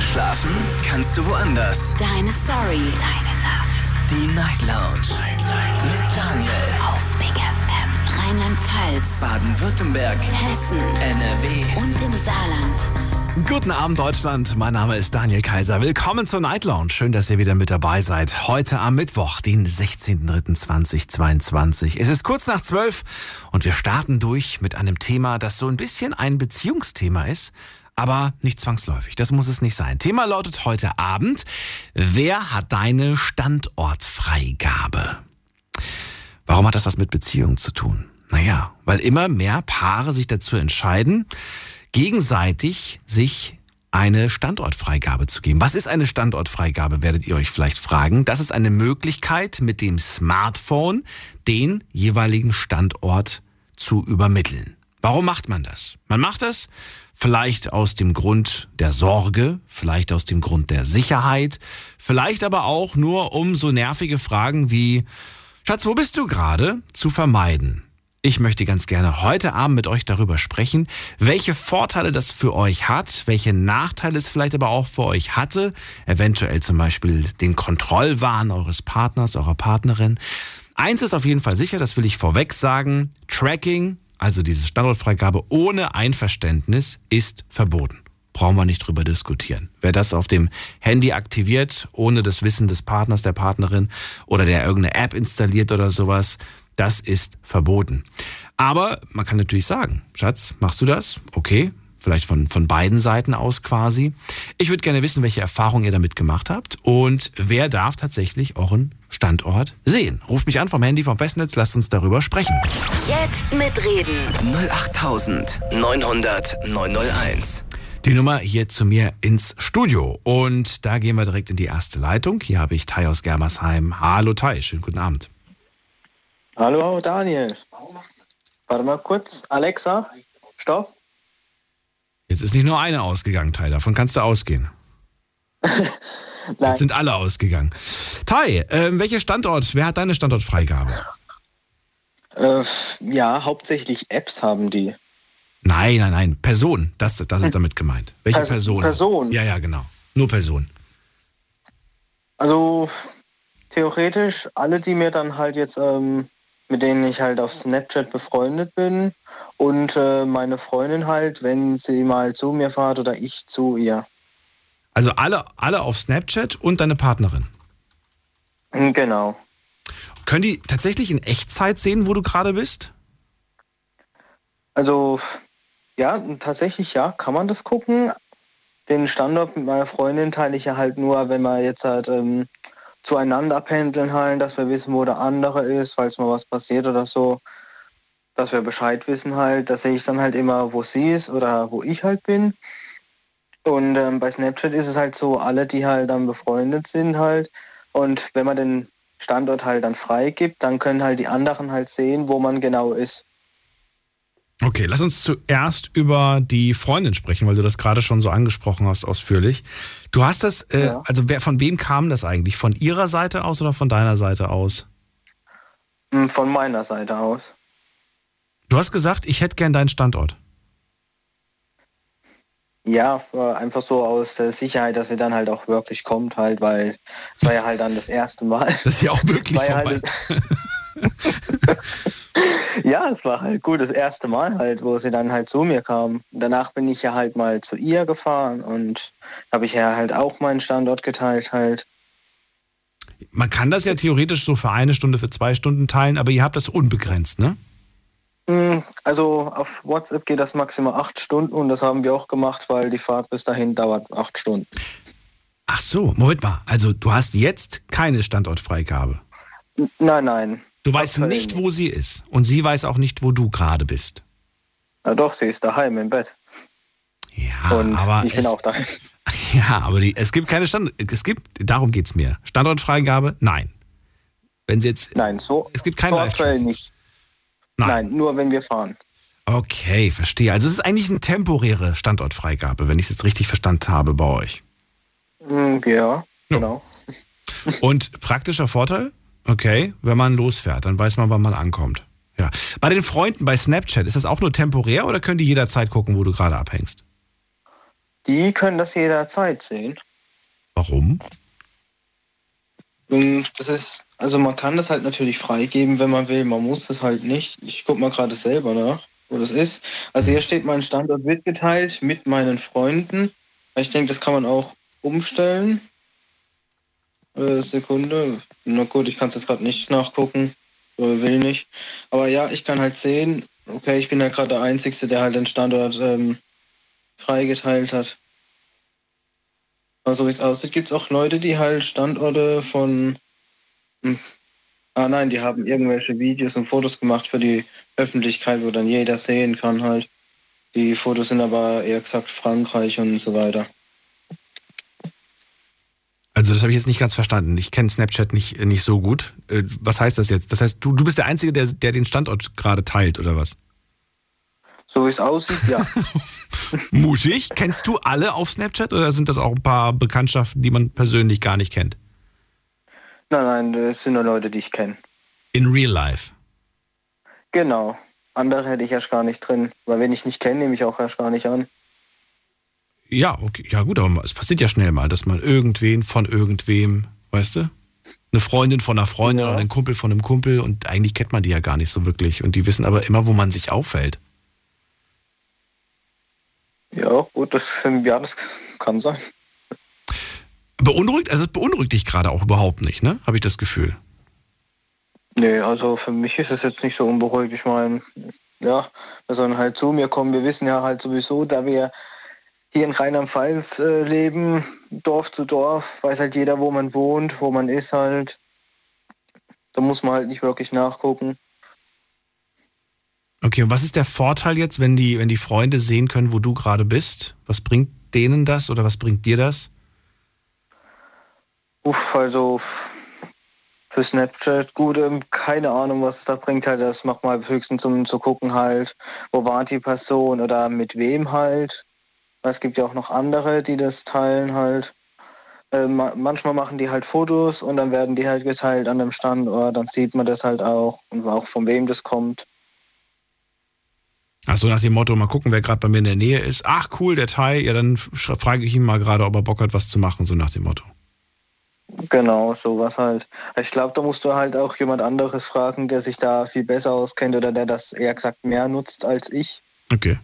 Schlafen kannst du woanders. Deine Story. Deine Nacht. Die Night Lounge. Night, Night. Mit Daniel. Auf Big FM. Rheinland-Pfalz. Baden-Württemberg. Hessen. NRW. Und im Saarland. Guten Abend, Deutschland. Mein Name ist Daniel Kaiser. Willkommen zur Night Lounge. Schön, dass ihr wieder mit dabei seid. Heute am Mittwoch, den 16.03.2022. Es ist kurz nach zwölf und wir starten durch mit einem Thema, das so ein bisschen ein Beziehungsthema ist. Aber nicht zwangsläufig. Das muss es nicht sein. Thema lautet heute Abend, wer hat deine Standortfreigabe? Warum hat das was mit Beziehungen zu tun? Naja, weil immer mehr Paare sich dazu entscheiden, gegenseitig sich eine Standortfreigabe zu geben. Was ist eine Standortfreigabe, werdet ihr euch vielleicht fragen. Das ist eine Möglichkeit, mit dem Smartphone den jeweiligen Standort zu übermitteln. Warum macht man das? Man macht das vielleicht aus dem Grund der Sorge, vielleicht aus dem Grund der Sicherheit, vielleicht aber auch nur um so nervige Fragen wie, Schatz, wo bist du gerade, zu vermeiden. Ich möchte ganz gerne heute Abend mit euch darüber sprechen, welche Vorteile das für euch hat, welche Nachteile es vielleicht aber auch für euch hatte, eventuell zum Beispiel den Kontrollwahn eures Partners, eurer Partnerin. Eins ist auf jeden Fall sicher, das will ich vorweg sagen, Tracking, also diese Standortfreigabe ohne Einverständnis, ist verboten. Brauchen wir nicht drüber diskutieren. Wer das auf dem Handy aktiviert, ohne das Wissen des Partners, der Partnerin oder der irgendeine App installiert oder sowas, das ist verboten. Aber man kann natürlich sagen, Schatz, machst du das? Okay, vielleicht von, von beiden Seiten aus quasi. Ich würde gerne wissen, welche Erfahrungen ihr damit gemacht habt und wer darf tatsächlich euren Standort sehen. Ruft mich an vom Handy vom Festnetz, lasst uns darüber sprechen. Jetzt mitreden. 08900 901. Die Nummer hier zu mir ins Studio. Und da gehen wir direkt in die erste Leitung. Hier habe ich Tai aus Germersheim. Hallo Tai, schönen guten Abend. Hallo Daniel. Warte mal kurz. Alexa, stopp. Jetzt ist nicht nur eine ausgegangen, Tai, davon kannst du ausgehen. Jetzt Nein, sind alle ausgegangen. Tai, ähm, welcher Standort, wer hat deine Standortfreigabe? äh, ja, hauptsächlich Apps haben die. Nein, nein, nein, Person, das, das ist damit gemeint. Welche Pers- Person? Person. Ja, ja, genau. Nur Person. Also theoretisch alle, die mir dann halt jetzt, ähm, mit denen ich halt auf Snapchat befreundet bin und äh, meine Freundin halt, wenn sie mal zu mir fährt oder ich zu ihr. Also alle, alle auf Snapchat und deine Partnerin. Hm, Genau. Können die tatsächlich in Echtzeit sehen, wo du gerade bist? Also ja, tatsächlich ja, kann man das gucken. Den Standort mit meiner Freundin teile ich ja halt nur, wenn wir jetzt halt ähm, zueinander pendeln halt, dass wir wissen, wo der andere ist, falls mal was passiert oder so, dass wir Bescheid wissen halt. Da sehe ich dann halt immer, wo sie ist oder wo ich halt bin. Und ähm, bei Snapchat ist es halt so, alle, die halt dann befreundet sind halt. Und wenn man den Standort halt dann freigibt, dann können halt die anderen halt sehen, wo man genau ist. Okay, lass uns zuerst über die Freundin sprechen, weil du das gerade schon so angesprochen hast, ausführlich. Du hast das, äh, Ja. also wer, von wem kam das eigentlich? Von ihrer Seite aus oder von deiner Seite aus? Hm, Von meiner Seite aus. Du hast gesagt, ich hätte gern deinen Standort. Ja, äh, einfach so aus der Sicherheit, dass sie dann halt auch wirklich kommt halt, weil es war ja halt dann das erste Mal. Das ist ja auch wirklich War ja, vorbei. halt ja, es war halt gut, das erste Mal halt, wo sie dann halt zu mir kam. Danach bin ich ja halt mal zu ihr gefahren und habe ich ja halt auch meinen Standort geteilt halt. Man kann das ja theoretisch so für eine Stunde, für zwei Stunden teilen, aber ihr habt das unbegrenzt, ne? Hm, Also auf WhatsApp geht das maximal acht Stunden und das haben wir auch gemacht, weil die Fahrt bis dahin dauert acht Stunden. Ach so, Moment mal. Also du hast jetzt keine Standortfreigabe. Nein, nein. Du weißt Aktuell nicht, wo sie ist. Und sie weiß auch nicht, wo du gerade bist. Ja, doch, sie ist daheim im Bett. Ja, Und aber ich bin es, auch daheim. Ja, aber die, es gibt keine Stand. Es gibt, darum geht's mir. Standortfreigabe? Nein. Wenn sie jetzt. Nein, so, Es gibt kein so Livestream. aktuell nicht. Nein. nur wenn wir fahren. Okay, verstehe. Also es ist eigentlich eine temporäre Standortfreigabe, wenn ich es jetzt richtig verstanden habe bei euch. Hm, Ja, genau. Und praktischer Vorteil? Okay, wenn man losfährt, dann weiß man, wann man ankommt. Ja. Bei den Freunden bei Snapchat, ist das auch nur temporär oder können die jederzeit gucken, wo du gerade abhängst? Die können das jederzeit sehen. Warum? Und das ist, also man kann das halt natürlich freigeben, wenn man will. Man muss das halt nicht. Ich guck mal gerade selber nach, wo das ist. Also hier steht mein Standort wird geteilt mit meinen Freunden. Ich denke, das kann man auch umstellen. Äh, Sekunde. Na gut, ich kann es jetzt gerade nicht nachgucken. Oder will nicht. Aber ja, ich kann halt sehen, okay, ich bin ja gerade der Einzige, der halt den Standort ähm, freigeteilt hat. Also wie es aussieht, gibt es auch Leute, die halt Standorte von... Hm, ah nein, die haben irgendwelche Videos und Fotos gemacht für die Öffentlichkeit, wo dann jeder sehen kann halt. Die Fotos sind aber eher gesagt Frankreich und so weiter. Also das habe ich jetzt nicht ganz verstanden. Ich kenne Snapchat nicht, nicht so gut. Äh, was heißt das jetzt? Das heißt, du, du bist der Einzige, der, der den Standort gerade teilt, oder was? So wie es aussieht, ja. Mutig. Kennst du alle auf Snapchat oder sind das auch ein paar Bekanntschaften, die man persönlich gar nicht kennt? Nein, nein, das sind nur Leute, die ich kenne. In real life? Genau. Andere hätte ich erst gar nicht drin. Weil wenn ich nicht kenne, nehme ich auch erst gar nicht an. Ja, okay. Ja, gut, aber es passiert ja schnell mal, dass man irgendwen von irgendwem, weißt du? Eine Freundin von einer Freundin ja. oder ein Kumpel von einem Kumpel und eigentlich kennt man die ja gar nicht so wirklich und die wissen aber immer, wo man sich aufhält. Ja, gut, das, ja, das kann sein. Beunruhigt, also es beunruhigt dich gerade auch überhaupt nicht, ne? Habe ich das Gefühl. Nee, also für mich ist es jetzt nicht so unberuhigt. Ich meine, ja, wir sollen halt zu mir kommen. Wir wissen ja halt sowieso, da wir hier in Rheinland-Pfalz äh, leben, Dorf zu Dorf, weiß halt jeder, wo man wohnt, wo man ist halt. Da muss man halt nicht wirklich nachgucken. Okay, und was ist der Vorteil jetzt, wenn die, wenn die Freunde sehen können, wo du gerade bist? Was bringt denen das oder was bringt dir das? Uff, also für Snapchat gut, ähm, keine Ahnung, was es da bringt halt. Das macht mal höchstens um zu gucken halt, wo war die Person oder mit wem halt. Es gibt ja auch noch andere, die das teilen halt. Äh, manchmal machen die halt Fotos und dann werden die halt geteilt an dem Standort. Dann sieht man das halt auch und auch von wem das kommt. Ach so, nach dem Motto, mal gucken, wer gerade bei mir in der Nähe ist. Ach cool, der Teil. Ja, dann frage ich ihn mal gerade, ob er Bock hat, was zu machen, so nach dem Motto. Genau, sowas halt. Ich glaube, da musst du halt auch jemand anderes fragen, der sich da viel besser auskennt oder der das eher gesagt mehr nutzt als ich. Okay.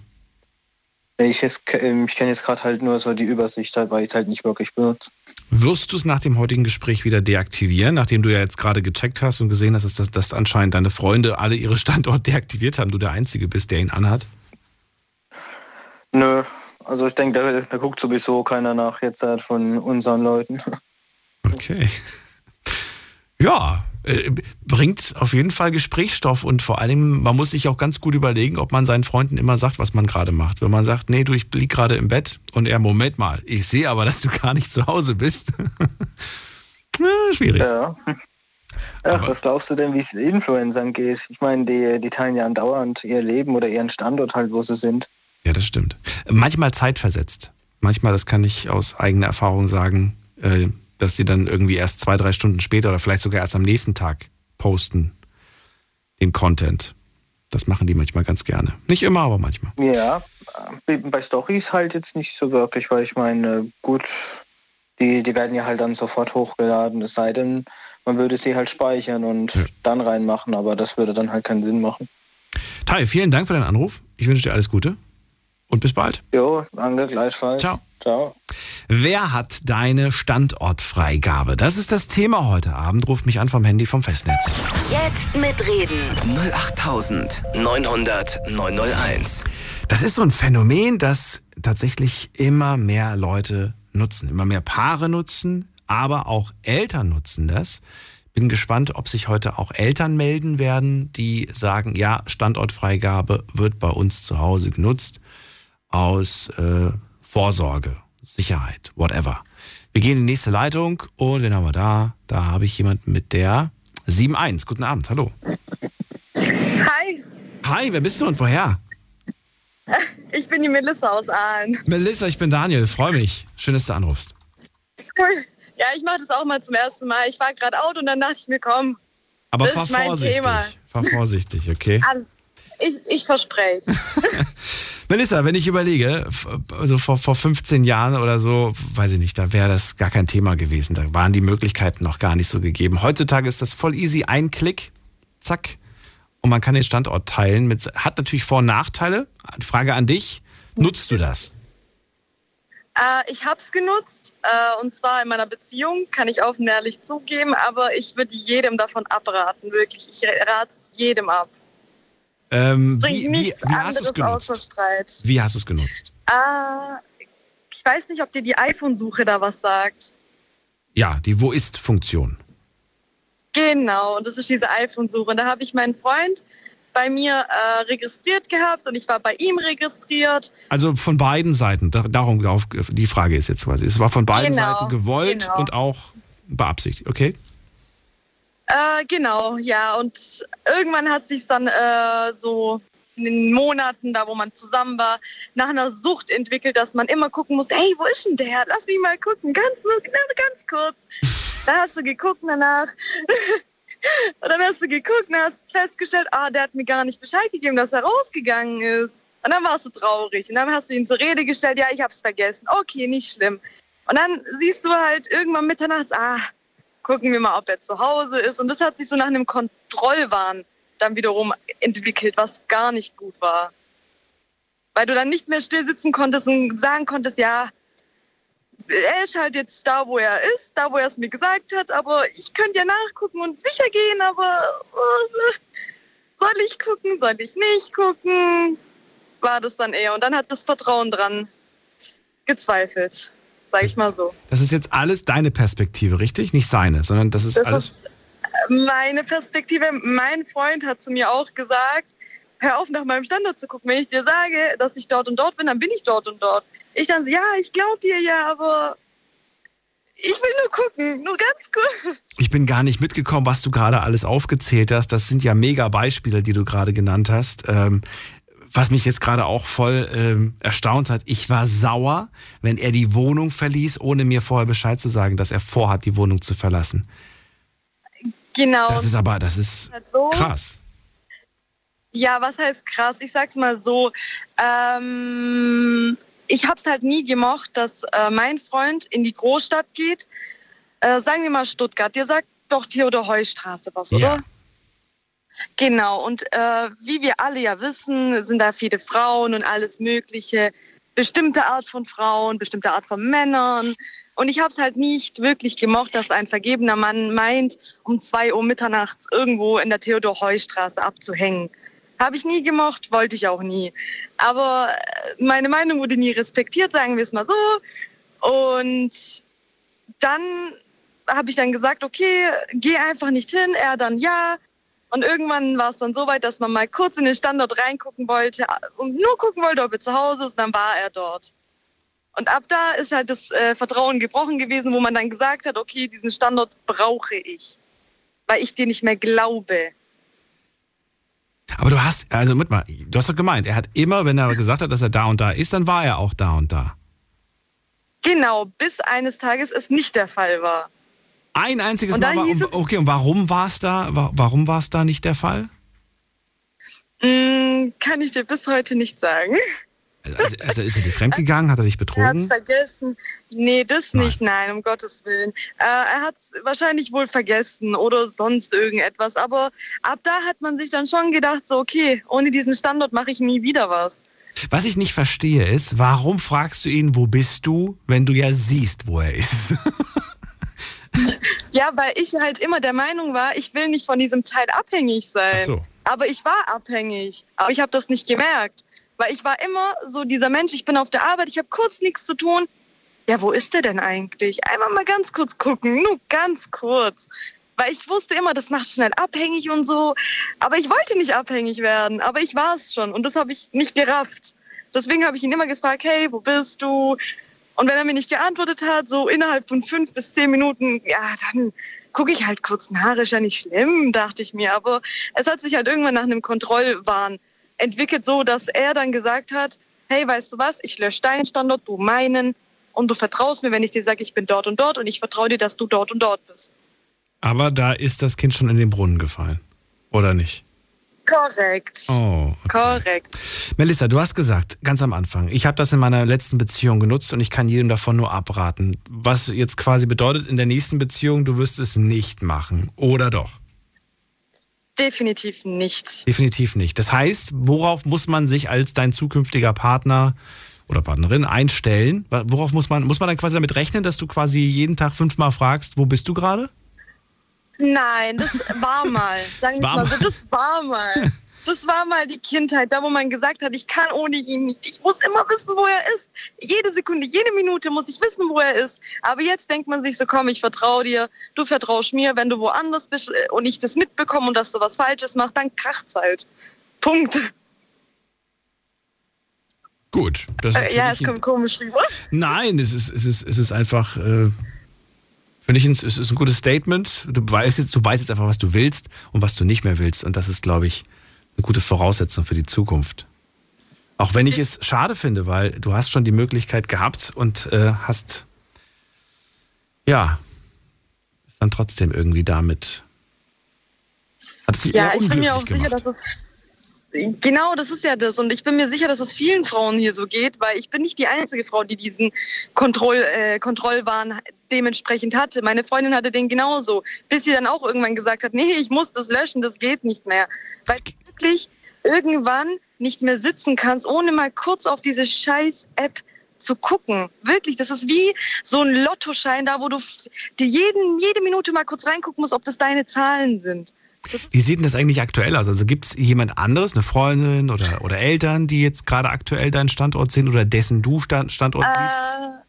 Ich, ähm, ich kenne jetzt gerade halt nur so die Übersicht, halt, weil ich es halt nicht wirklich benutze. Wirst du es nach dem heutigen Gespräch wieder deaktivieren, nachdem du ja jetzt gerade gecheckt hast und gesehen hast, dass, dass anscheinend deine Freunde alle ihre Standorte deaktiviert haben, du der Einzige bist, der ihn anhat? Nö, also ich denke, da, da, guckt sowieso keiner nach jetzt halt von unseren Leuten. Okay. Ja, äh, bringt auf jeden Fall Gesprächsstoff und vor allem, man muss sich auch ganz gut überlegen, ob man seinen Freunden immer sagt, was man gerade macht. Wenn man sagt, nee, du, ich lieg gerade im Bett und er, Moment mal, ich sehe aber, dass du gar nicht zu Hause bist. ja, schwierig. Ja. Ach, was glaubst du denn, wie es Influencern geht? Ich meine, die, die teilen ja andauernd ihr Leben oder ihren Standort halt, wo sie sind. Ja, das stimmt. Manchmal zeitversetzt. Manchmal, das kann ich aus eigener Erfahrung sagen, äh, dass sie dann irgendwie erst zwei, drei Stunden später oder vielleicht sogar erst am nächsten Tag posten den Content. Das machen die manchmal ganz gerne. Nicht immer, aber manchmal. Ja, bei Stories halt jetzt nicht so wirklich, weil ich meine, gut, die, die werden ja halt dann sofort hochgeladen, es sei denn, man würde sie halt speichern und ja. dann reinmachen, aber das würde dann halt keinen Sinn machen. Tai, vielen Dank für deinen Anruf. Ich wünsche dir alles Gute und bis bald. Jo, danke, gleichfalls. Ciao. Ciao. Wer hat deine Standortfreigabe? Das ist das Thema heute Abend. Ruf mich an vom Handy vom Festnetz. Jetzt mitreden. 08900 901. Das ist so ein Phänomen, das tatsächlich immer mehr Leute nutzen. Immer mehr Paare nutzen, aber auch Eltern nutzen das. Bin gespannt, ob sich heute auch Eltern melden werden, die sagen, ja, Standortfreigabe wird bei uns zu Hause genutzt aus äh, Vorsorge, Sicherheit, whatever. Wir gehen in die nächste Leitung und wen haben wir da? Da habe ich jemanden mit der 71. Guten Abend, hallo. Hi. Hi, wer bist du und woher? Ich bin die Melissa aus Aalen. Melissa, ich bin Daniel, freue mich. Schön, dass du anrufst. Cool. Ja, ich mache das auch mal zum ersten Mal. Ich fahre gerade Auto und dann dachte ich mir, komm. Aber fahr vorsichtig. Fahr vorsichtig, okay? Ich, ich verspreche Melissa, wenn ich überlege, also vor, vor 15 Jahren oder so, weiß ich nicht, da wäre das gar kein Thema gewesen. Da waren die Möglichkeiten noch gar nicht so gegeben. Heutzutage ist das voll easy. Ein Klick, zack, und man kann den Standort teilen. Mit, hat natürlich Vor- und Nachteile. Frage an dich, nutzt du das? Äh, ich habe es genutzt äh, und zwar in meiner Beziehung, kann ich offen ehrlich zugeben, aber ich würde jedem davon abraten, wirklich. Ich rate jedem ab. Ähm, Bringt wie, wie, wie hast du es genutzt? Streit. Wie hast du es genutzt? Äh, ich weiß nicht, ob dir die iPhone-Suche da was sagt. Ja, die Wo ist-Funktion. Genau, und das ist diese iPhone-Suche. Und da habe ich meinen Freund bei mir äh, registriert gehabt und ich war bei ihm registriert. Also von beiden Seiten. Da- Darum, die Frage ist jetzt quasi. Es war von beiden Genau, Seiten gewollt genau. und auch beabsichtigt. Okay? Äh, genau, ja. Und irgendwann hat sich dann äh, so in den Monaten, da wo man zusammen war, nach einer Sucht entwickelt, dass man immer gucken muss, hey, wo ist denn der? Lass mich mal gucken, ganz nur, ganz kurz. Dann hast du geguckt danach. und dann hast du geguckt und hast festgestellt, ah, der hat mir gar nicht Bescheid gegeben, dass er rausgegangen ist. Und dann warst du traurig. Und dann hast du ihn zur Rede gestellt, ja, ich hab's vergessen. Okay, nicht schlimm. Und dann siehst du halt irgendwann mitternachts, ah, gucken wir mal, ob er zu Hause ist. Und das hat sich so nach einem Kontrollwahn dann wiederum entwickelt, was gar nicht gut war. Weil du dann nicht mehr still sitzen konntest und sagen konntest, ja, er ist halt jetzt da, wo er ist, da, wo er es mir gesagt hat, aber ich könnte ja nachgucken und sicher gehen, aber äh, soll ich gucken, soll ich nicht gucken? War das dann eher. Und dann hat das Vertrauen dran gezweifelt, sag ich mal so. Das ist jetzt alles deine Perspektive, richtig? Nicht seine, sondern das ist Das alles. ist meine Perspektive. Mein Freund hat zu mir auch gesagt, hör auf, nach meinem Standort zu gucken. Wenn ich dir sage, dass ich dort und dort bin, dann bin ich dort und dort. Ich dann so, ja, ich glaube dir ja, aber ich will nur gucken, nur ganz kurz. Ich bin gar nicht mitgekommen, was du gerade alles aufgezählt hast. Das sind ja mega Beispiele, die du gerade genannt hast. Ähm, was mich jetzt gerade auch voll ähm, erstaunt hat, ich war sauer, wenn er die Wohnung verließ, ohne mir vorher Bescheid zu sagen, dass er vorhat, die Wohnung zu verlassen. Genau. Das ist aber, das ist so. krass. Ja, was heißt krass? Ich sag's mal so. Ähm, ich hab's halt nie gemocht, dass äh, mein Freund in die Großstadt geht. Äh, sagen wir mal Stuttgart. Dir sagt doch Theodor-Heustraße was, oder? Genau, und äh, wie wir alle ja wissen, sind da viele Frauen und alles Mögliche. Bestimmte Art von Frauen, bestimmte Art von Männern. Und ich habe es halt nicht wirklich gemocht, dass ein vergebener Mann meint, um zwei Uhr mitternachts irgendwo in der Theodor-Heustraße abzuhängen. Habe ich nie gemocht, wollte ich auch nie. Aber äh, meine Meinung wurde nie respektiert, sagen wir es mal so. Und dann habe ich dann gesagt, okay, geh einfach nicht hin. Er dann ja. Und irgendwann war es dann so weit, dass man mal kurz in den Standort reingucken wollte und nur gucken wollte, ob er zu Hause ist. Dann war er dort. Und ab da ist halt das äh, Vertrauen gebrochen gewesen, wo man dann gesagt hat, okay, diesen Standort brauche ich, weil ich dir nicht mehr glaube. Aber du hast, also mit mal, du hast doch gemeint, er hat immer, wenn er gesagt hat, dass er da und da ist, dann war er auch da und da. Genau, bis eines Tages es nicht der Fall war. Ein einziges Mal war, okay, und warum war es da, wa- warum war es da nicht der Fall? Mm, kann ich dir bis heute nicht sagen. Also, also ist er dir fremdgegangen, hat er dich Er hat betrogen? vergessen. Nee, das Nein. nicht, nein, um Gottes Willen. Äh, er hat es wahrscheinlich wohl vergessen oder sonst irgendetwas. Aber ab da hat man sich dann schon gedacht, so, okay, ohne diesen Standort mache ich nie wieder was. Was ich nicht verstehe ist, warum fragst du ihn, wo bist du, wenn du ja siehst, wo er ist? Ja, weil ich halt immer der Meinung war, ich will nicht von diesem Teil abhängig sein. Ach so. Aber ich war abhängig. Aber ich habe das nicht gemerkt. Weil ich war immer so dieser Mensch, ich bin auf der Arbeit, ich habe kurz nichts zu tun. Ja, wo ist der denn eigentlich? Einmal mal ganz kurz gucken, nur ganz kurz. Weil ich wusste immer, das macht schnell abhängig und so. Aber ich wollte nicht abhängig werden. Aber ich war es schon und das habe ich nicht gerafft. Deswegen habe ich ihn immer gefragt, hey, wo bist du? Und wenn er mir nicht geantwortet hat, so innerhalb von fünf bis zehn Minuten, ja, dann gucke ich halt kurz nach, ist ja nicht schlimm, dachte ich mir. Aber es hat sich halt irgendwann nach einem Kontrollwahn entwickelt, so dass er dann gesagt hat, hey, weißt du was, ich lösche deinen Standort, du meinen, und du vertraust mir, wenn ich dir sage, ich bin dort und dort und ich vertraue dir, dass du dort und dort bist. Aber da ist das Kind schon in den Brunnen gefallen. Oder nicht? Korrekt. Oh, okay. Korrekt. Melissa, du hast gesagt, ganz am Anfang, ich habe das in meiner letzten Beziehung genutzt und ich kann jedem davon nur abraten. Was jetzt quasi bedeutet, in der nächsten Beziehung, du wirst es nicht machen. Oder doch? Definitiv nicht. Definitiv nicht. Das heißt, worauf muss man sich als dein zukünftiger Partner oder Partnerin einstellen? Worauf muss man, muss man dann quasi damit rechnen, dass du quasi jeden Tag fünfmal fragst, wo bist du gerade? Nein, das war mal. Sagen wir mal so, das war mal. Das war mal die Kindheit, da wo man gesagt hat, ich kann ohne ihn nicht. Ich muss immer wissen, wo er ist. Jede Sekunde, jede Minute muss ich wissen, wo er ist. Aber jetzt denkt man sich so, komm, ich vertraue dir, du vertraust mir. Wenn du woanders bist äh, und ich das mitbekomme und dass du was Falsches machst, dann kracht's halt. Punkt. Gut. Das Äh, ja, es kommt komisch rüber. Nein, es ist, es ist, es ist einfach, äh, finde ich, ein- es ist ein gutes Statement. Du weißt, jetzt, du weißt jetzt einfach, was du willst und was du nicht mehr willst. Und das ist, glaube ich, eine gute Voraussetzung für die Zukunft. Auch wenn ich es schade finde, weil du hast schon die Möglichkeit gehabt und äh, hast, ja, ist dann trotzdem irgendwie damit. Hat es Ja, eher ich bin mir auch unglücklich sicher, gemacht. dass es. Genau, das ist ja das. Und ich bin mir sicher, dass es vielen Frauen hier so geht, weil ich bin nicht die einzige Frau, die diesen Kontroll, äh, Kontrollwahn dementsprechend hatte. Meine Freundin hatte den genauso, bis sie dann auch irgendwann gesagt hat, nee, ich muss das löschen, das geht nicht mehr. Weil du wirklich irgendwann nicht mehr sitzen kannst, ohne mal kurz auf diese scheiß App zu gucken. Wirklich, das ist wie so ein Lottoschein da, wo du dir jeden, jede Minute mal kurz reingucken musst, ob das deine Zahlen sind. Wie sieht denn das eigentlich aktuell aus? Also gibt es jemand anderes, eine Freundin oder, oder Eltern, die jetzt gerade aktuell deinen Standort sehen oder dessen du Stand, Standort siehst? Äh,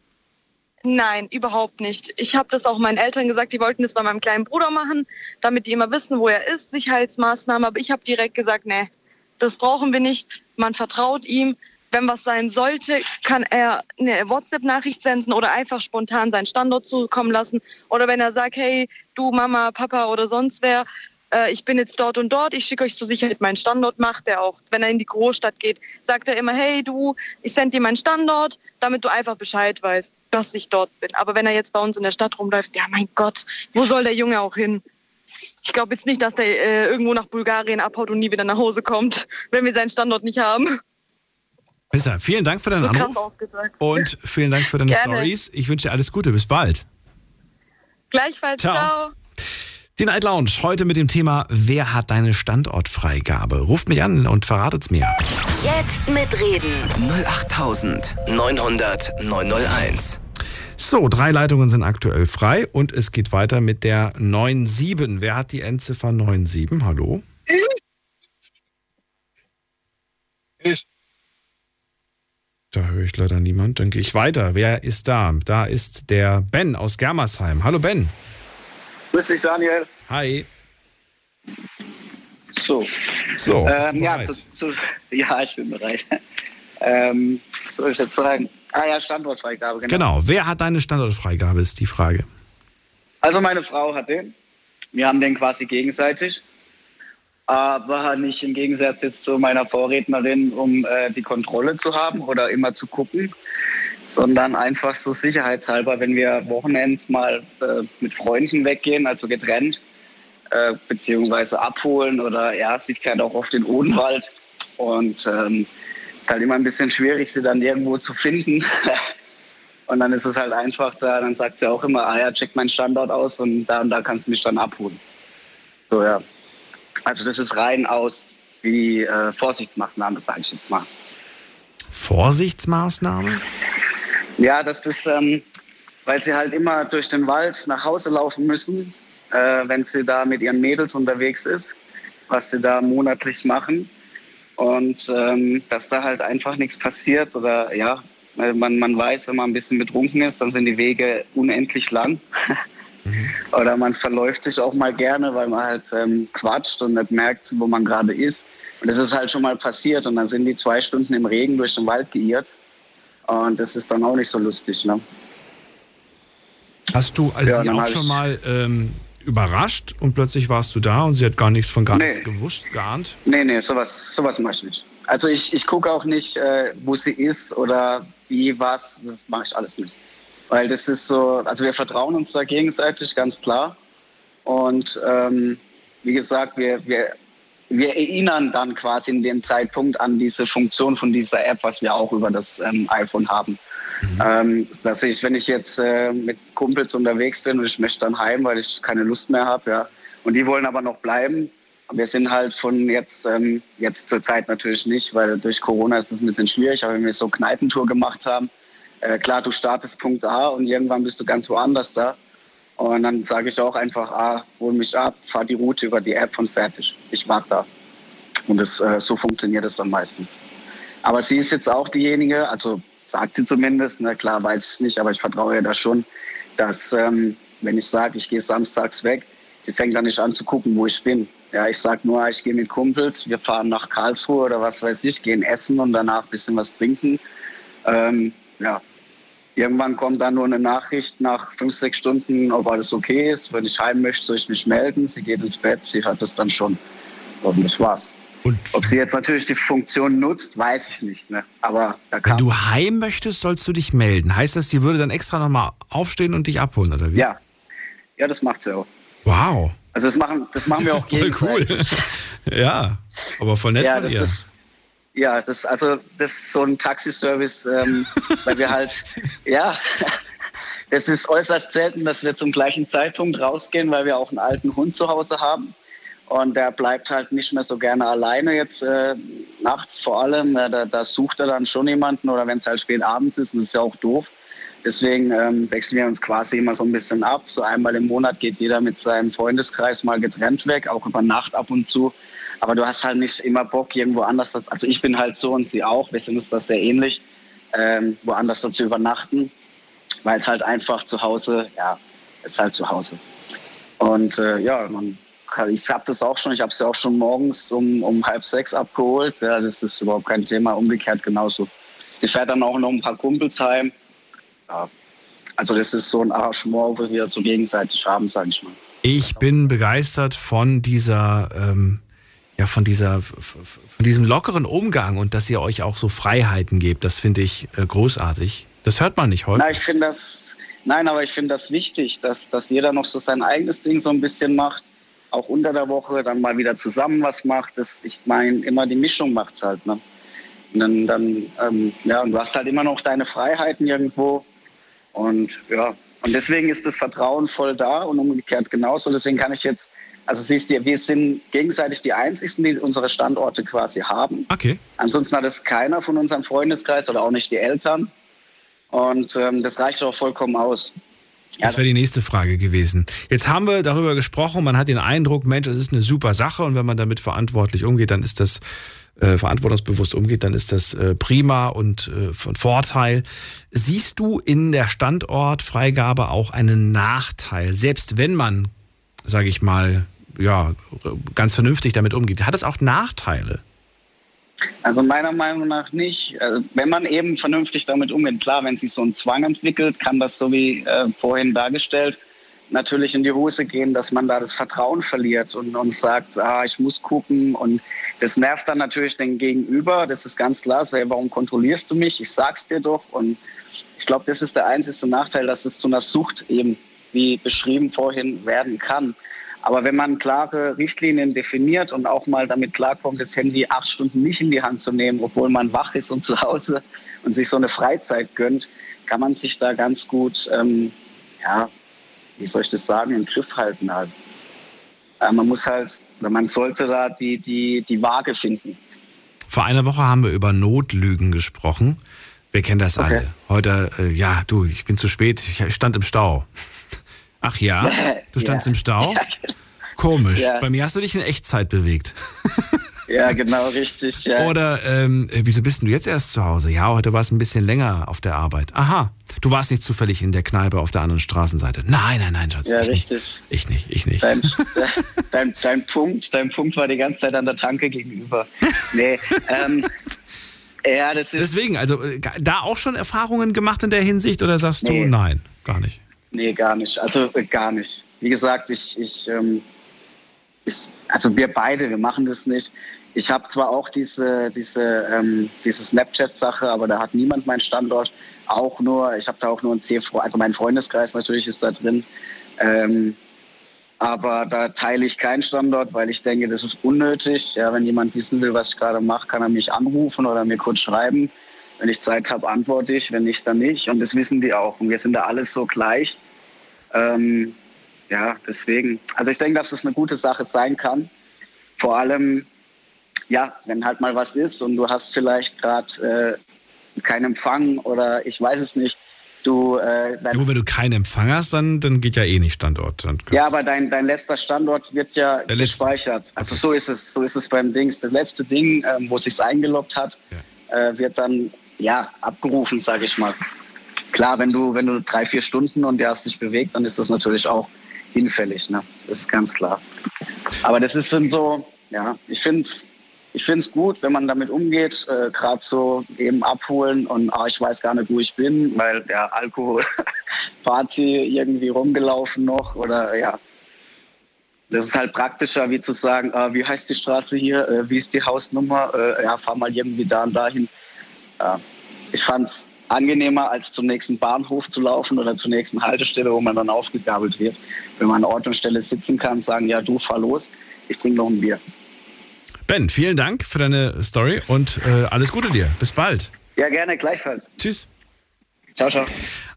nein, überhaupt nicht. Ich habe das auch meinen Eltern gesagt, die wollten das bei meinem kleinen Bruder machen, damit die immer wissen, wo er ist, Sicherheitsmaßnahmen. Aber ich habe direkt gesagt, nee, das brauchen wir nicht. Man vertraut ihm. Wenn was sein sollte, kann er eine WhatsApp-Nachricht senden oder einfach spontan seinen Standort zukommen lassen. Oder wenn er sagt, hey, du Mama, Papa oder sonst wer, äh, ich bin jetzt dort und dort, ich schicke euch zur Sicherheit meinen Standort, macht er auch. Wenn er in die Großstadt geht, sagt er immer, hey du, ich sende dir meinen Standort, damit du einfach Bescheid weißt, dass ich dort bin. Aber wenn er jetzt bei uns in der Stadt rumläuft, ja mein Gott, wo soll der Junge auch hin? Ich glaube jetzt nicht, dass der äh, irgendwo nach Bulgarien abhaut und nie wieder nach Hause kommt, wenn wir seinen Standort nicht haben. Besser. Vielen Dank für deinen So Anruf und vielen Dank für deine. Stories. Ich wünsche dir alles Gute. Bis bald. Gleichfalls, Ciao. ciao. Die Night Lounge heute mit dem Thema Wer hat deine Standortfreigabe? Ruft mich an und verratet's mir. Jetzt mitreden. 08900 901. So, drei Leitungen sind aktuell frei und es geht weiter mit der 97. Wer hat die Endziffer 97? Hallo? Ich. Da höre ich leider niemand. Dann gehe ich weiter. Wer ist da? Da ist der Ben aus Germersheim. Hallo Ben. Grüß dich, Daniel. Hi. So. So, Ähm, ja, zu, zu, ja, ich bin bereit. ähm, was soll ich jetzt sagen? Ah ja, Standortfreigabe, genau. Genau. Wer hat deine Standortfreigabe, ist die Frage. Also meine Frau hat den. Wir haben den quasi gegenseitig. Aber nicht im Gegensatz jetzt zu meiner Vorrednerin, um äh, die Kontrolle zu haben oder immer zu gucken, sondern einfach so sicherheitshalber, wenn wir Wochenends mal äh, mit Freunden weggehen, also getrennt, äh, beziehungsweise abholen oder ja, sie fährt auch oft in Odenwald und ähm, ist halt immer ein bisschen schwierig, sie dann irgendwo zu finden. und dann ist es halt einfach da, dann sagt sie auch immer, ah ja, check meinen Standort aus und da und da kannst du mich dann abholen. So ja. Also das ist rein aus wie äh, Vorsichtsmaßnahme, sage ich jetzt mal. Vorsichtsmaßnahme? Ja, das ist, ähm, weil sie halt immer durch den Wald nach Hause laufen müssen, äh, wenn sie da mit ihren Mädels unterwegs ist, was sie da monatlich machen. Und ähm, dass da halt einfach nichts passiert oder ja, weil man, man weiß, wenn man ein bisschen betrunken ist, dann sind die Wege unendlich lang. oder man verläuft sich auch mal gerne, weil man halt ähm, quatscht und nicht merkt, wo man gerade ist. Und das ist halt schon mal passiert und dann sind die zwei Stunden im Regen durch den Wald geirrt. Und das ist dann auch nicht so lustig. Ne? Hast du also Ja, auch schon mal ähm, überrascht und plötzlich warst du da und sie hat gar nichts von gar Nee. nichts gewusst, geahnt? Nee, nee, sowas, sowas mache ich nicht. Also ich, ich gucke auch nicht, äh, wo sie ist oder wie, was. Das mache ich alles nicht. Weil das ist so, also wir vertrauen uns da gegenseitig, ganz klar. Und ähm, wie gesagt, wir, wir wir erinnern dann quasi in dem Zeitpunkt an diese Funktion von dieser App, was wir auch über das ähm, iPhone haben. Mhm. Ähm, dass ich, wenn ich jetzt äh, mit Kumpels unterwegs bin und ich möchte dann heim, weil ich keine Lust mehr habe, ja, und die wollen aber noch bleiben. Wir sind halt von jetzt, ähm, jetzt zur Zeit natürlich nicht, weil durch Corona ist das ein bisschen schwierig, aber wenn wir so Kneipentour gemacht haben, äh, klar, du startest Punkt A und irgendwann bist du ganz woanders da. Und dann sage ich auch einfach, ah, hol mich ab, fahr die Route über die App und fertig. Ich mag da. Und das, äh, so funktioniert es dann meistens. Aber sie ist jetzt auch diejenige, also sagt sie zumindest, na klar weiß ich nicht, aber ich vertraue ihr da schon, dass ähm, wenn ich sage, ich gehe samstags weg, sie fängt dann nicht an zu gucken, wo ich bin. Ja, ich sage nur, ich gehe mit Kumpels, wir fahren nach Karlsruhe oder was weiß ich, gehen essen und danach ein bisschen was trinken. Ähm, ja, Irgendwann kommt dann nur eine Nachricht nach fünf, sechs Stunden, ob alles okay ist. Wenn ich heim möchte, soll ich mich melden. Sie geht ins Bett, sie hat das dann schon. Und das war's. Und ob sie jetzt natürlich die Funktion nutzt, weiß ich nicht. Ne? Aber wenn du heim möchtest, sollst du dich melden. Heißt das, sie würde dann extra nochmal aufstehen und dich abholen, oder wie? Ja. Ja, das macht sie auch. Wow. Also das machen, das machen wir auch gegenseitig. cool. ja, aber voll nett ja, von dir. Das, ja, das also das ist so ein Taxiservice, ähm, weil wir halt ja, das ist äußerst selten, dass wir zum gleichen Zeitpunkt rausgehen, weil wir auch einen alten Hund zu Hause haben und der bleibt halt nicht mehr so gerne alleine jetzt äh, nachts vor allem. Da, da, sucht er dann schon jemanden oder wenn es halt spät abends ist, das ist ja auch doof. Deswegen ähm, wechseln wir uns quasi immer so ein bisschen ab. So einmal im Monat geht jeder mit seinem Freundeskreis mal getrennt weg, auch über Nacht ab und zu. Aber du hast halt nicht immer Bock, irgendwo anders, also ich bin halt so und sie auch, wir sind uns das sehr ähnlich, ähm, woanders da zu übernachten, weil es halt einfach zu Hause, ja, ist halt zu Hause. Und äh, ja, man, ich habe das auch schon, ich habe sie auch schon morgens um, um halb sechs abgeholt. Ja, das ist überhaupt kein Thema, umgekehrt genauso. Sie fährt dann auch noch ein paar Kumpels heim. Ja, also das ist so ein Arrangement, wo wir so gegenseitig haben, sage ich mal. Ich bin begeistert von dieser ähm, ja, von dieser, von diesem lockeren Umgang und dass ihr euch auch so Freiheiten gebt, das finde ich äh, großartig. Das hört man nicht heute. Nein, ich finde das, nein, aber ich finde das wichtig, dass, dass jeder noch so sein eigenes Ding so ein bisschen macht, auch unter der Woche dann mal wieder zusammen was macht. Das, ich meine, immer die Mischung macht es halt. Ne? Und dann, dann ähm, ja, und du hast halt immer noch deine Freiheiten irgendwo. Und ja, und deswegen ist das Vertrauen voll da und umgekehrt genauso. Deswegen kann ich jetzt also siehst du, wir sind gegenseitig die Einzigen, die unsere Standorte quasi haben. Okay. Ansonsten hat es keiner von unserem Freundeskreis oder auch nicht die Eltern. Und ähm, das reicht auch vollkommen aus. Das wäre die nächste Frage gewesen. Jetzt haben wir darüber gesprochen, man hat den Eindruck, Mensch, das ist eine super Sache und wenn man damit verantwortlich umgeht, dann ist das äh, verantwortungsbewusst umgeht, dann ist das äh, prima und äh, von Vorteil. Siehst du in der Standortfreigabe auch einen Nachteil, selbst wenn man, sage ich mal, ja, ganz vernünftig damit umgeht. Hat es auch Nachteile? Also meiner Meinung nach nicht. Also wenn man eben vernünftig damit umgeht, klar, wenn sich so ein Zwang entwickelt, kann das so wie äh, vorhin dargestellt natürlich in die Hose gehen, dass man da das Vertrauen verliert und, und sagt, ah, ich muss gucken und das nervt dann natürlich den Gegenüber. Das ist ganz klar. Say, warum kontrollierst du mich? Ich sag's dir doch. Und ich glaube, das ist der einzige Nachteil, dass es zu einer Sucht eben, wie beschrieben vorhin, werden kann. Aber wenn man klare Richtlinien definiert und auch mal damit klarkommt, das Handy acht Stunden nicht in die Hand zu nehmen, obwohl man wach ist und zu Hause und sich so eine Freizeit gönnt, kann man sich da ganz gut, ähm, ja, wie soll ich das sagen, im Griff halten halt. Äh, man muss halt, oder man sollte da die, die, die Waage finden. Vor einer Woche haben wir über Notlügen gesprochen. Wir kennen das okay. alle. Heute, äh, ja, du, ich bin zu spät, ich stand im Stau. Ach ja? Du standst ja. im Stau? Komisch. Ja. Bei mir hast du dich in Echtzeit bewegt. Ja, genau, richtig. Ja. Oder ähm, wieso bist du jetzt erst zu Hause? Ja, heute war es ein bisschen länger auf der Arbeit. Aha, du warst nicht zufällig in der Kneipe auf der anderen Straßenseite. Nein, nein, nein, Schatz. Ja, ich richtig. Nicht. Ich nicht, ich nicht. Dein, dein, dein, Punkt, dein Punkt war die ganze Zeit an der Tanke gegenüber. Nee, ähm, ja, das ist. Deswegen, also äh, da auch schon Erfahrungen gemacht in der Hinsicht oder sagst nee. du nein, gar nicht? Nee, gar nicht. Also äh, gar nicht. Wie gesagt, ich, ich, ähm, ich, also wir beide, wir machen das nicht. Ich habe zwar auch diese, diese, ähm, diese Snapchat-Sache, aber da hat niemand meinen Standort. Auch nur, ich habe da auch nur ein C, also mein Freundeskreis natürlich ist da drin. Ähm, Aber da teile ich keinen Standort, weil ich denke, das ist unnötig. Ja, wenn jemand wissen will, was ich gerade mache, kann er mich anrufen oder mir kurz schreiben. Wenn ich Zeit habe, antworte ich. Wenn nicht, dann nicht. Und das wissen die auch. Und wir sind da alles so gleich. Ähm, ja, deswegen. Also ich denke, dass das eine gute Sache sein kann. Vor allem, ja, wenn halt mal was ist und du hast vielleicht gerade äh, keinen Empfang oder ich weiß es nicht. Du, äh, Nur wenn du keinen Empfang hast, dann, dann geht ja eh nicht Standort. Ja, aber dein, dein letzter Standort wird ja Der letzte. gespeichert. Also so ist es, so ist es beim Dings. Das letzte Ding, ähm, wo sich's eingeloggt hat, äh, wird dann ja abgerufen, sage ich mal. Klar, wenn du wenn du drei vier Stunden und der hast dich bewegt, dann ist das natürlich auch hinfällig. Ne? Das ist ganz klar. Aber das ist dann so, ja, ich finde es ich find's gut, wenn man damit umgeht, äh, gerade so eben abholen und ah, ich weiß gar nicht, wo ich bin, weil der Alkohol, Party irgendwie rumgelaufen noch oder ja. Das ist halt praktischer, wie zu sagen, ah, wie heißt die Straße hier, äh, wie ist die Hausnummer, äh, ja, fahr mal irgendwie da und dahin. Ja. Ich fand's angenehmer, als zum nächsten Bahnhof zu laufen oder zur nächsten Haltestelle, wo man dann aufgegabelt wird. Wenn man an Ort und Stelle sitzen kann, sagen, ja, du fahr los, ich trinke noch ein Bier. Ben, vielen Dank für deine Story und äh, alles Gute dir. Bis bald. Ja, gerne, gleichfalls. Tschüss. Ciao, ciao.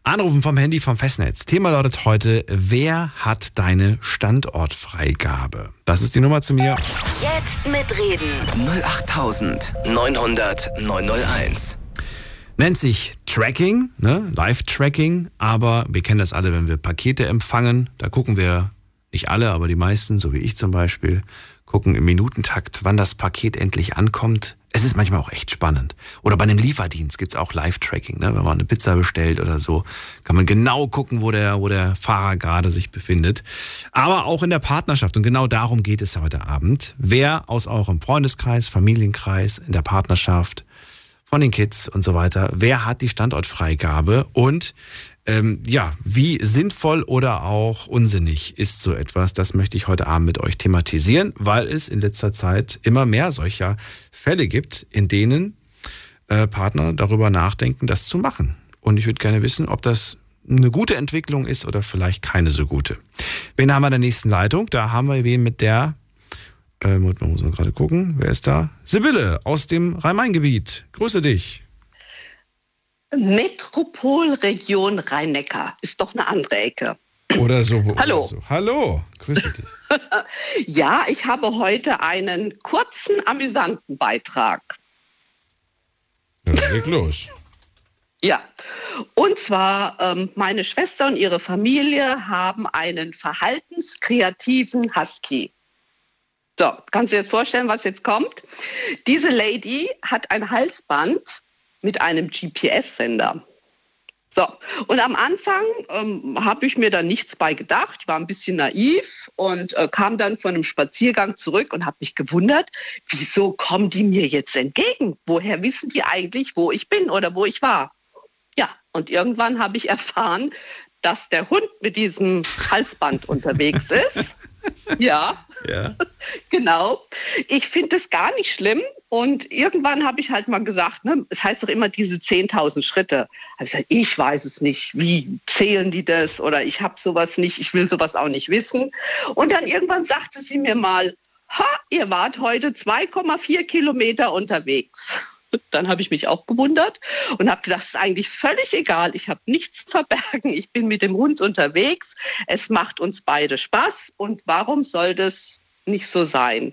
Anrufen vom Handy vom Festnetz. Thema lautet heute, wer hat deine Standortfreigabe? Das ist die Nummer zu mir. Jetzt mitreden. 08900 901. Nennt sich Tracking, ne? Live-Tracking, aber wir kennen das alle, wenn wir Pakete empfangen. Da gucken wir, nicht alle, aber die meisten, so wie ich zum Beispiel, gucken im Minutentakt, wann das Paket endlich ankommt. Es ist manchmal auch echt spannend. Oder bei einem Lieferdienst gibt's auch Live-Tracking. Ne? Wenn man eine Pizza bestellt oder so, kann man genau gucken, wo der, wo der Fahrer gerade sich befindet. Aber auch in der Partnerschaft. Und genau darum geht es heute Abend. Wer aus eurem Freundeskreis, Familienkreis, in der Partnerschaft, von den Kids und so weiter, wer hat die Standortfreigabe und ähm, ja, wie sinnvoll oder auch unsinnig ist so etwas? Das möchte ich heute Abend mit euch thematisieren, weil es in letzter Zeit immer mehr solcher Fälle gibt, in denen äh, Partner darüber nachdenken, das zu machen. Und ich würde gerne wissen, ob das eine gute Entwicklung ist oder vielleicht keine so gute. Wen haben wir in der nächsten Leitung? Da haben wir wen mit der, äh, muss man gerade gucken, wer ist da? Sibylle aus dem Rhein-Main-Gebiet. Grüße dich. Metropolregion Rhein-Neckar ist doch eine andere Ecke. Oder so. Oder Hallo. So. Hallo, grüße dich. Ja, ich habe heute einen kurzen, amüsanten Beitrag. Ja, dann leg los. Ja, und zwar ähm, meine Schwester und ihre Familie haben einen verhaltenskreativen Husky. So, kannst du dir jetzt vorstellen, was jetzt kommt? Diese Lady hat ein Halsband mit einem GPS-Sender. So, und am Anfang ähm, habe ich mir da nichts bei gedacht. Ich war ein bisschen naiv und äh, kam dann von einem Spaziergang zurück und habe mich gewundert, wieso kommen die mir jetzt entgegen? Woher wissen die eigentlich, wo ich bin oder wo ich war? Ja, und irgendwann habe ich erfahren, dass der Hund mit diesem Halsband unterwegs ist. Ja, Ja. genau. Ich finde das gar nicht schlimm. Und irgendwann habe ich halt mal gesagt, ne, es heißt doch immer diese 10.000 Schritte. Ich gesagt, ich weiß es nicht, wie zählen die das oder ich habe sowas nicht, ich will sowas auch nicht wissen. Und dann irgendwann sagte sie mir mal, ha, ihr wart heute 2,4 Kilometer unterwegs. Dann habe ich mich auch gewundert und habe gedacht, es ist eigentlich völlig egal. Ich habe nichts zu verbergen. Ich bin mit dem Hund unterwegs. Es macht uns beide Spaß. Und warum soll das nicht so sein?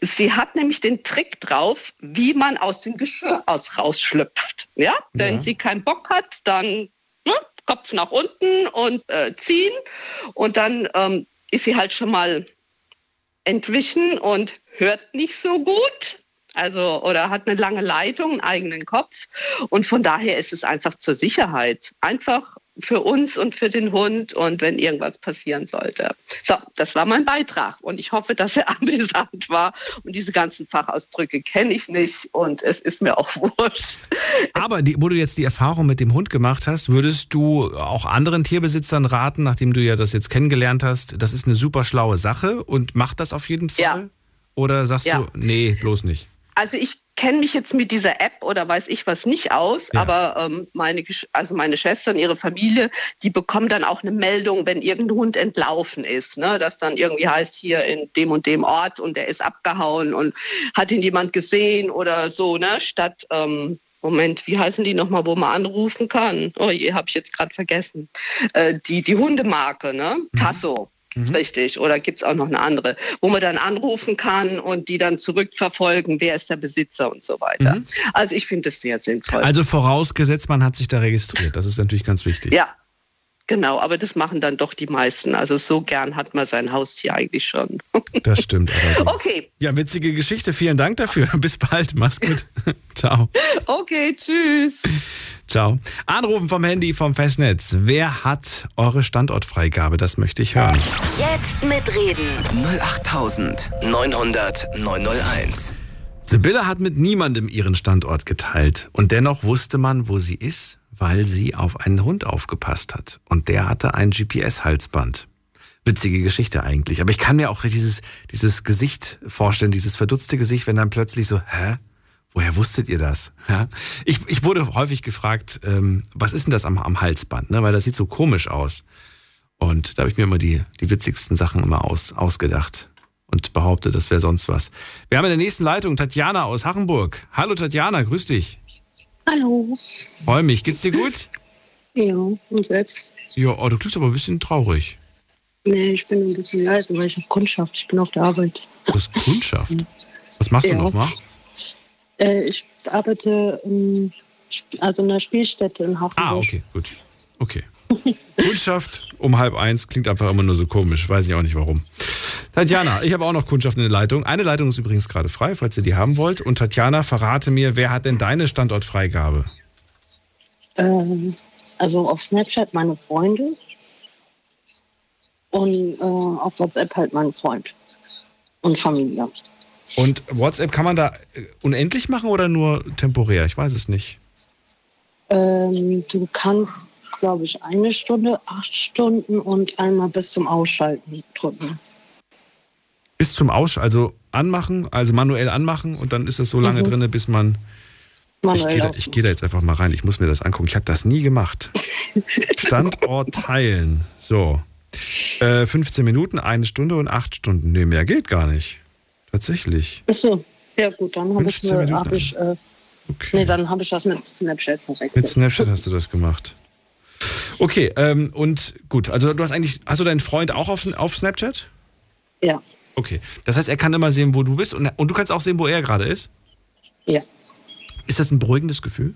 Sie hat nämlich den Trick drauf, wie man aus dem Geschirr aus rausschlüpft. Ja, wenn Ja. sie keinen Bock hat, dann ne, Kopf nach unten und äh, ziehen. Und dann ähm, ist sie halt schon mal entwichen und hört nicht so gut. Also, oder hat eine lange Leitung, einen eigenen Kopf. Und von daher ist es einfach zur Sicherheit. Einfach für uns und für den Hund und wenn irgendwas passieren sollte. So, das war mein Beitrag. Und ich hoffe, dass er amüsant war. Und diese ganzen Fachausdrücke kenne ich nicht. Und es ist mir auch wurscht. Aber die, wo du jetzt die Erfahrung mit dem Hund gemacht hast, würdest du auch anderen Tierbesitzern raten, nachdem du ja das jetzt kennengelernt hast, das ist eine super schlaue Sache und mach das auf jeden Fall? Ja. Oder sagst Ja. du, nee, bloß nicht? Also ich kenne mich jetzt mit dieser App oder weiß ich was nicht aus, Ja. aber ähm, meine, also meine Schwester und ihre Familie, die bekommen dann auch eine Meldung, wenn irgendein Hund entlaufen ist. Ne? Das dann irgendwie heißt, hier in dem und dem Ort und der ist abgehauen und hat ihn jemand gesehen oder so, ne? Statt, ähm, Moment, wie heißen die nochmal, wo man anrufen kann? Oh je, habe ich jetzt gerade vergessen. Äh, die, die Hundemarke, ne? Tasso. Richtig. Oder gibt es auch noch eine andere, wo man dann anrufen kann und die dann zurückverfolgen, wer ist der Besitzer und so weiter. Also ich finde das sehr sinnvoll. Also vorausgesetzt, man hat sich da registriert. Das ist natürlich ganz wichtig. ja, genau. Aber das machen dann doch die meisten. Also so gern hat man sein Haustier eigentlich schon. Das stimmt. allerdings. Okay, Ja, witzige Geschichte. Vielen Dank dafür. Bis bald. Mach's gut. Ciao. okay, tschüss. Ciao. Anrufen vom Handy vom Festnetz. Wer hat eure Standortfreigabe? Das möchte ich hören. Jetzt mitreden. 08900 901. Sibylle hat mit niemandem ihren Standort geteilt. Und dennoch wusste man, wo sie ist, weil sie auf einen Hund aufgepasst hat. Und der hatte ein GPS-Halsband. Witzige Geschichte eigentlich. Aber ich kann mir auch dieses, dieses Gesicht vorstellen, dieses verdutzte Gesicht, wenn dann plötzlich so, hä? Woher wusstet ihr das? Ja? Ich, ich wurde häufig gefragt, ähm, was ist denn das am, am Halsband? Ne? Weil das sieht so komisch aus. Und da habe ich mir immer die, die witzigsten Sachen immer aus, ausgedacht und behauptet, das wäre sonst was. Wir haben in der nächsten Leitung Tatjana aus Hachenburg. Hallo Tatjana, grüß dich. Hallo. Freue mich. Geht's dir gut? Ja, und selbst? Ja, oh, du klingst aber ein bisschen traurig. Nee, ich bin ein bisschen leise, weil ich habe Kundschaft. Ich bin auf der Arbeit. Du hast Kundschaft. Was machst du Ja. nochmal? Äh, ich arbeite ähm, also in einer Spielstätte in Hafenburg. Ah, okay, gut. Okay. Kundschaft um halb eins klingt einfach immer nur so komisch. Weiß ich auch nicht warum. Tatjana, ich habe auch noch Kundschaft in der Leitung. Eine Leitung ist übrigens gerade frei, falls ihr die haben wollt. Und Tatjana, verrate mir, wer hat denn deine Standortfreigabe? Ähm, also auf Snapchat meine Freunde und äh, auf WhatsApp halt mein Freund und Familie. Und WhatsApp kann man da äh, unendlich machen oder nur temporär? Ich weiß es nicht. Ähm, du kannst, glaube ich, eine Stunde, acht Stunden und einmal bis zum Ausschalten drücken. Bis zum Aus, also anmachen, also manuell anmachen und dann ist es so lange Mhm. drinne, bis man. Ich Manuell gehe da, ich geh da jetzt einfach mal rein. Ich muss mir das angucken. Ich habe das nie gemacht. Standort teilen. So. Äh, 15 Minuten, eine Stunde und acht Stunden. Nee, mehr geht gar nicht. Tatsächlich. Achso, ja gut, dann habe ich, 15 mir- Minuten. hab ich, äh, Okay. nee, dann habe ich das mit Snapchat verwechselt. Mit Snapchat hast du das gemacht. Okay, ähm, und gut, also du hast eigentlich, hast du deinen Freund auch auf, auf Snapchat? Ja, Okay. Das heißt, er kann immer sehen, wo du bist und, und du kannst auch sehen, wo er gerade ist? ja. Ist das ein beruhigendes Gefühl?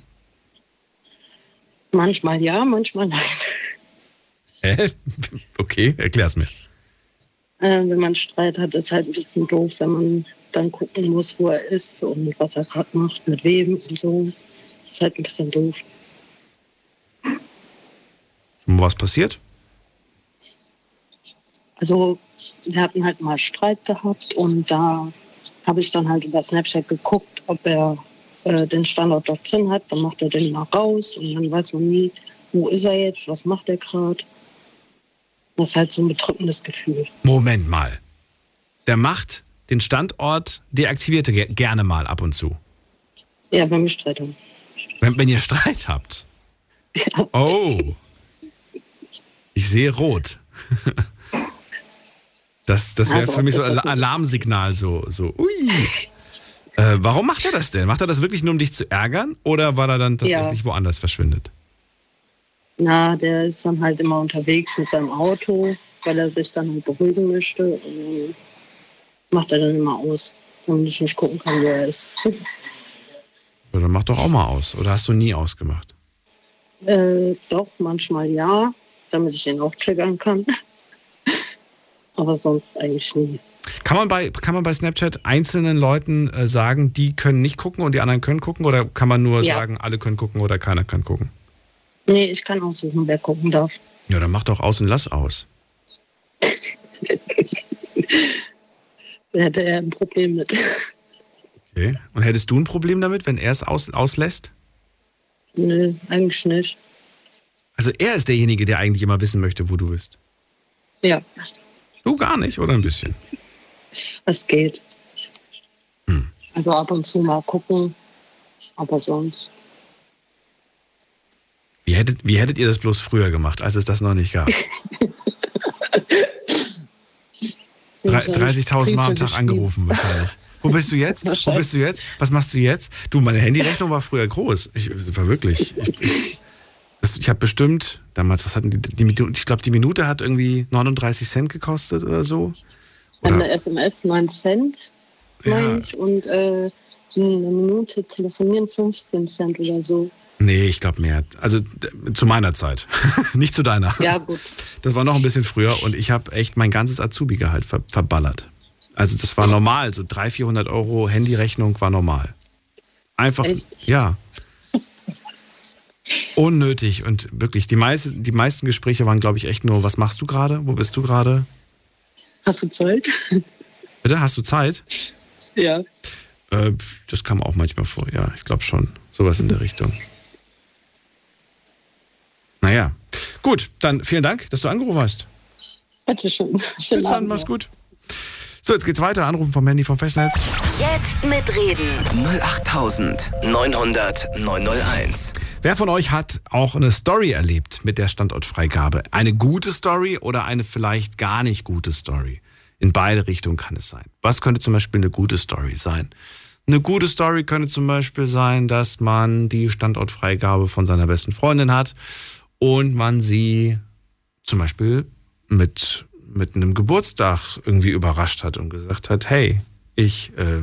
Manchmal ja, manchmal nein. Hä? Okay, erklär's mir. Äh, wenn man Streit hat, ist halt ein bisschen doof, wenn man dann gucken muss, wo er ist und was er gerade macht, mit wem und so. Ist halt ein bisschen doof. Was passiert? Also wir hatten halt mal Streit gehabt und da habe ich dann halt über Snapchat geguckt, ob er äh, den Standort dort drin hat. Dann macht er den mal raus und dann weiß man nie, wo ist er jetzt, was macht er gerade. Das ist halt so ein bedrückendes Gefühl. Moment mal. Der macht den Standort, deaktivierte ge gerne mal ab und zu. Ja, wenn wir Streit haben. Wenn, wenn ihr Streit habt. Oh. Ich sehe rot. Das, das wäre Also, für mich so ein Alarmsignal, so, so, ui. Äh, warum macht er das denn? Macht er das wirklich nur, um dich zu ärgern? Oder weil er dann Ja. tatsächlich woanders verschwindet? Na, der ist dann halt immer unterwegs mit seinem Auto, weil er sich dann halt beruhigen möchte. Und dann macht er dann immer aus, damit ich nicht gucken kann, wo er ist. Ja, dann mach doch auch mal aus. Oder hast du nie ausgemacht? Äh, doch, manchmal ja, damit ich ihn auch triggern kann. Aber sonst eigentlich nie. Kann man bei, kann man bei Snapchat einzelnen Leuten äh, sagen, die können nicht gucken und die anderen können gucken? Oder kann man nur Ja. sagen, alle können gucken oder keiner kann gucken? Nee, ich kann aussuchen, wer gucken darf. Ja, dann mach doch aus und lass aus. Da hätte er ein Problem mit. Okay. Und hättest du ein Problem damit, wenn er es aus, auslässt? Nö, eigentlich nicht. Also er ist derjenige, der eigentlich immer wissen möchte, wo du bist. Ja, Du gar nicht, oder ein bisschen? das geht. Also ab und zu mal gucken, aber sonst. Wie hättet, wie hättet ihr das bloß früher gemacht, als es das noch nicht gab? Drei- 30.000 Mal am Tag angerufen wahrscheinlich. Wo bist du jetzt? Wo bist du jetzt? Was machst du jetzt? Du, meine Handyrechnung war früher groß. Ich war wirklich. Ich, ich, das- ich habe bestimmt damals, was hatten die, die Minute? Ich glaube, die Minute hat irgendwie 39 Cent gekostet oder so. Eine SMS 9 Cent, Ja. meine ich, und äh, eine Minute telefonieren 15 Cent oder so. Nee, ich glaube mehr. Also zu meiner Zeit, nicht zu deiner. Ja, gut. Das war noch ein bisschen früher und ich habe echt mein ganzes Azubi-Gehalt ver verballert. Also das war normal, so 300, 400 Euro Handyrechnung war normal. Einfach, Echt? ja. Unnötig und wirklich, die, meiste, die meisten Gespräche waren, glaube ich, echt nur, was machst du gerade? Wo bist du gerade? Hast du Zeit? Bitte, hast du Zeit? ja. Äh, das kam auch manchmal vor, ja, ich glaube schon. Sowas in der Richtung. Naja, gut, dann vielen Dank, dass du angerufen hast. Bitte schön. Bis dann, mach's gut. So, jetzt geht's weiter. Anrufen vom Handy vom Festnetz. Jetzt mitreden. 08900 901. Wer von euch hat auch eine Story erlebt mit der Standortfreigabe? Eine gute Story oder eine vielleicht gar nicht gute Story? In beide Richtungen kann es sein. Was könnte zum Beispiel eine gute Story sein? Eine gute Story könnte zum Beispiel sein, dass man die Standortfreigabe von seiner besten Freundin hat und man sie zum Beispiel mit, mit einem Geburtstag irgendwie überrascht hat und gesagt hat, hey, ich äh,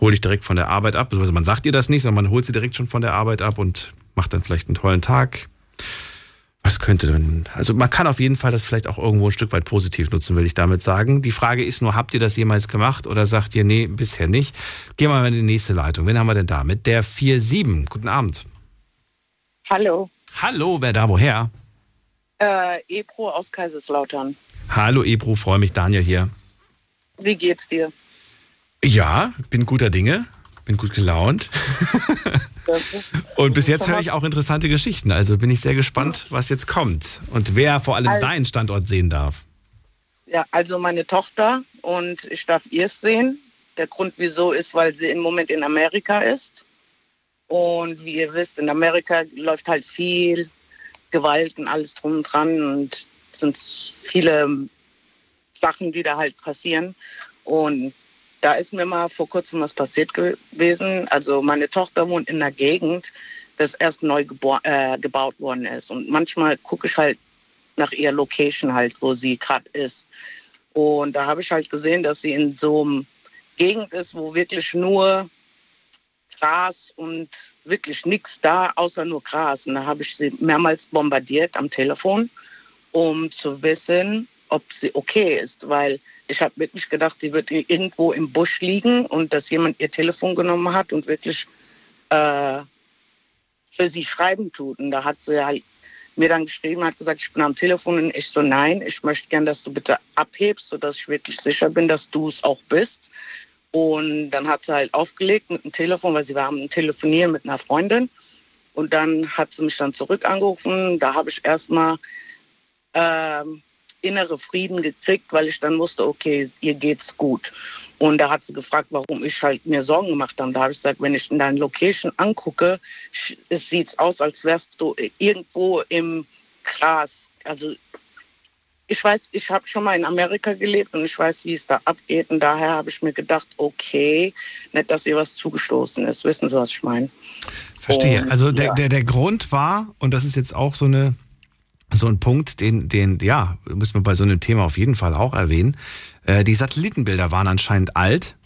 hole dich direkt von der Arbeit ab. Also man sagt ihr das nicht, sondern man holt sie direkt schon von der Arbeit ab und macht dann vielleicht einen tollen Tag. Was könnte denn? Also man kann auf jeden Fall das vielleicht auch irgendwo ein Stück weit positiv nutzen, will ich damit sagen. Die Frage ist nur, habt ihr das jemals gemacht oder sagt ihr, nee, bisher nicht? Gehen wir mal in die nächste Leitung. Wen haben wir denn da? Mit der 47. Guten Abend. Hallo, Hallo, wer da woher? äh, Ebro aus Kaiserslautern. Hallo Ebro, freue mich, Daniel hier. Wie geht's dir? Ja, bin guter Dinge, bin gut gelaunt. Und bis jetzt höre ich auch interessante Geschichten. Also bin ich sehr gespannt, was jetzt kommt und wer vor allem Also- deinen Standort sehen darf. Ja, also meine Tochter und ich darf ihr es sehen. Der Grund wieso ist, weil sie im Moment in Amerika ist. Und wie ihr wisst, in Amerika läuft halt viel Gewalt und alles drum und dran und sind viele Sachen, die da halt passieren. Und da ist mir mal vor kurzem was passiert gewesen. Also meine Tochter wohnt in einer Gegend, das erst neu äh, gebaut worden ist. Und manchmal gucke ich halt nach ihrer Location halt, wo sie gerade ist. Und da habe ich halt gesehen, dass sie in so einem Gegend ist, wo wirklich nur Gras und wirklich nichts da, außer nur Gras. Und da habe ich sie mehrmals bombardiert am Telefon, um zu wissen, ob sie okay ist. Weil ich habe wirklich gedacht, sie wird irgendwo im Busch liegen und dass jemand ihr Telefon genommen hat und wirklich äh, für sie schreiben tut. Und da hat sie halt mir dann geschrieben, hat gesagt, ich bin am Telefon und ich so, nein, ich möchte gern, dass du bitte abhebst, sodass ich wirklich sicher bin, dass du es auch bist. Und dann hat sie halt aufgelegt mit dem Telefon, weil sie war am Telefonieren mit einer Freundin. Und dann hat sie mich dann zurück angerufen. Da habe ich erstmal ähm, innere Frieden gekriegt, weil ich dann wusste, okay, ihr geht's gut. Und da hat sie gefragt, warum ich halt mir Sorgen gemacht habe. Da habe ich gesagt, wenn ich in deine Location angucke, es sieht aus, als wärst du irgendwo im Gras. Also ich weiß, ich habe schon mal in Amerika gelebt und ich weiß, wie es da abgeht. Und daher habe ich mir gedacht, okay, nicht, dass ihr was zugestoßen ist. Wissen Sie, was ich meine? Verstehe. Und, Also der, ja. der, der Grund war, und das ist jetzt auch so eine so ein Punkt, den, den, ja, müssen wir bei so einem Thema auf jeden Fall auch erwähnen. Äh, die Satellitenbilder waren anscheinend alt.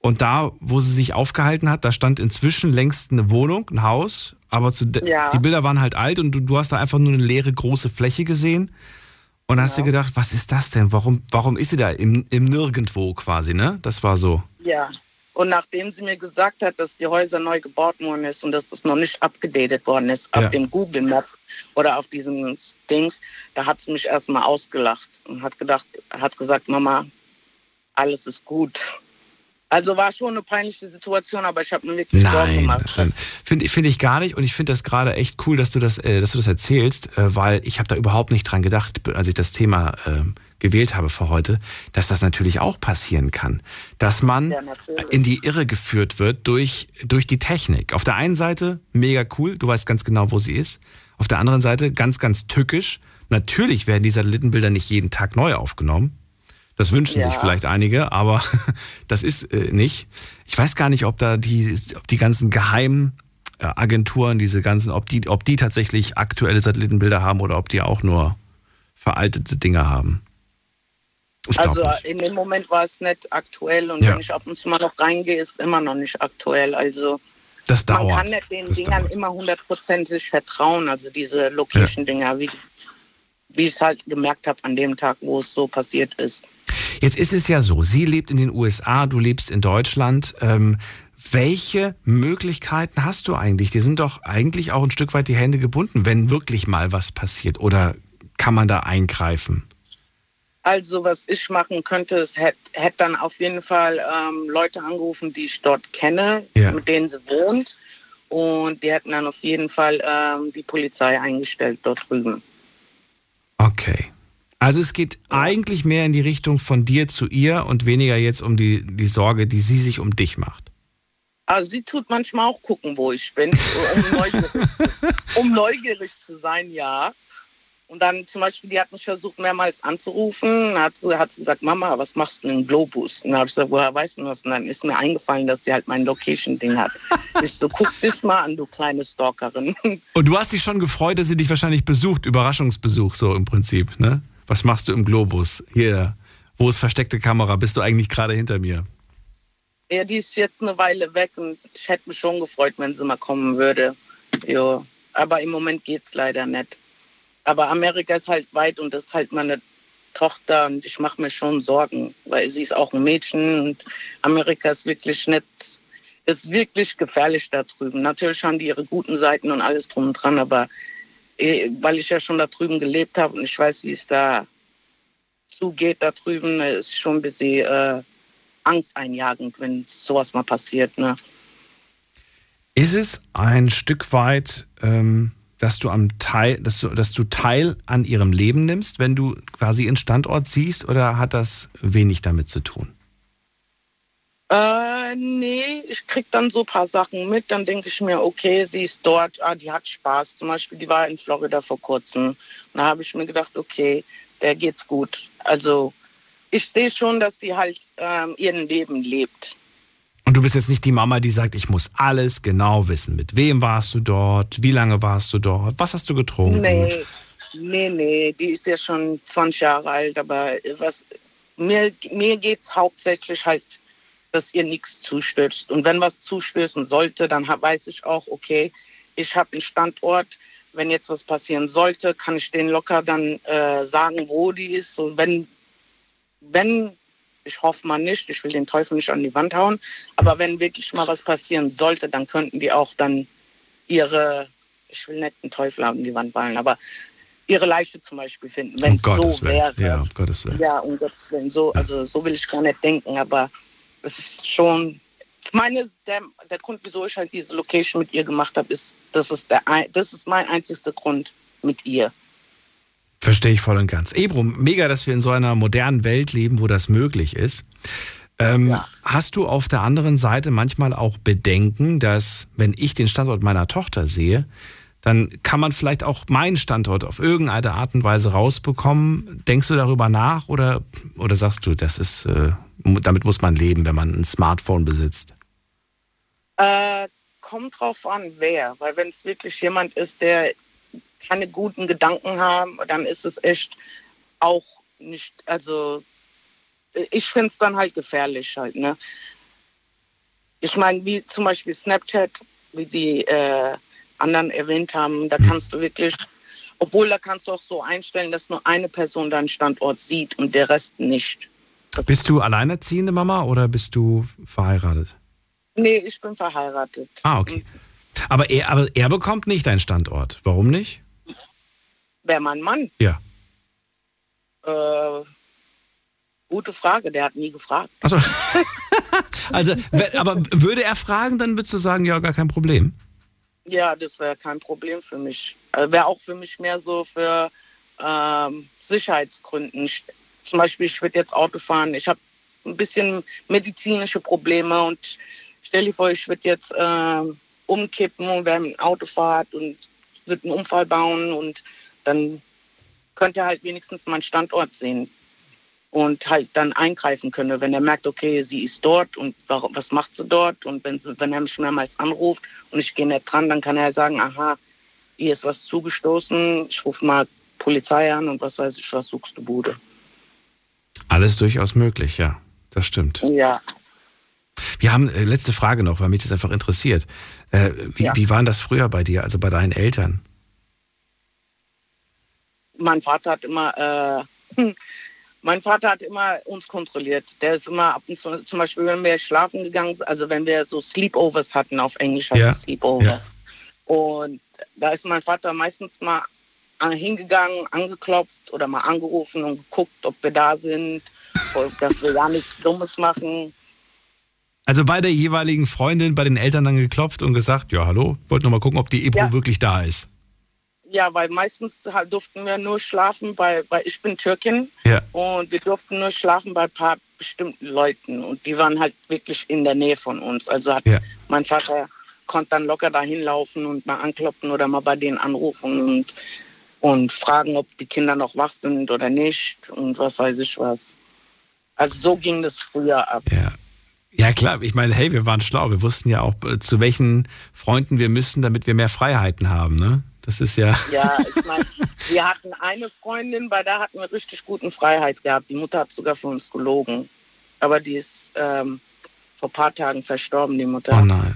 Und da, wo sie sich aufgehalten hat, da stand inzwischen längst eine Wohnung, ein Haus, aber Ja. die Bilder waren halt alt und du, du hast da einfach nur eine leere große Fläche gesehen. Und hast dir gedacht, was ist das denn? Warum, warum ist sie da im, im Nirgendwo quasi, ne? Das war so. Ja. Und nachdem sie mir gesagt hat, dass die Häuser neu gebaut worden ist und dass das noch nicht abgedatet worden ist Ja. auf dem Google Map oder auf diesem Dings, da hat sie mich erstmal ausgelacht und hat gedacht, hat gesagt, Mama, alles ist gut. Also war schon eine peinliche Situation, aber ich habe mir wirklich Sorgen Nein, gemacht. nein. finde find ich gar nicht und ich finde das gerade echt cool, dass du das, äh, dass du das erzählst, äh, weil ich habe da überhaupt nicht dran gedacht, als ich das Thema äh, gewählt habe für heute, dass das natürlich auch passieren kann. Dass man Ja, in die Irre geführt wird durch, durch die Technik. Auf der einen Seite mega cool, du weißt ganz genau, wo sie ist. Auf der anderen Seite ganz, ganz tückisch. Natürlich werden die Satellitenbilder nicht jeden Tag neu aufgenommen. Das wünschen Ja. sich vielleicht einige, aber das ist äh, nicht. Ich weiß gar nicht, ob da die, ob die ganzen geheimen äh, Agenturen, diese ganzen, ob die, ob die tatsächlich aktuelle Satellitenbilder haben oder ob die auch nur veraltete Dinge haben. Ich Also in dem Moment war es nicht aktuell und Ja. wenn ich ab und zu mal noch reingehe, ist immer noch nicht aktuell. Also Das man dauert. kann nicht den Das Dingern dauert. immer hundertprozentig vertrauen, also diese Location-Dinger, wie, wie ich es halt gemerkt habe an dem Tag, wo es so passiert ist. Jetzt ist es ja so, sie lebt in den USA, du lebst in Deutschland. Ähm, welche Möglichkeiten hast du eigentlich? Die sind doch eigentlich auch ein Stück weit die Hände gebunden, wenn wirklich mal was passiert. Oder kann man da eingreifen? Also was ich machen könnte, es hätte hätt dann auf jeden Fall ähm, Leute angerufen, die ich dort kenne, Ja. mit denen sie wohnt. Und die hätten dann auf jeden Fall ähm, die Polizei eingestellt dort drüben. Okay. Also es geht eigentlich mehr in die Richtung von dir zu ihr und weniger jetzt um die, die Sorge, die sie sich um dich macht. Also sie tut manchmal auch gucken, wo ich bin, um neugierig, um neugierig zu sein, ja. Und dann zum Beispiel, die hat mich versucht mehrmals anzurufen, hat sie, hat sie gesagt, Mama, was machst du in Globus? Und dann habe ich gesagt, woher weißt du das? Und dann ist mir eingefallen, dass sie halt mein Location-Ding hat. Ich so, guck das mal an, du kleine Stalkerin. Und du hast dich schon gefreut, dass sie dich wahrscheinlich besucht, Überraschungsbesuch so im Prinzip, ne? Was machst du im Globus? Hier, wo ist versteckte Kamera? Bist du eigentlich gerade hinter mir? Ja, die ist jetzt eine Weile weg und ich hätte mich schon gefreut, wenn sie mal kommen würde. Jo. Aber im Moment geht's leider nicht. Aber Amerika ist halt weit und das ist halt meine Tochter und ich mache mir schon Sorgen, weil sie ist auch ein Mädchen und Amerika ist wirklich nicht, ist wirklich gefährlich da drüben. Natürlich haben die ihre guten Seiten und alles drum und dran, aber eh, weil ich ja schon da drüben gelebt habe und ich weiß, wie es da zugeht da drüben, ist schon ein bisschen äh, angsteinjagend, wenn sowas mal passiert. Ne? Ist es ein Stück weit, ähm, dass du am Teil, dass du, dass du Teil an ihrem Leben nimmst, wenn du quasi ihren Standort siehst, oder hat das wenig damit zu tun? Äh, nee, ich krieg dann so ein paar Sachen mit. Dann denke ich mir, okay, sie ist dort, ah, die hat Spaß. Zum Beispiel, die war in Florida vor kurzem. Und da habe ich mir gedacht, okay, der geht's gut. Also ich sehe schon, dass sie halt ähm, ihren Leben lebt. Und du bist jetzt nicht die Mama, die sagt, ich muss alles genau wissen. Mit wem warst du dort? Wie lange warst du dort? Was hast du getrunken? Nee, nee, nee, die ist ja schon 20 Jahre alt, aber was mir, mir geht es hauptsächlich halt, dass ihr nichts zustößt. Und wenn was zustößen sollte, dann weiß ich auch, okay, ich habe einen Standort. Wenn jetzt was passieren sollte, kann ich denen locker dann äh, sagen, wo die ist. Und wenn, wenn, ich hoffe mal nicht, ich will den Teufel nicht an die Wand hauen, aber wenn wirklich mal was passieren sollte, dann könnten die auch dann ihre, ich will nicht den Teufel an die Wand ballen, aber ihre Leiche zum Beispiel finden, wenn Um es Gottes so Willen. wäre. Ja, um Gottes Willen. Ja, um Gottes Willen. So, also so will ich gar nicht denken, aber es ist schon. Ich meine, der, der Grund, wieso ich halt diese Location mit ihr gemacht habe, ist, das ist der ein- das ist mein einzigster Grund mit ihr. Verstehe ich voll und ganz. Ebrum, mega, dass wir in so einer modernen Welt leben, wo das möglich ist. Ähm, Hast du auf der anderen Seite manchmal auch Bedenken, dass, wenn ich den Standort meiner Tochter sehe, dann kann man vielleicht auch meinen Standort auf irgendeine Art und Weise rausbekommen. Denkst du darüber nach oder, oder sagst du, das ist, äh, damit muss man leben, wenn man ein Smartphone besitzt? Äh, kommt drauf an, wer. Weil wenn es wirklich jemand ist, der keine guten Gedanken haben, dann ist es echt auch nicht, also äh, ich finde es dann halt gefährlich halt, ne? Ich meine, wie zum Beispiel Snapchat, wie die äh, anderen erwähnt haben, da kannst du wirklich, obwohl da kannst du auch so einstellen, dass nur eine Person deinen Standort sieht und der Rest nicht. Bist du alleinerziehende Mama oder bist du verheiratet? Nee, ich bin verheiratet. Ah, okay. Aber er, aber er bekommt nicht deinen Standort. Warum nicht? Wer mein Mann? Ja. Äh, gute Frage, der hat nie gefragt. Also, also, aber würde er fragen, dann würdest du sagen, ja, gar kein Problem. Ja, das wäre kein Problem für mich. Also wäre auch für mich mehr so für ähm, Sicherheitsgründen. Ich zum Beispiel, ich würde jetzt Auto fahren, ich habe ein bisschen medizinische Probleme und stell dir vor, ich würde jetzt äh, umkippen während Autofahrt und würde einen Unfall bauen und dann könnte er halt wenigstens meinen Standort sehen und halt dann eingreifen können, wenn er merkt, okay, sie ist dort und was macht sie dort und wenn, sie, wenn er mich mehrmals anruft und ich gehe nicht dran, dann kann er sagen, aha, hier ist was zugestoßen, ich rufe mal Polizei an und was weiß ich, was suchst du Bude. Alles durchaus möglich, ja, das stimmt. Ja. Wir haben äh, letzte Frage noch, weil mich das einfach interessiert. Äh, wie, Ja. wie waren das früher bei dir, also bei deinen Eltern? Mein Vater hat immer, äh, mein Vater hat immer uns kontrolliert. Der ist immer ab und zu, zum Beispiel, wenn wir schlafen gegangen sind, also wenn wir so Sleepovers hatten, auf Englisch heißt Ja, Sleepover. ja. Und da ist mein Vater meistens mal an- hingegangen, angeklopft oder mal angerufen und geguckt, ob wir da sind, dass wir gar nichts Dummes machen. Also bei der jeweiligen Freundin, bei den Eltern dann geklopft und gesagt, ja hallo, wollte nur mal gucken, ob die Ebro Ja. wirklich da ist. Ja, weil meistens halt durften wir nur schlafen bei, weil ich bin Türkin Ja. und wir durften nur schlafen bei ein paar bestimmten Leuten und die waren halt wirklich in der Nähe von uns. Also hat Ja. mein Vater konnte dann locker dahin laufen und mal anklopfen oder mal bei denen anrufen und, und fragen, ob die Kinder noch wach sind oder nicht und was weiß ich was. Also so ging das früher ab. Ja. Ja klar, ich meine, hey, wir waren schlau. Wir wussten ja auch, äh, zu welchen Freunden wir müssen, damit wir mehr Freiheiten haben. Ne? Das ist ja. Ja, ich meine, wir hatten eine Freundin, bei der hatten wir richtig guten Freiheit gehabt. Die Mutter hat sogar für uns gelogen. Aber die ist ähm, vor ein paar Tagen verstorben, die Mutter. Oh nein.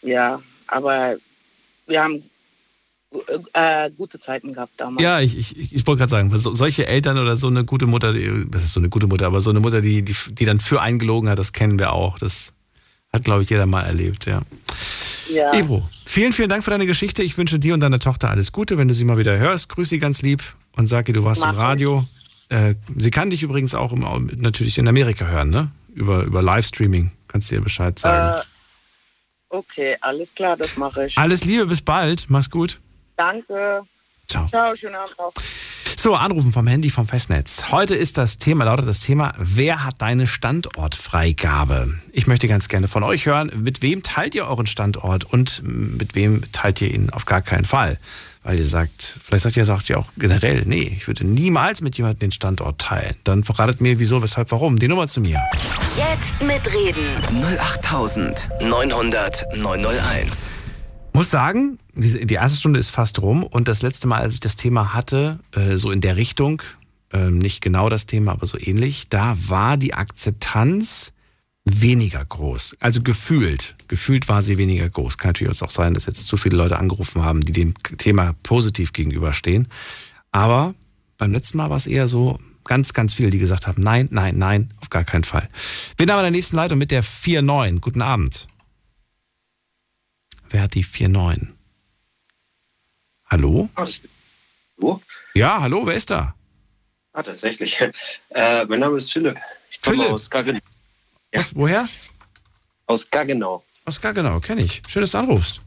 Ja, aber wir haben äh, gute Zeiten gehabt damals. Ja, ich, ich, ich wollte gerade sagen, so, solche Eltern oder so eine gute Mutter, das ist so eine gute Mutter, aber so eine Mutter, die, die, die dann für einen gelogen hat, das kennen wir auch. Das hat, glaube ich, jeder mal erlebt, ja. Ja. Ebro, vielen, vielen Dank für deine Geschichte. Ich wünsche dir und deiner Tochter alles Gute. Wenn du sie mal wieder hörst, grüß sie ganz lieb und sag ihr, du warst Mach im Radio. Äh, sie kann dich übrigens auch im, natürlich in Amerika hören, ne? Über, über Livestreaming. Kannst du ihr Bescheid sagen. Äh, okay, alles klar, das mache ich. Alles Liebe, bis bald. Mach's gut. Danke. Ciao. Ciao, schönen Abend noch. So, anrufen vom Handy vom Festnetz. Heute ist das Thema, lautet das Thema, wer hat deine Standortfreigabe? Ich möchte ganz gerne von euch hören, mit wem teilt ihr euren Standort und mit wem teilt ihr ihn auf gar keinen Fall? Weil ihr sagt, vielleicht sagt ihr, sagt ihr auch generell, nee, ich würde niemals mit jemandem den Standort teilen. Dann verratet mir, wieso, weshalb, warum. Die Nummer zu mir. Jetzt mitreden. 08900 901. Muss sagen, diese, die erste Stunde ist fast rum und das letzte Mal, als ich das Thema hatte, äh, so in der Richtung, ähm, nicht genau das Thema, aber so ähnlich, da war die Akzeptanz weniger groß. Also gefühlt. Gefühlt war sie weniger groß. Kann natürlich auch sein, dass jetzt zu viele Leute angerufen haben, die dem Thema positiv gegenüberstehen. Aber beim letzten Mal war es eher so, ganz, ganz viele, die gesagt haben, nein, nein, nein, auf gar keinen Fall. Haben wir in der nächsten Leitung mit der 4.9? Guten Abend. Wer hat die 4.9? Hallo? Hallo? Ja, hallo, wer ist da? Ah, tatsächlich. Äh, mein Name ist Philipp. Ich komme Philipp? aus Gaggenau. Was, woher? Aus Gaggenau. Aus Gaggenau, kenne ich. Schön, dass du anrufst.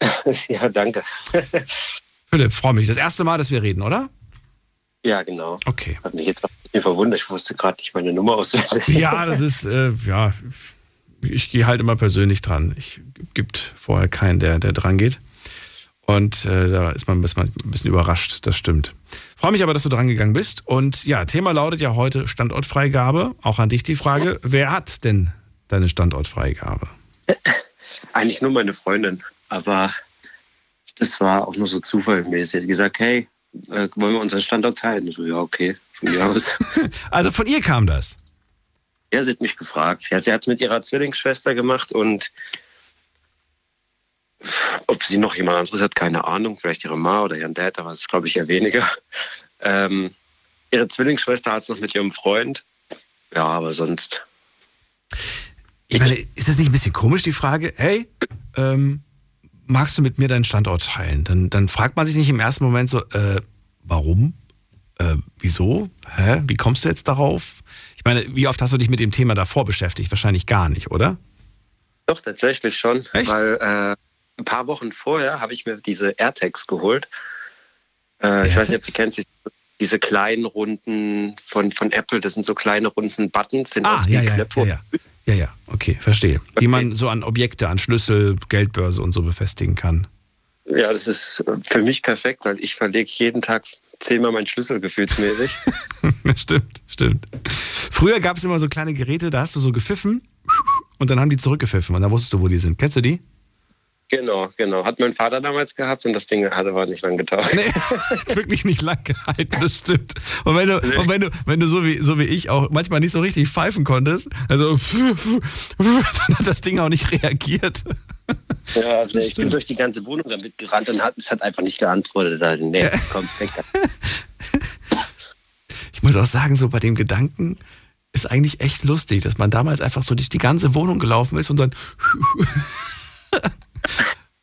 ja, danke. Philipp, freue mich. Das erste Mal, dass wir reden, oder? ja, genau. Okay. Hat mich jetzt auch verwundert. Ich wusste gerade nicht meine Nummer auswendig. Ja, das ist, äh, ja, ich gehe halt immer persönlich dran. Ich gibt vorher keinen, der, der dran geht. Und äh, da ist man ein bisschen, ein bisschen überrascht, das stimmt. Freue mich aber, dass du dran gegangen bist. Und ja, Thema lautet ja heute Standortfreigabe. Auch an dich die Frage, wer hat denn deine Standortfreigabe? Eigentlich nur meine Freundin. Aber das war auch nur so zufallmäßig. Sie hat gesagt, hey, äh, wollen wir unseren Standort teilen? Ich so, ja, okay, von mir aus. Also von ihr kam das. Ja, sie hat mich gefragt. Ja, sie hat es mit ihrer Zwillingsschwester gemacht und ob sie noch jemand anderes hat, keine Ahnung. Vielleicht ihre Ma oder ihren Dad, aber das glaube ich eher weniger. Ähm, ihre Zwillingsschwester hat es noch mit ihrem Freund. Ja, aber sonst. Ich meine, ist das nicht ein bisschen komisch, die Frage? Hey, ähm, magst du mit mir deinen Standort teilen? Dann, dann fragt man sich nicht im ersten Moment so, äh, warum? Äh, wieso? Hä? Wie kommst du jetzt darauf? Ich meine, wie oft hast du dich mit dem Thema davor beschäftigt? Wahrscheinlich gar nicht, oder? Doch, tatsächlich schon. Echt? Weil äh, ein paar Wochen vorher habe ich mir diese AirTags geholt. Äh, ich weiß nicht, ob AirTags? du kennst, die- diese kleinen runden von, von Apple, das sind so kleine runden Buttons, sind Ah, aus ja, ja, ja, ja. Ja, ja, okay, verstehe. Die man so an Objekte, an Schlüssel, Geldbörse und so befestigen kann. Ja, das ist für mich perfekt, weil ich verlege jeden Tag zehnmal meinen Schlüssel gefühlsmäßig. stimmt, stimmt. Früher gab es immer so kleine Geräte, da hast du so gepfiffen und dann haben die zurückgepfiffen und dann wusstest du, wo die sind. Kennst du die? Genau, genau. Hat mein Vater damals gehabt und das Ding hat aber nicht lang getaucht. Nee, wirklich nicht lang gehalten, das stimmt. Und wenn du, und wenn du, wenn du so wie, so wie ich auch manchmal nicht so richtig pfeifen konntest, also dann hat das Ding auch nicht reagiert. Ja, also ich bin durch die ganze Wohnung damit gerannt und hat, es hat einfach nicht geantwortet. Also, nee, komm, weg. Ich muss auch sagen, so bei dem Gedanken ist eigentlich echt lustig, dass man damals einfach so durch die ganze Wohnung gelaufen ist und dann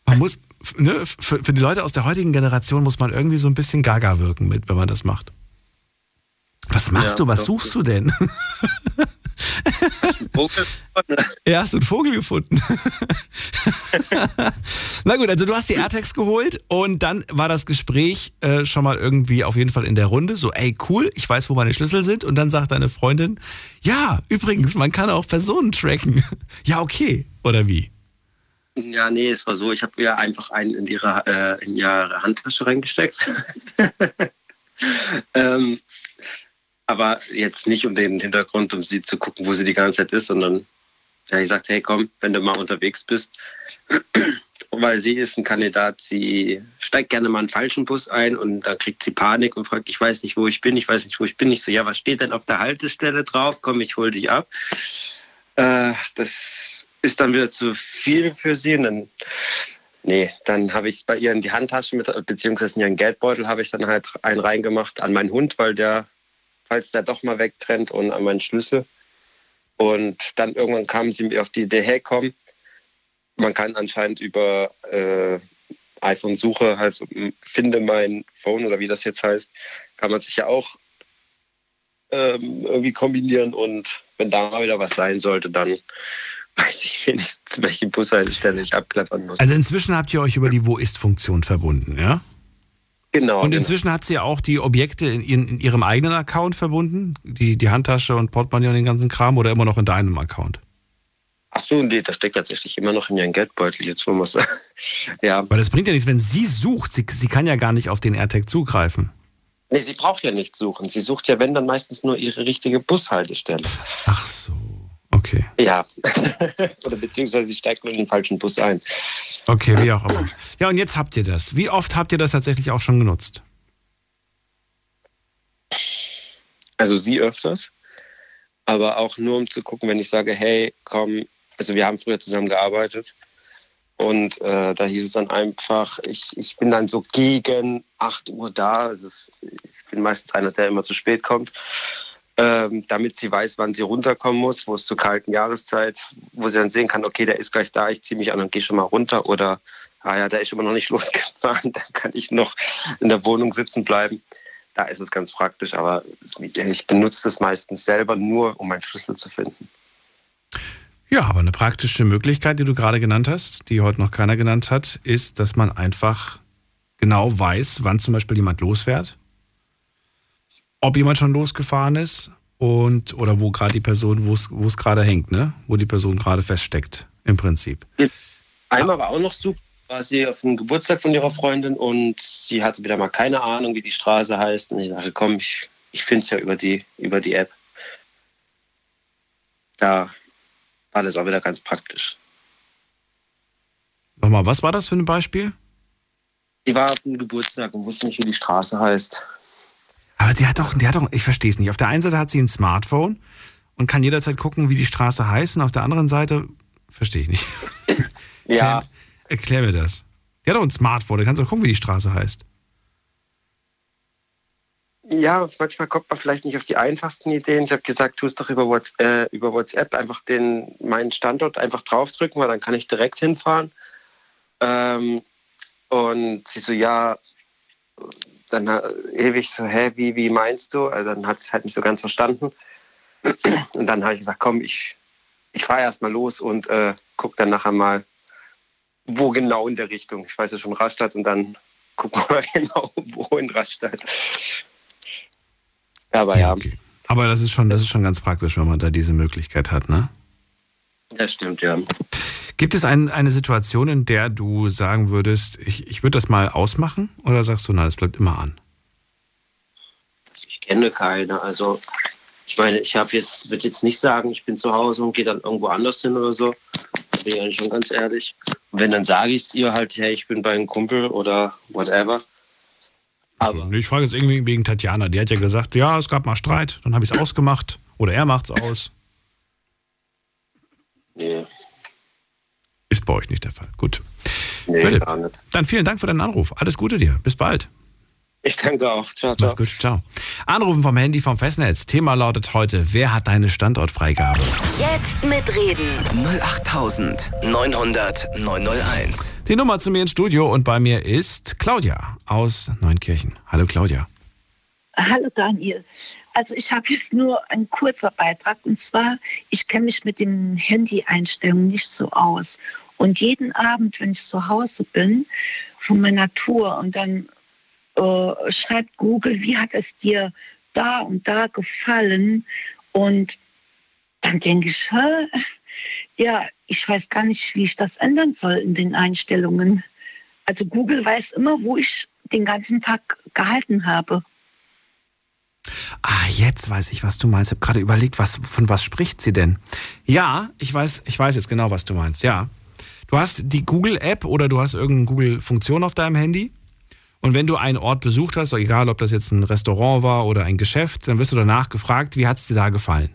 man muss, ne, für, für die Leute aus der heutigen Generation muss man irgendwie so ein bisschen gaga wirken mit, wenn man das macht. Was machst Ja, du? Was suchst du denn? Ja, hast du einen Vogel gefunden? Na gut, also du hast die AirTags geholt und dann war das Gespräch äh, schon mal irgendwie auf jeden Fall in der Runde. So, ey, cool, ich weiß, wo meine Schlüssel sind. Und dann sagt deine Freundin, ja, übrigens, man kann auch Personen tracken. Ja, okay. Oder wie? Ja, nee, es war so, ich habe ihr einfach einen in ihre, äh, in ihre Handtasche reingesteckt. ähm, aber jetzt nicht um den Hintergrund, um sie zu gucken, wo sie die ganze Zeit ist, sondern ja, ich sagte, hey komm, wenn du mal unterwegs bist, weil sie ist ein Kandidat, sie steigt gerne mal einen falschen Bus ein und dann kriegt sie Panik und fragt, ich weiß nicht, wo ich bin, ich weiß nicht, wo ich bin. Ich so, ja, was steht denn auf der Haltestelle drauf? Komm, ich hol dich ab. Äh, das ist dann wieder zu viel für sie. Und dann, nee, dann habe ich es bei ihr in die Handtasche mit, beziehungsweise in ihren Geldbeutel habe ich dann halt einen reingemacht an meinen Hund, weil der, falls der doch mal wegrennt und an meinen Schlüssel. Und dann irgendwann kam sie mir auf die Idee, hey komm, man kann anscheinend über äh, iPhone-Suche, also finde mein Phone oder wie das jetzt heißt, kann man sich ja auch ähm, irgendwie kombinieren und wenn da mal wieder was sein sollte, dann weiß ich wenigstens, welche Bushaltestelle ich abklappern muss. Also inzwischen habt ihr euch über die Wo ist-Funktion verbunden, ja? Genau. Und inzwischen hat sie auch die Objekte in, in, ihrem eigenen Account verbunden? Die, die Handtasche und Portemonnaie und den ganzen Kram oder immer noch in deinem Account? Ach so, nee, das steckt tatsächlich immer noch in ihren Geldbeutel, jetzt wo man es Ja. Weil das bringt ja nichts, wenn sie sucht, sie, sie kann ja gar nicht auf den AirTag zugreifen. Nee, sie braucht ja nichts suchen. Sie sucht ja, wenn, dann meistens nur ihre richtige Bushaltestelle. Ach so, okay. Ja. Oder beziehungsweise sie steigt nur in den falschen Bus ein. Okay, wie auch immer. Ja, und jetzt habt ihr das. Wie oft habt ihr das tatsächlich auch schon genutzt? Also sie öfters, aber auch nur um zu gucken, wenn ich sage, hey, komm, also wir haben früher zusammen gearbeitet und äh, da hieß es dann einfach, ich, ich bin dann so gegen 8 Uhr da, ist, ich bin meistens einer, der immer zu spät kommt, ähm, damit sie weiß, wann sie runterkommen muss, wo es zur kalten Jahreszeit, wo sie dann sehen kann, okay, der ist gleich da, ich ziehe mich an und gehe schon mal runter oder, ah ja, der ist immer noch nicht losgefahren, dann kann ich noch in der Wohnung sitzen bleiben da ist es ganz praktisch, aber ich benutze das meistens selber nur, um meinen Schlüssel zu finden. Ja, aber eine praktische Möglichkeit, die du gerade genannt hast, die heute noch keiner genannt hat, ist, dass man einfach genau weiß, wann zum Beispiel jemand losfährt, ob jemand schon losgefahren ist und oder wo gerade die Person, wo es gerade hängt, ne? Wo die Person gerade feststeckt, im Prinzip. Einmal war auch noch super, war sie auf dem Geburtstag von ihrer Freundin und sie hatte wieder mal keine Ahnung, wie die Straße heißt. Und ich sagte, komm, ich, ich finde es ja über die, über die App. Da war das auch wieder ganz praktisch. Nochmal, was war das für ein Beispiel? Sie war auf dem Geburtstag und wusste nicht, wie die Straße heißt. Aber die hat doch, die hat doch, ich verstehe es nicht. Auf der einen Seite hat sie ein Smartphone und kann jederzeit gucken, wie die Straße heißt, und auf der anderen Seite verstehe ich nicht. Ja, Erklär mir das. Die hat doch ein Smartphone, da kannst du gucken, wie die Straße heißt. Ja, manchmal kommt man vielleicht nicht auf die einfachsten Ideen. Ich habe gesagt, tu es doch über, Whats äh, über WhatsApp, einfach den, meinen Standort einfach draufdrücken, weil dann kann ich direkt hinfahren. Ähm, und sie so, ja, dann äh, ewig so, hä, wie, wie meinst du? Also dann hat es halt nicht so ganz verstanden. Und dann habe ich gesagt, komm, ich, ich fahre erstmal los und äh, guck dann nachher mal, wo genau in der Richtung. Ich weiß ja schon Rastatt und dann gucken wir mal genau, wo in Rastatt. Aber ja, okay. Aber das ist schon, das ist schon ganz praktisch, wenn man da diese Möglichkeit hat, ne? das stimmt, ja. Gibt es ein, eine Situation, in der du sagen würdest, ich, ich würde das mal ausmachen? Oder sagst du, nein, das bleibt immer an? Ich kenne keine. Also, ich meine, ich habe jetzt, würde jetzt nicht sagen, ich bin zu Hause und gehe dann irgendwo anders hin oder so. Da bin ich eigentlich schon ganz ehrlich. Und wenn, dann sage ich es ihr halt, hey, ich bin bei einem Kumpel oder whatever. Aber also, ich frage jetzt irgendwie wegen Tatjana. Die hat ja gesagt, ja, es gab mal Streit, dann habe ich es ausgemacht. Oder er macht es aus. Nee. Ist bei euch nicht der Fall. Gut. Nee, Philipp, gar nicht. Dann vielen Dank für deinen Anruf. Alles Gute dir. Bis bald. Ich danke auch. Ciao, ciao. Mach's gut. Ciao. Anrufen vom Handy vom Festnetz. Thema lautet heute, wer hat deine Standortfreigabe? Jetzt mitreden. 08900 901. Die Nummer zu mir ins Studio und bei mir ist Claudia aus Neunkirchen. Hallo Claudia. Hallo Daniel. Also ich habe jetzt nur einen kurzer Beitrag und zwar, ich kenne mich mit den Handy-Einstellungen nicht so aus. Und jeden Abend, wenn ich zu Hause bin, von meiner Tour und dann äh, schreibt Google, wie hat es dir da und da gefallen? Und dann denke ich, hä? ja, ich weiß gar nicht, wie ich das ändern soll in den Einstellungen. Also Google weiß immer, wo ich den ganzen Tag gehalten habe. Ah, jetzt weiß ich, was du meinst. Ich habe gerade überlegt, was, von was spricht sie denn? Ja, ich weiß, ich weiß jetzt genau, was du meinst. Ja. Du hast die Google-App oder du hast irgendeine Google-Funktion auf deinem Handy. Und wenn du einen Ort besucht hast, egal ob das jetzt ein Restaurant war oder ein Geschäft, dann wirst du danach gefragt, wie hat es dir da gefallen?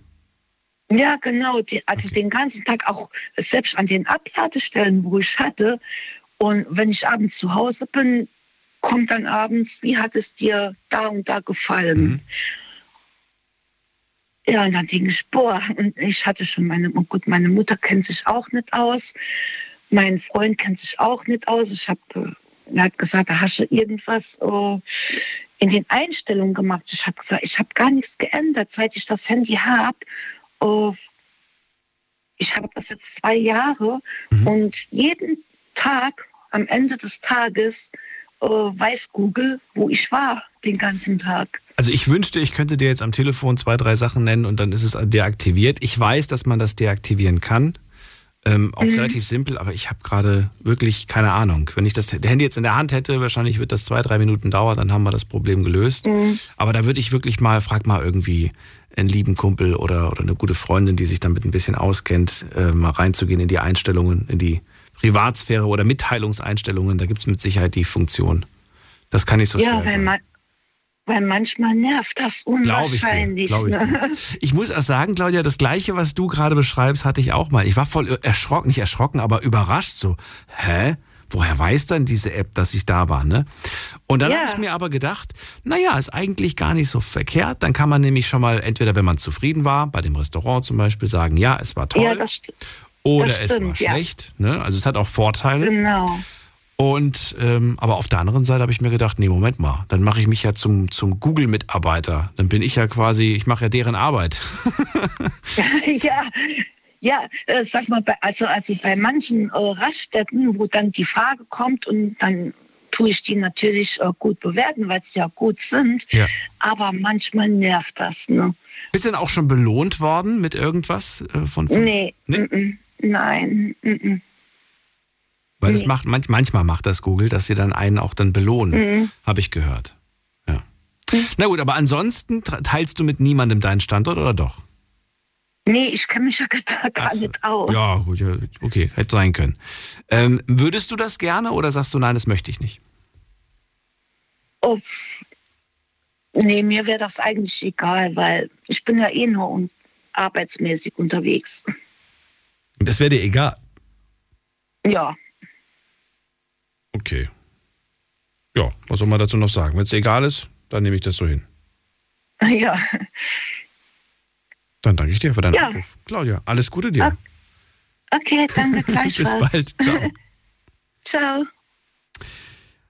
Ja, genau. Die, also okay. den ganzen Tag auch selbst an den Abladestellen, wo ich hatte. Und wenn ich abends zu Hause bin, kommt dann abends, wie hat es dir da und da gefallen? Mhm. Ja, und dann denke ich, boah, und ich hatte schon meine, oh gut, meine Mutter kennt sich auch nicht aus, mein Freund kennt sich auch nicht aus. Ich habe, er hat gesagt, da hast du irgendwas äh, in den Einstellungen gemacht. Ich habe gesagt, ich habe gar nichts geändert, seit ich das Handy habe. Äh, ich habe das jetzt zwei Jahre mhm. und jeden Tag, am Ende des Tages, äh, weiß Google, wo ich war den ganzen Tag. Also ich wünschte, ich könnte dir jetzt am Telefon zwei, drei Sachen nennen und dann ist es deaktiviert. Ich weiß, dass man das deaktivieren kann. Ähm, auch mhm. relativ simpel, aber ich habe gerade wirklich keine Ahnung. Wenn ich das Handy jetzt in der Hand hätte, wahrscheinlich wird das zwei, drei Minuten dauern, dann haben wir das Problem gelöst. Mhm. Aber da würde ich wirklich mal, frag mal irgendwie einen lieben Kumpel oder, oder eine gute Freundin, die sich damit ein bisschen auskennt, äh, mal reinzugehen in die Einstellungen, in die Privatsphäre oder Mitteilungseinstellungen. Da gibt es mit Sicherheit die Funktion. Das kann nicht so ja, schwer sein. Man, weil manchmal nervt das unwahrscheinlich. Glaube ich, dir, glaub ich, dir. ich muss auch sagen, Claudia, das Gleiche, was du gerade beschreibst, hatte ich auch mal. Ich war voll erschrocken, nicht erschrocken, aber überrascht so. Hä? Woher weiß dann diese App, dass ich da war, ne? Und dann ja. habe ich mir aber gedacht, naja, ist eigentlich gar nicht so verkehrt. Dann kann man nämlich schon mal, entweder wenn man zufrieden war, bei dem Restaurant zum Beispiel, sagen, ja, es war toll. Ja, das, oder stimmt, es war schlecht. Ne? Also es hat auch Vorteile. Genau. Und ähm, aber auf der anderen Seite habe ich mir gedacht, nee, Moment mal, dann mache ich mich ja zum, zum Google-Mitarbeiter. Dann bin ich ja quasi, ich mache ja deren Arbeit. ja, ja, äh, sag mal, bei, also, also bei manchen äh, Raststätten, wo dann die Frage kommt und dann tue ich die natürlich äh, gut bewerten, weil sie ja gut sind. Ja. Aber manchmal nervt das. Ne? Bist du denn auch schon belohnt worden mit irgendwas äh, von, von? Nee, nee? Mm -mm. Nein. Mm weil das macht, manchmal macht das Google, dass sie dann einen auch dann belohnen, mhm. habe ich gehört. Ja. Mhm. Na gut, aber ansonsten teilst du mit niemandem deinen Standort oder doch? Nee, ich kenne mich ja gar so. nicht aus. Ja, gut, okay, hätte sein können. Ähm, würdest du das gerne oder sagst du, nein, das möchte ich nicht? Oh, nee, mir wäre das eigentlich egal, weil ich bin ja eh nur un arbeitsmäßig unterwegs. Das wäre dir egal? Ja. Okay. Ja, was soll man dazu noch sagen? Wenn es egal ist, dann nehme ich das so hin. Ja. Dann danke ich dir für deinen ja. Anruf. Claudia, alles Gute dir. Okay, danke gleichfalls. Bis bald. Ciao. Ciao.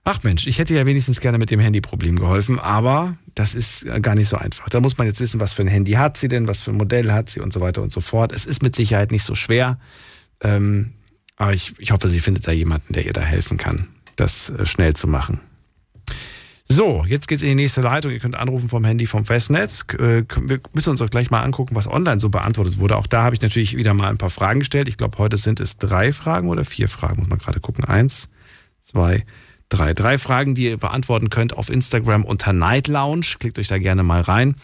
Ach Mensch, ich hätte ja wenigstens gerne mit dem Handyproblem geholfen, aber das ist gar nicht so einfach. Da muss man jetzt wissen, was für ein Handy hat sie denn, was für ein Modell hat sie und so weiter und so fort. Es ist mit Sicherheit nicht so schwer. Ähm, aber ich, ich hoffe, sie findet da jemanden, der ihr da helfen kann das äh, schnell zu machen. So, jetzt geht's in die nächste Leitung. Ihr könnt anrufen vom Handy vom Festnetz. Äh, Wir müssen uns auch gleich mal angucken, was online so beantwortet wurde. Auch da habe ich natürlich wieder mal ein paar Fragen gestellt. Ich glaube, heute sind es drei Fragen oder vier Fragen. Muss man gerade gucken. Eins, zwei, drei. Drei Fragen, die ihr beantworten könnt auf Instagram unter Night Lounge. Klickt euch da gerne mal rein.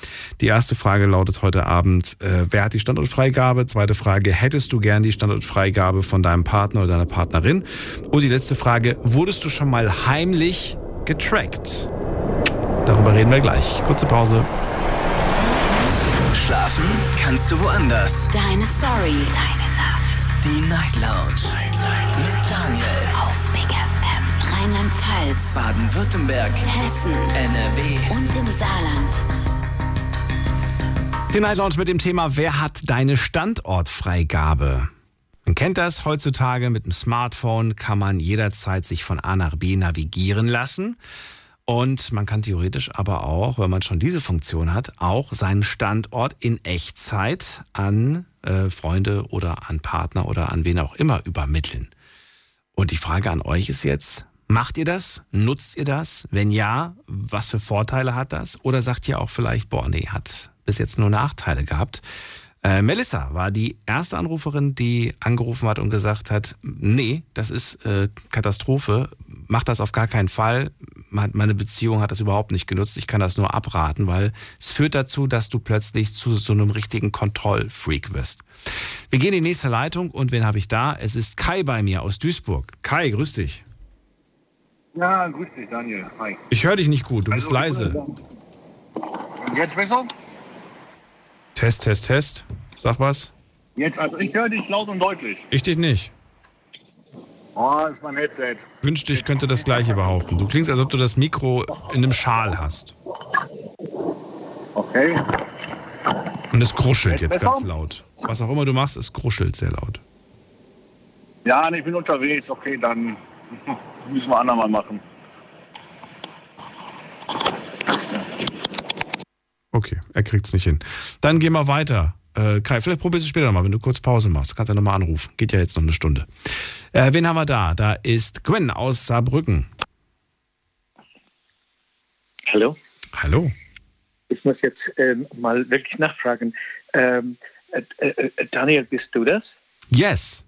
Die erste Frage lautet heute Abend, äh, wer hat die Standortfreigabe? Zweite Frage, hättest du gern die Standortfreigabe von deinem Partner oder deiner Partnerin? Und die letzte Frage, wurdest du schon mal heimlich getrackt? Darüber reden wir gleich. Kurze Pause. Schlafen kannst du woanders. Deine Story. Deine Nacht. Die Night Lounge. Mit Daniel. Rheinland-Pfalz. Baden-Württemberg. Hessen. NRW. Und im Saarland. Den Night Lounge mit dem Thema, wer hat deine Standortfreigabe? Man kennt das heutzutage mit dem Smartphone, kann man jederzeit sich von A nach B navigieren lassen. Und man kann theoretisch aber auch, wenn man schon diese Funktion hat, auch seinen Standort in Echtzeit an äh, Freunde oder an Partner oder an wen auch immer übermitteln. Und die Frage an euch ist jetzt, macht ihr das? Nutzt ihr das? Wenn ja, was für Vorteile hat das? Oder sagt ihr auch vielleicht, boah, nee, hat bis jetzt nur Nachteile gehabt? Äh, Melissa war die erste Anruferin, die angerufen hat und gesagt hat, nee, das ist äh, Katastrophe, mach das auf gar keinen Fall. Me- Meine Beziehung hat das überhaupt nicht genutzt. Ich kann das nur abraten, weil es führt dazu, dass du plötzlich zu so einem richtigen Kontrollfreak wirst. Wir gehen in die nächste Leitung und wen habe ich da? Es ist Kai bei mir aus Duisburg. Kai, grüß dich. Ja, grüß dich, Daniel. Hi. Ich höre dich nicht gut, du bist Also, leise. Jetzt besser? Test, Test, Test. Sag was. Jetzt, also ich höre dich laut und deutlich. Ich dich nicht. Oh, ist mein Headset. Wünschte, ich könnte das gleiche behaupten. Du klingst, als ob du das Mikro in einem Schal hast. Okay. Und es gruschelt Jetzt jetzt ganz laut. Was auch immer du machst, es gruschelt sehr laut. Ja, ich bin unterwegs. Okay, dann müssen wir andermal machen. Okay, er kriegt's nicht hin. Dann gehen wir weiter. Äh, Kai, vielleicht probierst du später nochmal, wenn du kurz Pause machst. Kannst du nochmal anrufen. Geht ja jetzt noch eine Stunde. Äh, wen haben wir da? Da ist Gwen aus Saarbrücken. Hallo, Hallo. ich muss jetzt ähm, mal wirklich nachfragen. Ähm, äh, äh, äh, Daniel, bist du das? Yes.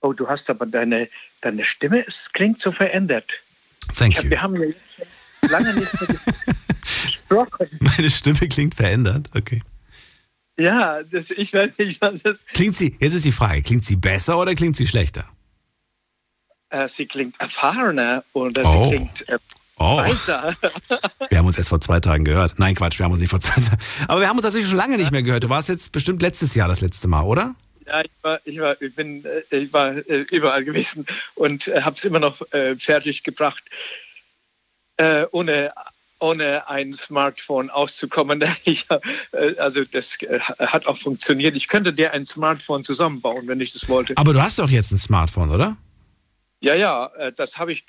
Oh, du hast aber deine, deine Stimme, es klingt so verändert. Thank hab, you. Wir haben ja lange nicht mehr gesprochen. Meine Stimme klingt verändert. Okay. Ja, das, ich weiß nicht, was das. Klingt sie, jetzt ist die Frage, klingt sie besser oder klingt sie schlechter? Äh, sie klingt erfahrener oder Oh. sie klingt äh, Oh. weiser. Wir haben uns erst vor zwei Tagen gehört. Nein, Quatsch, wir haben uns nicht vor zwei Tagen. Aber wir haben uns tatsächlich schon lange nicht mehr gehört. Du warst jetzt bestimmt letztes Jahr das letzte Mal, oder? Ja, ich war, ich war, ich bin, äh, ich war äh, überall gewesen und äh, habe es immer noch äh, fertig gebracht, äh, ohne, ohne ein Smartphone auszukommen. Ich, äh, also das hat auch funktioniert. Ich könnte dir ein Smartphone zusammenbauen, wenn ich das wollte. Aber du hast doch jetzt ein Smartphone, oder? Ja, ja, das habe ich.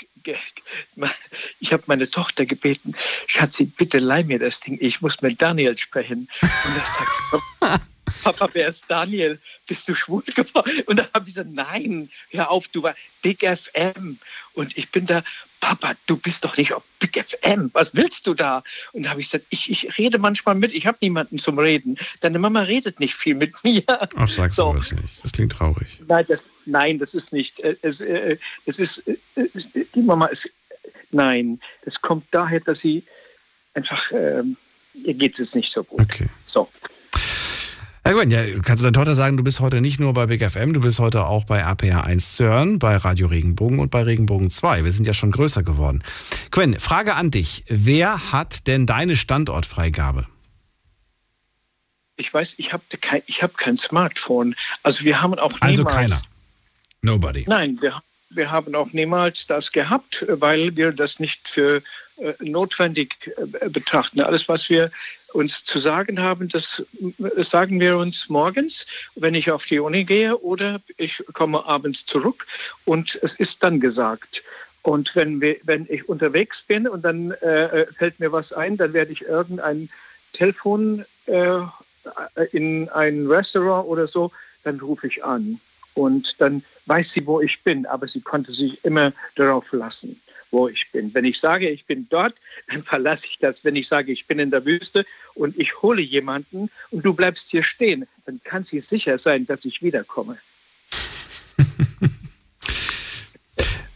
Ich habe meine Tochter gebeten, Schatzi, bitte leih mir das Ding. Ich muss mit Daniel sprechen. Und er sagt, Papa, wer ist Daniel? Bist du schwul geworden? Und dann habe ich gesagt, nein, hör auf, du war Big FM. Und ich bin da, Papa, du bist doch nicht auf Big FM. Was willst du da? Und da habe ich gesagt, ich, ich rede manchmal mit, ich habe niemanden zum Reden. Deine Mama redet nicht viel mit mir. Ach, sagst So. du das nicht. Das klingt traurig. Nein, das, nein, das ist nicht. äh, Es, äh, es ist, äh, die Mama ist, nein, das kommt daher, dass sie einfach, ähm, ihr geht es nicht so gut. Okay. So. Ja, Gwen, ja, kannst du deiner Tochter sagen, du bist heute nicht nur bei Big FM, du bist heute auch bei APR 1 zu hören, bei Radio Regenbogen und bei Regenbogen 2. Wir sind ja schon größer geworden. Gwen, Frage an dich. Wer hat denn deine Standortfreigabe? Ich weiß, ich habe kein, ich hab kein Smartphone. Also wir haben auch Also niemals, keiner. Nobody. Nein, wir, wir haben auch niemals das gehabt, weil wir das nicht für äh, notwendig äh, betrachten. Alles, was wir uns zu sagen haben, das äh, sagen wir uns morgens, wenn ich auf die Uni gehe oder ich komme abends zurück und es ist dann gesagt. Und wenn, wir, wenn ich unterwegs bin und dann äh, fällt mir was ein, dann werde ich irgendein Telefon äh, in ein Restaurant oder so, dann rufe ich an. Und dann weiß sie, wo ich bin, aber sie konnte sich immer darauf verlassen. Wo ich bin. Wenn ich sage, ich bin dort, dann verlasse ich das. Wenn ich sage, ich bin in der Wüste und ich hole jemanden und du bleibst hier stehen, dann kann sie sicher sein, dass ich wiederkomme.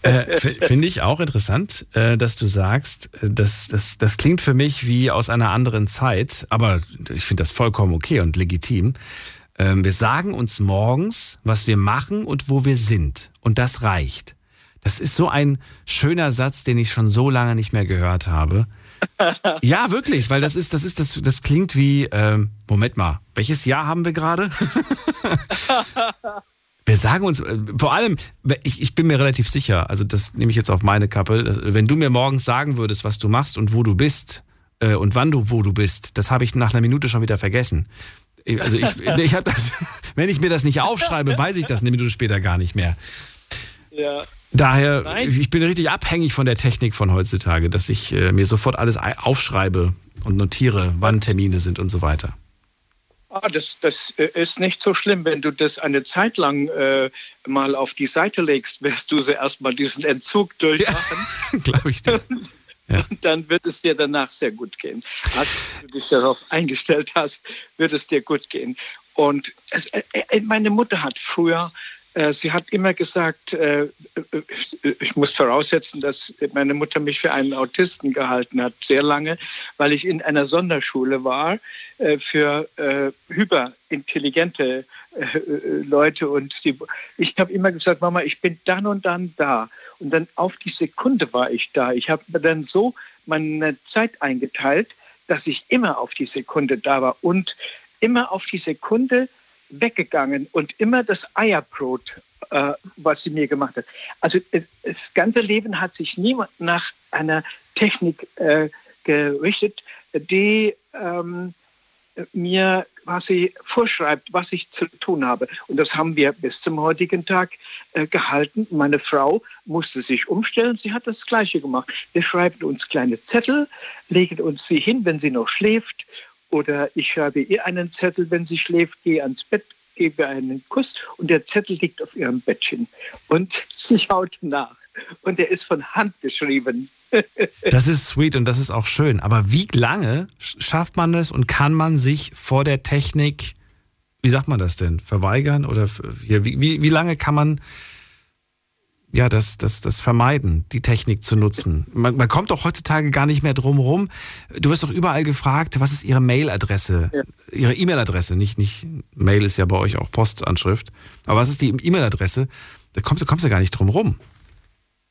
Äh, Finde ich auch interessant, äh, dass du sagst, äh, das, das, das klingt für mich wie aus einer anderen Zeit, aber ich finde das vollkommen okay und legitim. Ähm, wir sagen uns morgens, was wir machen und wo wir sind. Und das reicht. Das ist so ein schöner Satz, den ich schon so lange nicht mehr gehört habe. Ja, wirklich, weil das ist, das ist, das, das klingt wie, ähm, Moment mal, welches Jahr haben wir gerade? wir sagen uns, äh, vor allem, ich, ich bin mir relativ sicher, also das nehme ich jetzt auf meine Kappe, wenn du mir morgens sagen würdest, was du machst und wo du bist äh, und wann du wo du bist, das habe ich nach einer Minute schon wieder vergessen. Also ich, ich habe das, wenn ich mir das nicht aufschreibe, weiß ich das eine Minute später gar nicht mehr. Ja. Daher, Nein. ich bin richtig abhängig von der Technik von heutzutage, dass ich äh, mir sofort alles aufschreibe und notiere, wann Termine sind und so weiter. Ah, das, das äh, ist nicht so schlimm. Wenn du das eine Zeit lang äh, mal auf die Seite legst, wirst du sie erstmal diesen Entzug durchmachen. Ja, Glaube ich dir. Ja. Und dann wird es dir danach sehr gut gehen. Als du dich darauf eingestellt hast, wird es dir gut gehen. Und es, äh, äh meine Mutter hat früher äh, sie hat immer gesagt, äh, ich muss voraussetzen, dass meine Mutter mich für einen Autisten gehalten hat, sehr lange, weil ich in einer Sonderschule war äh, für hyperintelligente Leute. Und ich habe immer gesagt, Mama, ich bin dann und dann da. Und dann auf die Sekunde war ich da. Ich habe mir dann so meine Zeit eingeteilt, dass ich immer auf die Sekunde da war und immer auf die Sekunde weggegangen und immer das Eierbrot, äh, was sie mir gemacht hat. Also das ganze Leben hat sich niemand nach einer Technik äh, gerichtet, die ähm, mir quasi vorschreibt, was ich zu tun habe. Und das haben wir bis zum heutigen Tag äh, gehalten. Meine Frau musste sich umstellen. Sie hat das Gleiche gemacht. Wir schreiben uns kleine Zettel, legen uns sie hin, wenn sie noch schläft oder ich schreibe ihr einen Zettel, wenn sie schläft, gehe ans Bett, gebe einen Kuss und der Zettel liegt auf ihrem Bettchen. Und sie schaut nach. Und er ist von Hand geschrieben. Das ist sweet und das ist auch schön. Aber wie lange schafft man es und kann man sich vor der Technik, wie sagt man das denn, verweigern? Oder wie, wie, wie lange kann man ja, das, das, das vermeiden, die Technik zu nutzen. Man, man kommt doch heutzutage gar nicht mehr drum rum. Du wirst doch überall gefragt, was ist Ihre Mailadresse? Ja. Ihre E-Mail-Adresse, nicht, nicht, Mail ist ja bei euch auch Postanschrift. Aber was ist die E-Mail-Adresse? Da kommst, du kommst ja gar nicht drum rum.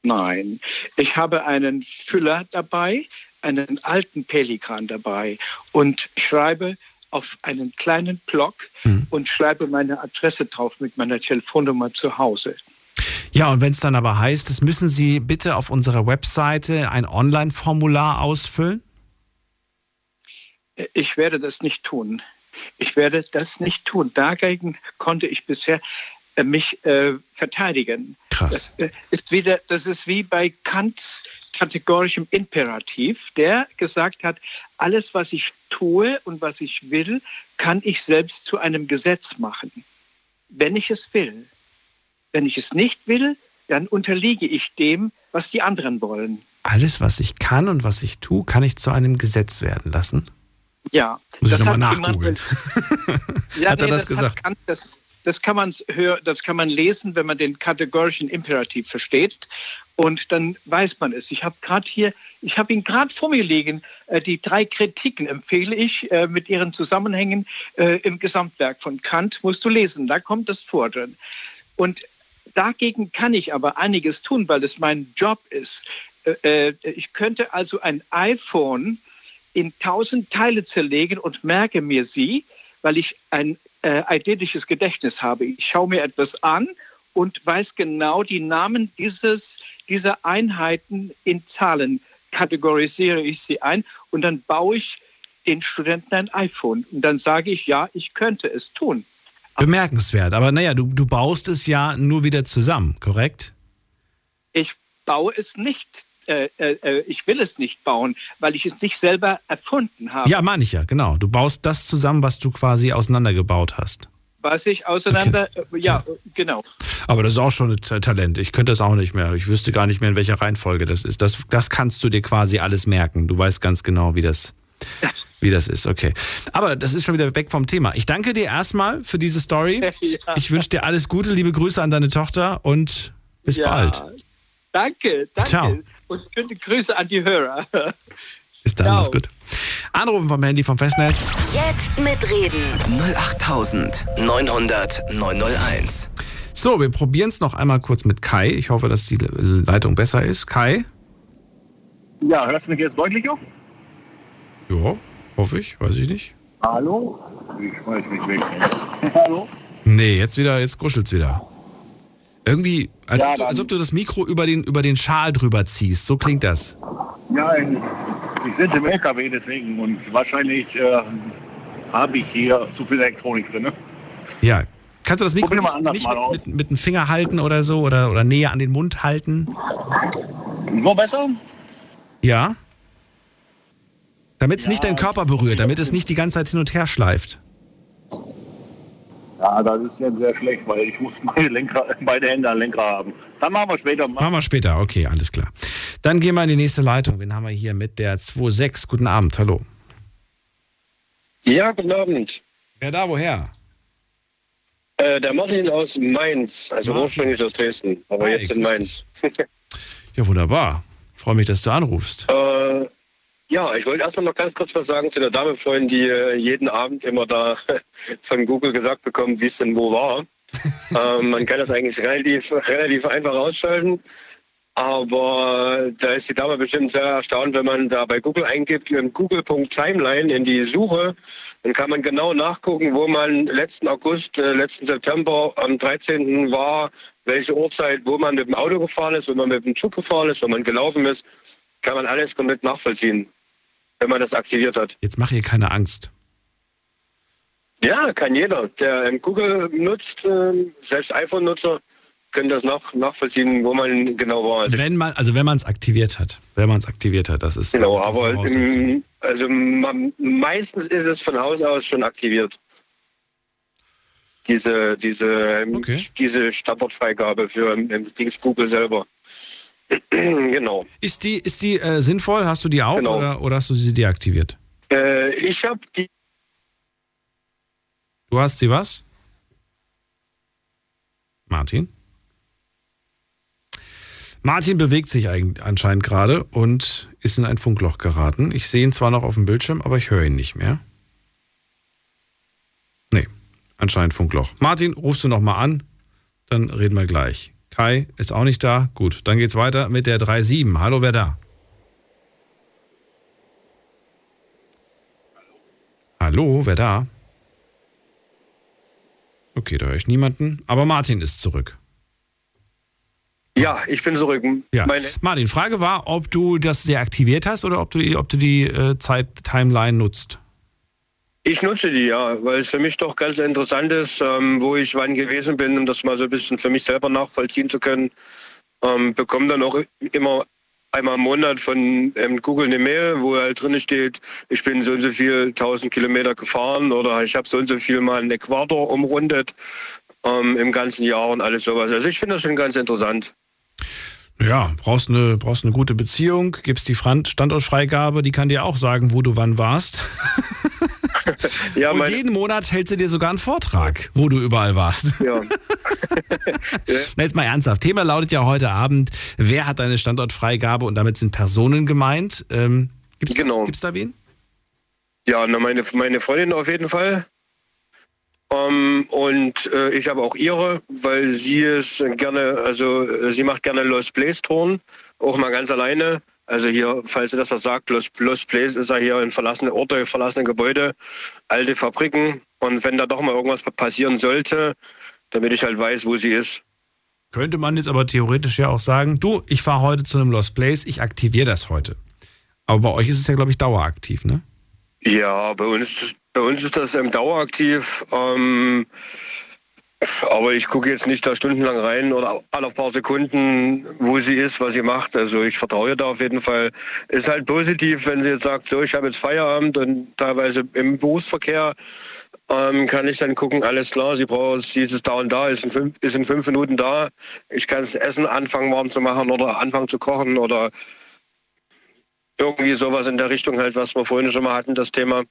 Nein, ich habe einen Füller dabei, einen alten Pelikan dabei und schreibe auf einen kleinen Block mhm. und schreibe meine Adresse drauf mit meiner Telefonnummer zu Hause. Ja, und wenn es dann aber heißt, das müssen Sie bitte auf unserer Webseite ein Online-Formular ausfüllen? Ich werde das nicht tun. Ich werde das nicht tun. Dagegen konnte ich bisher äh, mich äh, verteidigen. Krass. Das, äh, ist wieder, das ist wie bei Kants kategorischem Imperativ, der gesagt hat, alles, was ich tue und was ich will, kann ich selbst zu einem Gesetz machen, wenn ich es will. Wenn ich es nicht will, dann unterliege ich dem, was die anderen wollen. Alles, was ich kann und was ich tue, kann ich zu einem Gesetz werden lassen? Ja. Muss das ich nochmal nachgoogeln. ja, hat er nee, das, das gesagt? Hat, das, das, kann man das kann man lesen, wenn man den kategorischen Imperativ versteht. Und dann weiß man es. Ich habe gerade hier, ich habe ihn gerade vor mir liegen. Äh, die drei Kritiken empfehle ich äh, mit ihren Zusammenhängen äh, im Gesamtwerk von Kant. Musst du lesen, da kommt das vor drin. Und Dagegen kann ich aber einiges tun, weil es mein Job ist. Äh, äh, ich könnte also ein iPhone in tausend Teile zerlegen und merke mir sie, weil ich ein äh, Gedächtnis habe. Ich schaue mir etwas an und weiß genau die Namen dieses, dieser Einheiten in Zahlen, kategorisiere ich sie ein und dann baue ich den Studenten ein iPhone. Und dann sage ich, ja, ich könnte es tun. Bemerkenswert. Aber naja, du, du baust es ja nur wieder zusammen, korrekt? Ich baue es nicht. Äh, äh, äh, ich will es nicht bauen, weil ich es nicht selber erfunden habe. Ja, meine ich ja, genau. Du baust das zusammen, was du quasi auseinandergebaut hast. was ich auseinander, äh, ja, genau. Aber das ist auch schon ein Ta- Talent. Ich könnte das auch nicht mehr. Ich wüsste gar nicht mehr, in welcher Reihenfolge das ist. Das, das kannst du dir quasi alles merken. Du weißt ganz genau, wie das, wie das ist. Okay. Aber das ist schon wieder weg vom Thema. Ich danke dir erstmal für diese Story. Ja. Ich wünsche dir alles Gute, liebe Grüße an deine Tochter und bis Ja. bald. Danke, danke. Ciao. Und schöne Grüße an die Hörer. Bis dann, mach's gut. Anrufen vom Handy vom Festnetz. Jetzt mitreden. 08900 901. So, wir probieren es noch einmal kurz mit Kai. Ich hoffe, dass die Leitung besser ist. Kai? Ja, hörst du mich jetzt deutlicher? Ja, hoffe ich. Weiß ich nicht. Hallo? Ich weiß nicht wirklich. Hallo? Nee, jetzt wieder, jetzt kuschelt's wieder. Irgendwie, als, Ja, ob du, als ob du das Mikro über den, über den Schal drüber ziehst. So klingt das. Ja, ich sitze im LKW deswegen und wahrscheinlich äh, habe ich hier zu viel Elektronik drin. Ne? Ja. Kannst du das Mikro nicht, nicht mit, mit, mit dem Finger halten oder so oder, oder näher an den Mund halten? So besser? Ja? Damit es nicht deinen Körper berührt, damit es nicht die ganze Zeit hin und her schleift. Ja, das ist jetzt sehr schlecht, weil ich muss meine Lenker, beide Hände an Lenker haben. Dann machen wir später mal. Machen wir später, okay, alles klar. Dann gehen wir in die nächste Leitung. Wen haben wir hier mit der 26? Guten Abend, hallo. Ja, guten Abend. Wer da, woher? Äh, der Martin aus Mainz, also Martin. ursprünglich aus Dresden, aber Hi, jetzt in Mainz. Ja, wunderbar. Freue mich, dass du anrufst. äh, ja, ich wollte erstmal noch ganz kurz was sagen zu der Dame vorhin, die äh, jeden Abend immer da von Google gesagt bekommt, wie es denn wo war. ähm, man kann das eigentlich relativ, relativ einfach ausschalten. Aber da ist die Dame bestimmt sehr erstaunt, wenn man da bei Google eingibt, in google.timeline in die Suche, dann kann man genau nachgucken, wo man letzten August, äh, letzten September am 13. war, welche Uhrzeit, wo man mit dem Auto gefahren ist, wo man mit dem Zug gefahren ist, wo man gelaufen ist, kann man alles komplett nachvollziehen, wenn man das aktiviert hat. Jetzt mach ihr keine Angst. Ja, kann jeder, der ähm, Google nutzt, ähm, selbst iPhone-Nutzer, können das nach, nachvollziehen, wo man genau war. Also Wenn man, also wenn man es aktiviert hat. Wenn man es aktiviert hat, das ist, Genau, das ist aber Voraussetzung. ähm, also man, meistens ist es von Haus aus schon aktiviert. Diese, diese, ähm, diese Standortfreigabe für Dings Google selber. genau. Ist die, ist die äh, sinnvoll? Hast du die auch Genau. oder, oder hast du sie deaktiviert? Äh, ich habe die. Du hast sie was? Martin? Martin bewegt sich anscheinend gerade und ist in ein Funkloch geraten. Ich sehe ihn zwar noch auf dem Bildschirm, aber ich höre ihn nicht mehr. Nee, anscheinend Funkloch. Martin, rufst du noch mal an? Dann reden wir gleich. Kai ist auch nicht da. Gut, dann geht's weiter mit der 3.7. Hallo, wer da? Hallo, wer da? Okay, da höre ich niemanden. Aber Martin ist zurück. Ja, ich bin zurück. Ja. Meine, Martin, Frage war, ob du das deaktiviert hast oder ob du die, ob du die äh, Zeit-Timeline nutzt. Ich nutze die, ja, weil es für mich doch ganz interessant ist, ähm, wo ich wann gewesen bin, um das mal so ein bisschen für mich selber nachvollziehen zu können. Ähm, bekomme dann auch immer einmal im Monat von ähm, Google eine Mail, wo halt drin steht, ich bin so und so viel tausend Kilometer gefahren oder ich habe so und so viel mal einen Äquator umrundet ähm, im ganzen Jahr und alles sowas. Also ich finde das schon ganz interessant. Ja, brauchst eine, brauchst eine gute Beziehung, gibst die Standortfreigabe, die kann dir auch sagen, wo du wann warst. Ja, Und jeden Monat hält sie dir sogar einen Vortrag, wo du überall warst. Ja. Na, jetzt mal ernsthaft. Thema lautet ja heute Abend, wer hat eine Standortfreigabe und damit sind Personen gemeint. Ähm, gibt's, Genau. da, gibt's da wen? Ja, na, meine, meine Freundin auf jeden Fall. Ähm, und äh, ich habe auch ihre, weil sie ist gerne, also äh, sie macht gerne Lost Place Touren, auch mal ganz alleine. Also hier, falls ihr das was sagt, Lost, Lost Place ist ja hier in verlassene Orte, verlassene Gebäude, alte Fabriken. Und wenn da doch mal irgendwas passieren sollte, damit ich halt weiß, wo sie ist. Könnte man jetzt aber theoretisch ja auch sagen, du, ich fahre heute zu einem Lost Place, ich aktiviere das heute. Aber bei euch ist es ja, glaube ich, daueraktiv, ne? Ja, bei uns, bei uns ist das ähm, daueraktiv. Ähm, Aber ich gucke jetzt nicht da stundenlang rein oder alle paar Sekunden, wo sie ist, was sie macht. Also ich vertraue da auf jeden Fall. Ist halt positiv, wenn sie jetzt sagt, so ich habe jetzt Feierabend und teilweise im Berufsverkehr ähm, kann ich dann gucken, alles klar, sie braucht dieses da und da, ist in fünf, ist in fünf Minuten da. Ich kann das Essen anfangen warm zu machen oder anfangen zu kochen oder irgendwie sowas in der Richtung halt, was wir vorhin schon mal hatten, das Thema.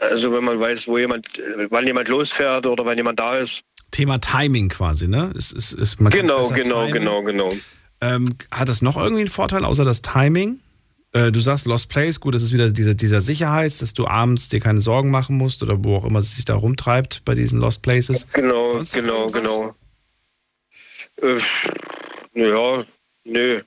Also wenn man weiß, wo jemand, wann jemand losfährt oder wann jemand da ist. Thema Timing quasi, ne? Ist, man kann Genau, genau, timen. genau, genau. Ähm, hat das noch irgendwie einen Vorteil außer das Timing? Äh, du sagst Lost Place, gut, das ist wieder dieser, dieser Sicherheit, dass du abends dir keine Sorgen machen musst oder wo auch immer es sich da rumtreibt bei diesen Lost Places. Genau, Sonst genau, genau. Äh, ja, nö.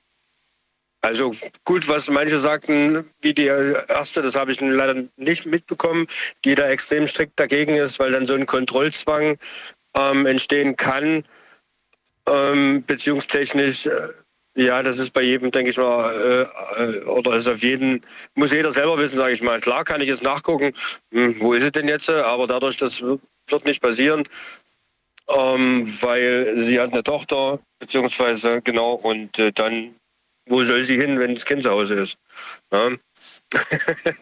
Also gut, was manche sagten, wie die erste, das habe ich leider nicht mitbekommen, die da extrem strikt dagegen ist, weil dann so ein Kontrollzwang ähm, entstehen kann, ähm, beziehungstechnisch. Äh, ja, das ist bei jedem, denke ich mal, äh, äh, oder ist auf jeden, muss jeder selber wissen, sage ich mal. Klar kann ich jetzt nachgucken, hm, wo ist es denn jetzt, aber dadurch, das wird, nicht passieren, ähm, weil sie hat eine Tochter, beziehungsweise genau, und äh, dann, wo soll sie hin, wenn das Kind zu Hause ist? Ja?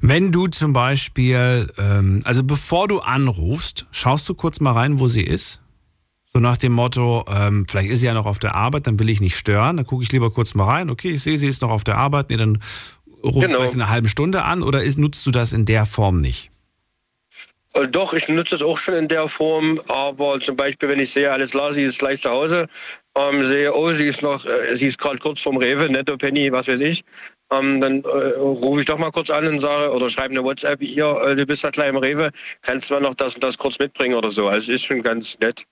Wenn du zum Beispiel, ähm, also bevor du anrufst, schaust du kurz mal rein, wo sie ist? So nach dem Motto, ähm, vielleicht ist sie ja noch auf der Arbeit, dann will ich nicht stören. Dann gucke ich lieber kurz mal rein. Okay, ich sehe, sie ist noch auf der Arbeit. Nee, dann ruf Genau. vielleicht in einer halben Stunde an oder ist, nutzt du das in der Form nicht? Äh, Doch, ich nutze es auch schon in der Form, aber zum Beispiel, wenn ich sehe, alles klar, sie ist gleich zu Hause, ähm, sehe, oh, sie ist noch, äh, sie ist gerade kurz vorm Rewe, Netto Penny, was weiß ich, ähm, dann äh, rufe ich doch mal kurz an und sage, oder schreibe eine WhatsApp, ihr, äh, du bist ja gleich im Rewe, kannst du mal noch das und das kurz mitbringen oder so. Also ist schon ganz nett,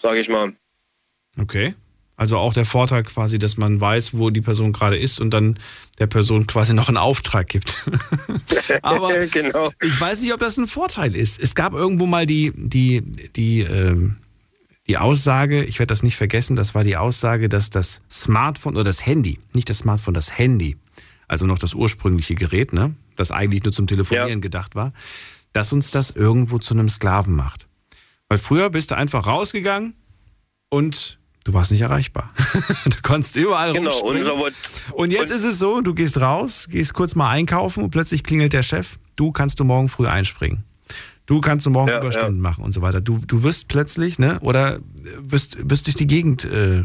sage ich mal. Okay. Also auch der Vorteil quasi, dass man weiß, wo die Person gerade ist und dann der Person quasi noch einen Auftrag gibt. Aber genau. ich weiß nicht, ob das ein Vorteil ist. Es gab irgendwo mal die, die, die, ähm, die Aussage, ich werde das nicht vergessen, das war die Aussage, dass das Smartphone oder das Handy, nicht das Smartphone, das Handy, also noch das ursprüngliche Gerät, ne, das eigentlich nur zum Telefonieren gedacht war, dass uns das irgendwo zu einem Sklaven macht. Weil früher bist du einfach rausgegangen und du warst nicht erreichbar. du konntest überall Genau, rumspringen. unser Wort- Und jetzt ist es so, du gehst raus, gehst kurz mal einkaufen und plötzlich klingelt der Chef, du kannst du morgen früh einspringen. Du kannst du morgen Ja, Überstunden machen und so weiter. Du, du wirst plötzlich, ne, oder wirst, wirst durch die Gegend, äh,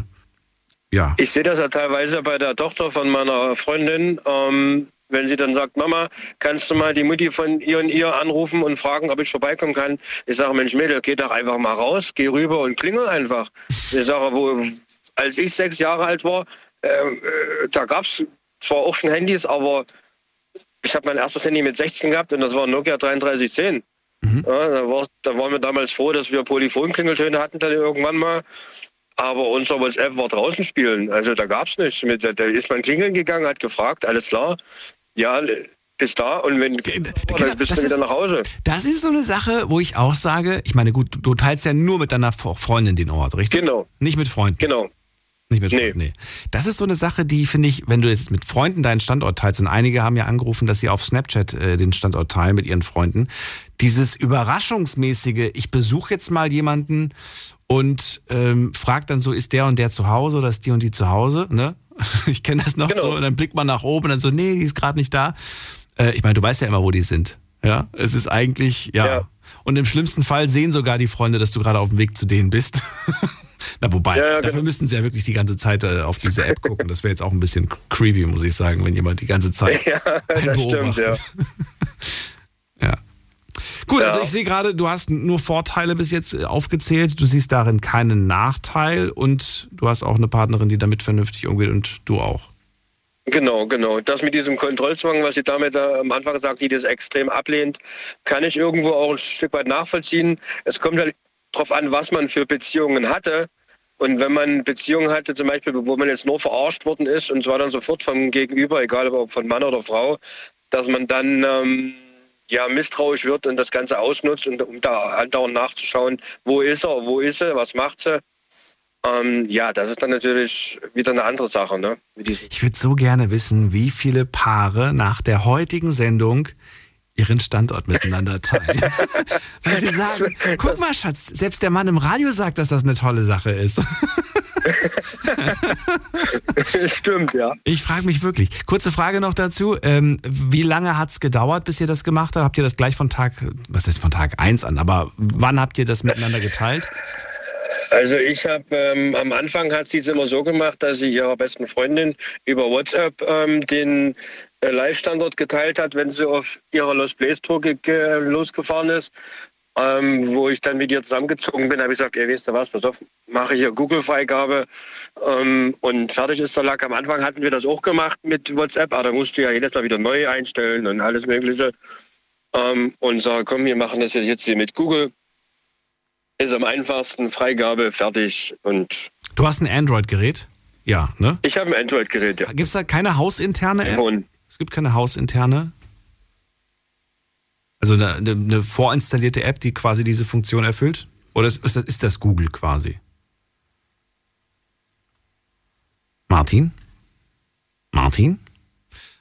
ja. Ich sehe das ja teilweise bei der Tochter von meiner Freundin, ähm, wenn sie dann sagt, Mama, kannst du mal die Mutti von ihr und ihr anrufen und fragen, ob ich vorbeikommen kann? Ich sage, Mensch, Mädel, geh doch einfach mal raus, geh rüber und klingel einfach. Ich sage, wo, als ich sechs Jahre alt war, äh, äh, da gab es zwar auch schon Handys, aber ich habe mein erstes Handy mit 16 gehabt und das war Nokia 3310. Ja, da, war, da waren wir damals froh, dass wir Polyphon-Klingeltöne hatten dann irgendwann mal. Aber unser WhatsApp war draußen spielen. Also da gab es nichts. Mit, da ist man klingeln gegangen, hat gefragt, alles klar. Ja, bis da und wenn dann bist du wieder nach Hause. Das ist so eine Sache, wo ich auch sage, ich meine, gut, du teilst ja nur mit deiner Freundin den Ort, richtig? Genau. Nicht mit Freunden. Genau. Nicht mit Freunden, nee. Das ist so eine Sache, die finde ich, wenn du jetzt mit Freunden deinen Standort teilst, und einige haben ja angerufen, dass sie auf Snapchat äh, den Standort teilen mit ihren Freunden, dieses überraschungsmäßige, ich besuche jetzt mal jemanden und ähm, frag dann so, ist der und der zu Hause oder ist die und die zu Hause, ne? Ich kenne das noch Genau. so und dann blickt man nach oben und dann so, nee, die ist gerade nicht da. Äh, ich meine, du weißt ja immer, wo die sind. Ja, es ist eigentlich, ja. Und im schlimmsten Fall sehen sogar die Freunde, dass du gerade auf dem Weg zu denen bist. Na, wobei, Ja, ja, dafür genau. müssten sie ja wirklich die ganze Zeit äh, auf diese App gucken. Das wäre jetzt auch ein bisschen creepy, muss ich sagen, wenn jemand die ganze Zeit Ja, das stimmt, ja. ja. Gut, also ich sehe gerade, du hast nur Vorteile bis jetzt äh, aufgezählt. Du siehst darin keinen Nachteil und du hast auch eine Partnerin, die damit vernünftig umgeht und du auch. Genau, genau. Das mit diesem Kontrollzwang, was sie damit äh, am Anfang sagt, die das extrem ablehnt, kann ich irgendwo auch ein Stück weit nachvollziehen. Es kommt halt drauf an, was man für Beziehungen hatte. Und wenn man Beziehungen hatte, zum Beispiel, wo man jetzt nur verarscht worden ist und zwar dann sofort vom Gegenüber, egal ob von Mann oder Frau, dass man dann ähm, ja misstrauisch wird und das Ganze ausnutzt, und, um da andauernd nachzuschauen, wo ist er, wo ist sie, was macht sie. Ähm, ja, das ist dann natürlich wieder eine andere Sache. Ne? Ich würde so gerne wissen, wie viele Paare nach der heutigen Sendung ihren Standort miteinander teilen. Weil sie sagen, guck mal, Schatz, selbst der Mann im Radio sagt, dass das eine tolle Sache ist. Stimmt, ja. Ich frage mich wirklich. Kurze Frage noch dazu. Ähm, wie lange hat es gedauert, bis ihr das gemacht habt? Habt ihr das gleich von Tag, was ist von Tag 1 an, aber wann habt ihr das miteinander geteilt? Also ich habe ähm, am Anfang hat sie es immer so gemacht, dass sie ihrer besten Freundin über WhatsApp ähm, den Live-Standort geteilt hat, wenn sie auf ihrer Los Blaze Tour ge losgefahren ist. Ähm, wo ich dann mit ihr zusammengezogen bin, habe ich gesagt, ey, weißt du was, pass auf, mache hier Google-Freigabe ähm, und fertig ist der Lack. Am Anfang hatten wir das auch gemacht mit WhatsApp, aber da musst du ja jedes Mal wieder neu einstellen und alles mögliche. Ähm, und sage, komm, wir machen das jetzt hier mit Google. Ist am einfachsten, Freigabe, fertig und... Du hast ein Android-Gerät? Ja, ne? Ich habe ein Android-Gerät, ja. Gibt es da keine hausinterne App? Es gibt keine hausinterne? Also eine, eine, vorinstallierte App, die quasi diese Funktion erfüllt? Oder ist, ist, das, Google quasi? Martin? Martin?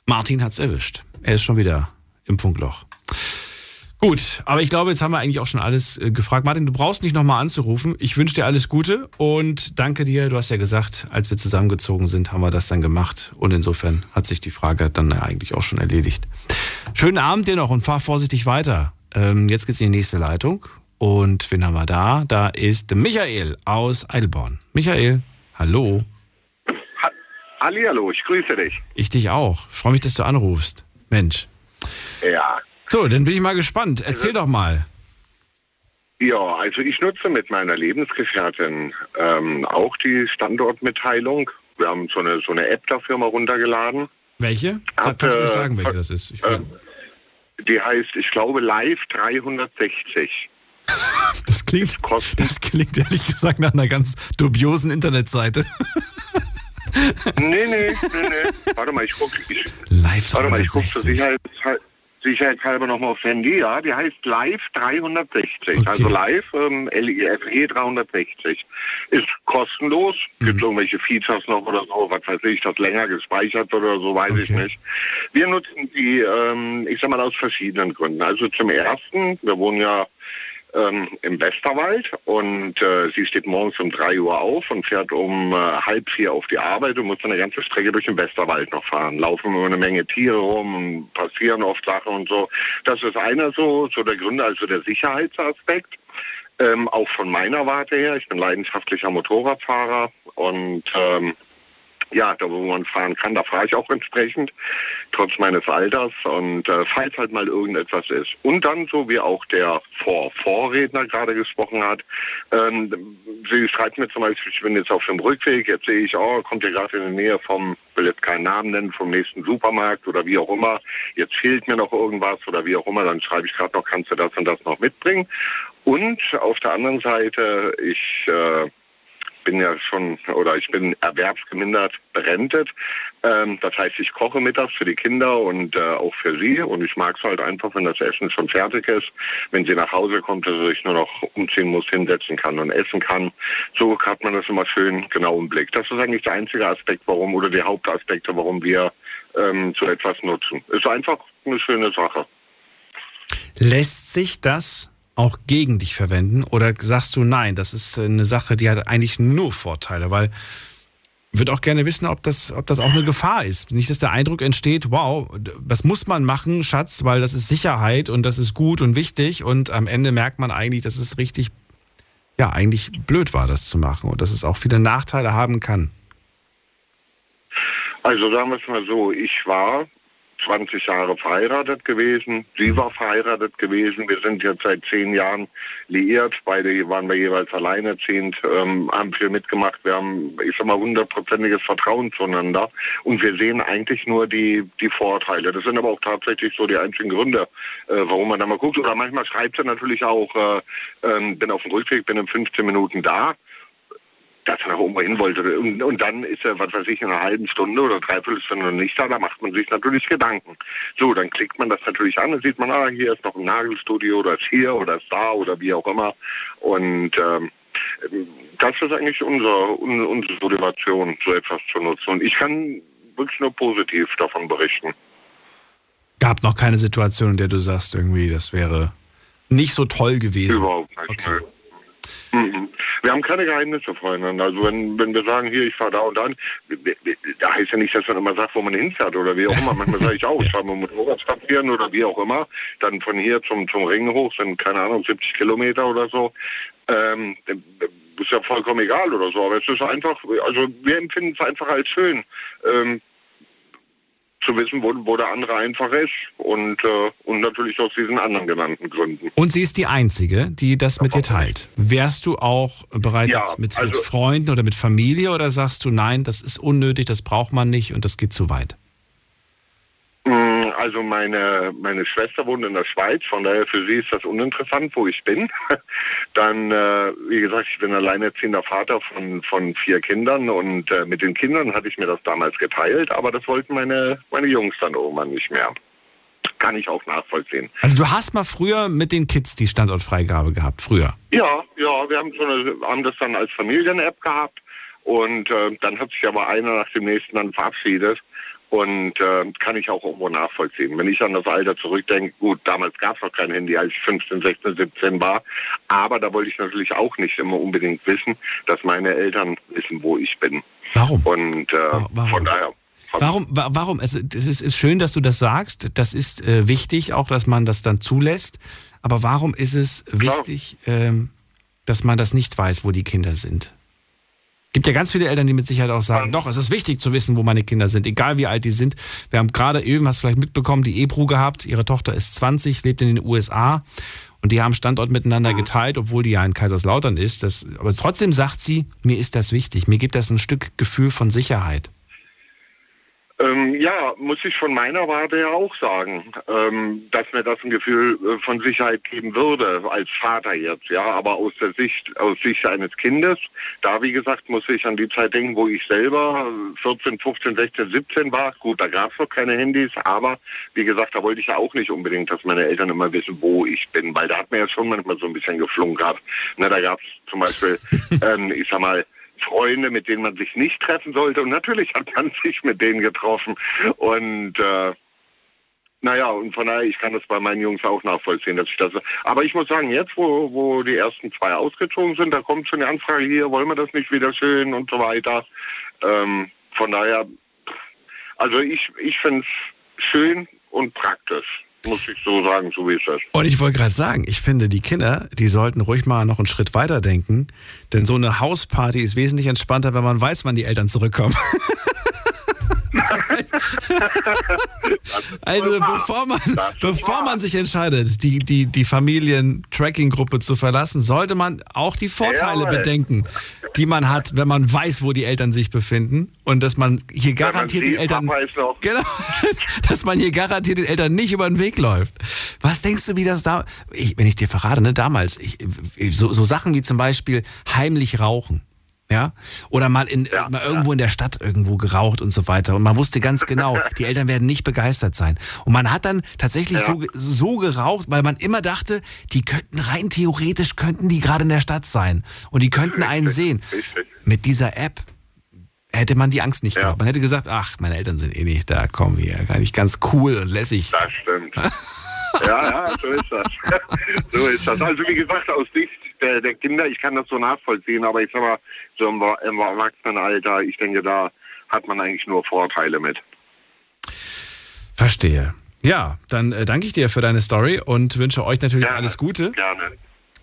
Martin hat's erwischt. Er ist schon wieder im Funkloch. Gut, aber ich glaube, jetzt haben wir eigentlich auch schon alles äh, gefragt. Martin, du brauchst nicht nochmal anzurufen. Ich wünsche dir alles Gute und danke dir. Du hast ja gesagt, als wir zusammengezogen sind, haben wir das dann gemacht. Und insofern hat sich die Frage dann eigentlich auch schon erledigt. Schönen Abend dir noch und fahr vorsichtig weiter. Ähm, jetzt geht's in die nächste Leitung. Und wen haben wir da? Da ist Michael aus Eilborn. Michael, hallo. Hallihallo, ich grüße dich. Ich dich auch. Ich freue mich, dass du anrufst. Mensch. Ja. So, dann bin ich mal gespannt. Erzähl doch mal. Ja, also ich nutze mit meiner Lebensgefährtin ähm, auch die Standortmitteilung. Wir haben so eine, so eine App dafür mal runtergeladen. Welche? Hab, Kannst du mir äh, sagen, welche das ist? Ich Äh, die heißt, ich glaube, Live 360. Das klingt, das klingt ehrlich gesagt nach einer ganz dubiosen Internetseite. nee, nee, nee, nee. Warte mal, ich gucke. Ich, Live warte mal, ich gucke zur 360. Sicherheit, sicherheitshalber nochmal aufs Handy. Ja, die heißt Live 360. Also Live ähm, LIFE 360. Ist kostenlos. Gibt irgendwelche Features noch oder so, was weiß ich, das länger gespeichert oder so, weiß ich nicht. Wir nutzen die, ähm, ich sag mal, aus verschiedenen Gründen. Also zum ersten, wir wohnen ja ähm, im Westerwald und äh, sie steht morgens um 3 Uhr auf und fährt um äh, halb vier auf die Arbeit und muss dann eine ganze Strecke durch den Westerwald noch fahren. Laufen immer eine Menge Tiere rum passieren oft Sachen und so. Das ist einer so, so der Gründe, also der Sicherheitsaspekt. Ähm, auch von meiner Warte her, ich bin leidenschaftlicher Motorradfahrer und ähm, ja, da wo man fahren kann, da fahre ich auch entsprechend, trotz meines Alters und äh, falls halt mal irgendetwas ist. Und dann, so wie auch der Vor Vorredner gerade gesprochen hat, ähm, sie schreibt mir zum Beispiel, ich bin jetzt auf dem Rückweg, jetzt sehe ich, oh, kommt ihr gerade in die Nähe vom, will jetzt keinen Namen nennen, vom nächsten Supermarkt oder wie auch immer, jetzt fehlt mir noch irgendwas oder wie auch immer, dann schreibe ich gerade noch, kannst du das und das noch mitbringen. Und auf der anderen Seite, ich äh, bin ja schon oder ich bin erwerbsgemindert berentet. Ähm, das heißt, ich koche mittags für die Kinder und äh, auch für sie. Und ich mag es halt einfach, wenn das Essen schon fertig ist, wenn sie nach Hause kommt, dass ich nur noch umziehen muss, hinsetzen kann und essen kann. So hat man das immer schön genau im Blick. Das ist eigentlich der einzige Aspekt, warum oder die Hauptaspekte, warum wir ähm, so etwas nutzen. Ist einfach eine schöne Sache. Lässt sich das auch gegen dich verwenden? Oder sagst du, nein, das ist eine Sache, die hat eigentlich nur Vorteile? Weil ich würde auch gerne wissen, ob das, ob das auch eine Gefahr ist. Nicht, dass der Eindruck entsteht, wow, das muss man machen, Schatz, weil das ist Sicherheit und das ist gut und wichtig. Und am Ende merkt man eigentlich, dass es richtig, ja, eigentlich blöd war, das zu machen und dass es auch viele Nachteile haben kann. Also sagen wir es mal so, ich war 20 Jahre verheiratet gewesen, sie war verheiratet gewesen, wir sind jetzt seit zehn Jahren liiert, beide waren wir jeweils alleinerziehend, ähm, haben viel mitgemacht, wir haben, ich sag mal, hundertprozentiges Vertrauen zueinander. Und wir sehen eigentlich nur die, die Vorteile. Das sind aber auch tatsächlich so die einzigen Gründe, äh, warum man da mal guckt. Oder manchmal schreibt sie natürlich auch, äh, ähm, bin auf dem Rückweg, bin in 15 Minuten da dass er nach oben hin wollte. Und, und dann ist er, was weiß ich, in einer halben Stunde oder dreiviertel Stunde noch nicht da, da macht man sich natürlich Gedanken. So, dann klickt man das natürlich an, dann sieht man, ah, hier ist noch ein Nagelstudio oder ist hier oder ist da oder wie auch immer. Und ähm, das ist eigentlich unser, un, unsere Motivation, so etwas zu nutzen. Und ich kann wirklich nur positiv davon berichten. Gab noch keine Situation, in der du sagst, irgendwie, das wäre nicht so toll gewesen. Überhaupt nicht. Okay. Mhm. Wir haben keine Geheimnisse voreinander. Also wenn, wenn wir sagen, hier, ich fahre da und dann, da heißt ja nicht, dass man immer sagt, wo man hinfährt oder wie auch immer. Manchmal sage ich auch, ich fahre mit Motorrad spazieren oder wie auch immer. Dann von hier zum, zum Ring hoch sind, keine Ahnung, 70 Kilometer oder so. Ähm, ist ja vollkommen egal oder so. Aber es ist einfach, also wir empfinden es einfach als schön. Ähm, zu wissen, wo, wo der andere einfach ist und, äh, und natürlich aus diesen anderen genannten Gründen. Und sie ist die Einzige, die das mit dir teilt. Wärst du auch bereit Ja, mit, also- mit Freunden oder mit Familie oder sagst du, nein, das ist unnötig, das braucht man nicht und das geht zu weit? Also meine, meine Schwester wohnt in der Schweiz, von daher für sie ist das uninteressant, wo ich bin. Dann, äh, wie gesagt, ich bin alleinerziehender Vater von, von vier Kindern und äh, mit den Kindern hatte ich mir das damals geteilt, aber das wollten meine, meine Jungs dann irgendwann nicht mehr. Kann ich auch nachvollziehen. Also du hast mal früher mit den Kids die Standortfreigabe gehabt, früher. Ja, ja, wir haben, so eine, haben das dann als Familien-App gehabt und äh, dann hat sich aber einer nach dem nächsten dann verabschiedet und äh, kann ich auch irgendwo nachvollziehen. Wenn ich an das Alter zurückdenke, gut, damals gab es noch kein Handy, als ich 15, 16, 17 war, aber da wollte ich natürlich auch nicht immer unbedingt wissen, dass meine Eltern wissen, wo ich bin. Warum? Und äh, von daher Warum, wa- warum? Also, es ist, ist schön, dass du das sagst. Das ist äh, wichtig, auch dass man das dann zulässt. Aber warum ist es wichtig, ähm, dass man das nicht weiß, wo die Kinder sind? Gibt ja ganz viele Eltern, die mit Sicherheit auch sagen, doch, es ist wichtig zu wissen, wo meine Kinder sind, egal wie alt die sind. Wir haben gerade eben, hast du vielleicht mitbekommen, die Ebru gehabt. Ihre Tochter ist 20, lebt in den USA und die haben Standort miteinander geteilt, obwohl die ja in Kaiserslautern ist. Das, aber trotzdem sagt sie, mir ist das wichtig. Mir gibt das ein Stück Gefühl von Sicherheit. Ähm, ja, muss ich von meiner Warte her auch sagen, ähm, dass mir das ein Gefühl äh, von Sicherheit geben würde, als Vater jetzt, ja, aber aus der Sicht, aus Sicht eines Kindes, da wie gesagt, muss ich an die Zeit denken, wo ich selber äh, 14, 15, 16, 17 war. Gut, da gab es noch keine Handys, aber wie gesagt, da wollte ich ja auch nicht unbedingt, dass meine Eltern immer wissen, wo ich bin, weil da hat mir ja schon manchmal so ein bisschen geflunkert. Ne, da gab es zum Beispiel, ähm, ich sag mal, Freunde, mit denen man sich nicht treffen sollte. Und natürlich hat man sich mit denen getroffen. Und äh, naja, und von daher, ich kann das bei meinen Jungs auch nachvollziehen, dass ich das. Aber ich muss sagen, jetzt, wo, wo die ersten zwei ausgezogen sind, da kommt schon die Anfrage hier, wollen wir das nicht wieder schön und so weiter. Ähm, von daher, also ich, ich finde es schön und praktisch, muss ich so sagen, so wie es ist. Und ich wollte gerade sagen, ich finde, die Kinder, die sollten ruhig mal noch einen Schritt weiter denken, denn so eine Hausparty ist wesentlich entspannter, wenn man weiß, wann die Eltern zurückkommen. Also bevor man, bevor man sich entscheidet, die, die, die Familien-Tracking-Gruppe zu verlassen, sollte man auch die Vorteile Jawohl. bedenken, die man hat, wenn man weiß, wo die Eltern sich befinden und dass man hier garantiert den Eltern genau, dass man hier garantiert den Eltern nicht über den Weg läuft. Was denkst du, wie das da, ich, wenn ich dir verrate, ne, damals, ich, so, so Sachen wie zum Beispiel heimlich rauchen. Ja? Oder mal, in, mal irgendwo in der Stadt irgendwo geraucht und so weiter. Und man wusste ganz genau, die Eltern werden nicht begeistert sein. Und man hat dann tatsächlich Ja. so, so geraucht, weil man immer dachte, die könnten rein theoretisch, könnten die gerade in der Stadt sein. Und die könnten einen sehen. Mit dieser App hätte man die Angst nicht gehabt. Man hätte gesagt, ach, meine Eltern sind eh nicht da, komm hier, gar nicht ganz cool und lässig. Das stimmt. Ja, ja, so ist das. so ist das. Also wie gesagt, aus Sicht der, der Kinder, ich kann das so nachvollziehen, aber ich sag mal, so im, im Erwachsenenalter, ich denke, da hat man eigentlich nur Vorteile mit. Verstehe. Ja, dann äh, danke ich dir für deine Story und wünsche euch natürlich alles Gute Gerne.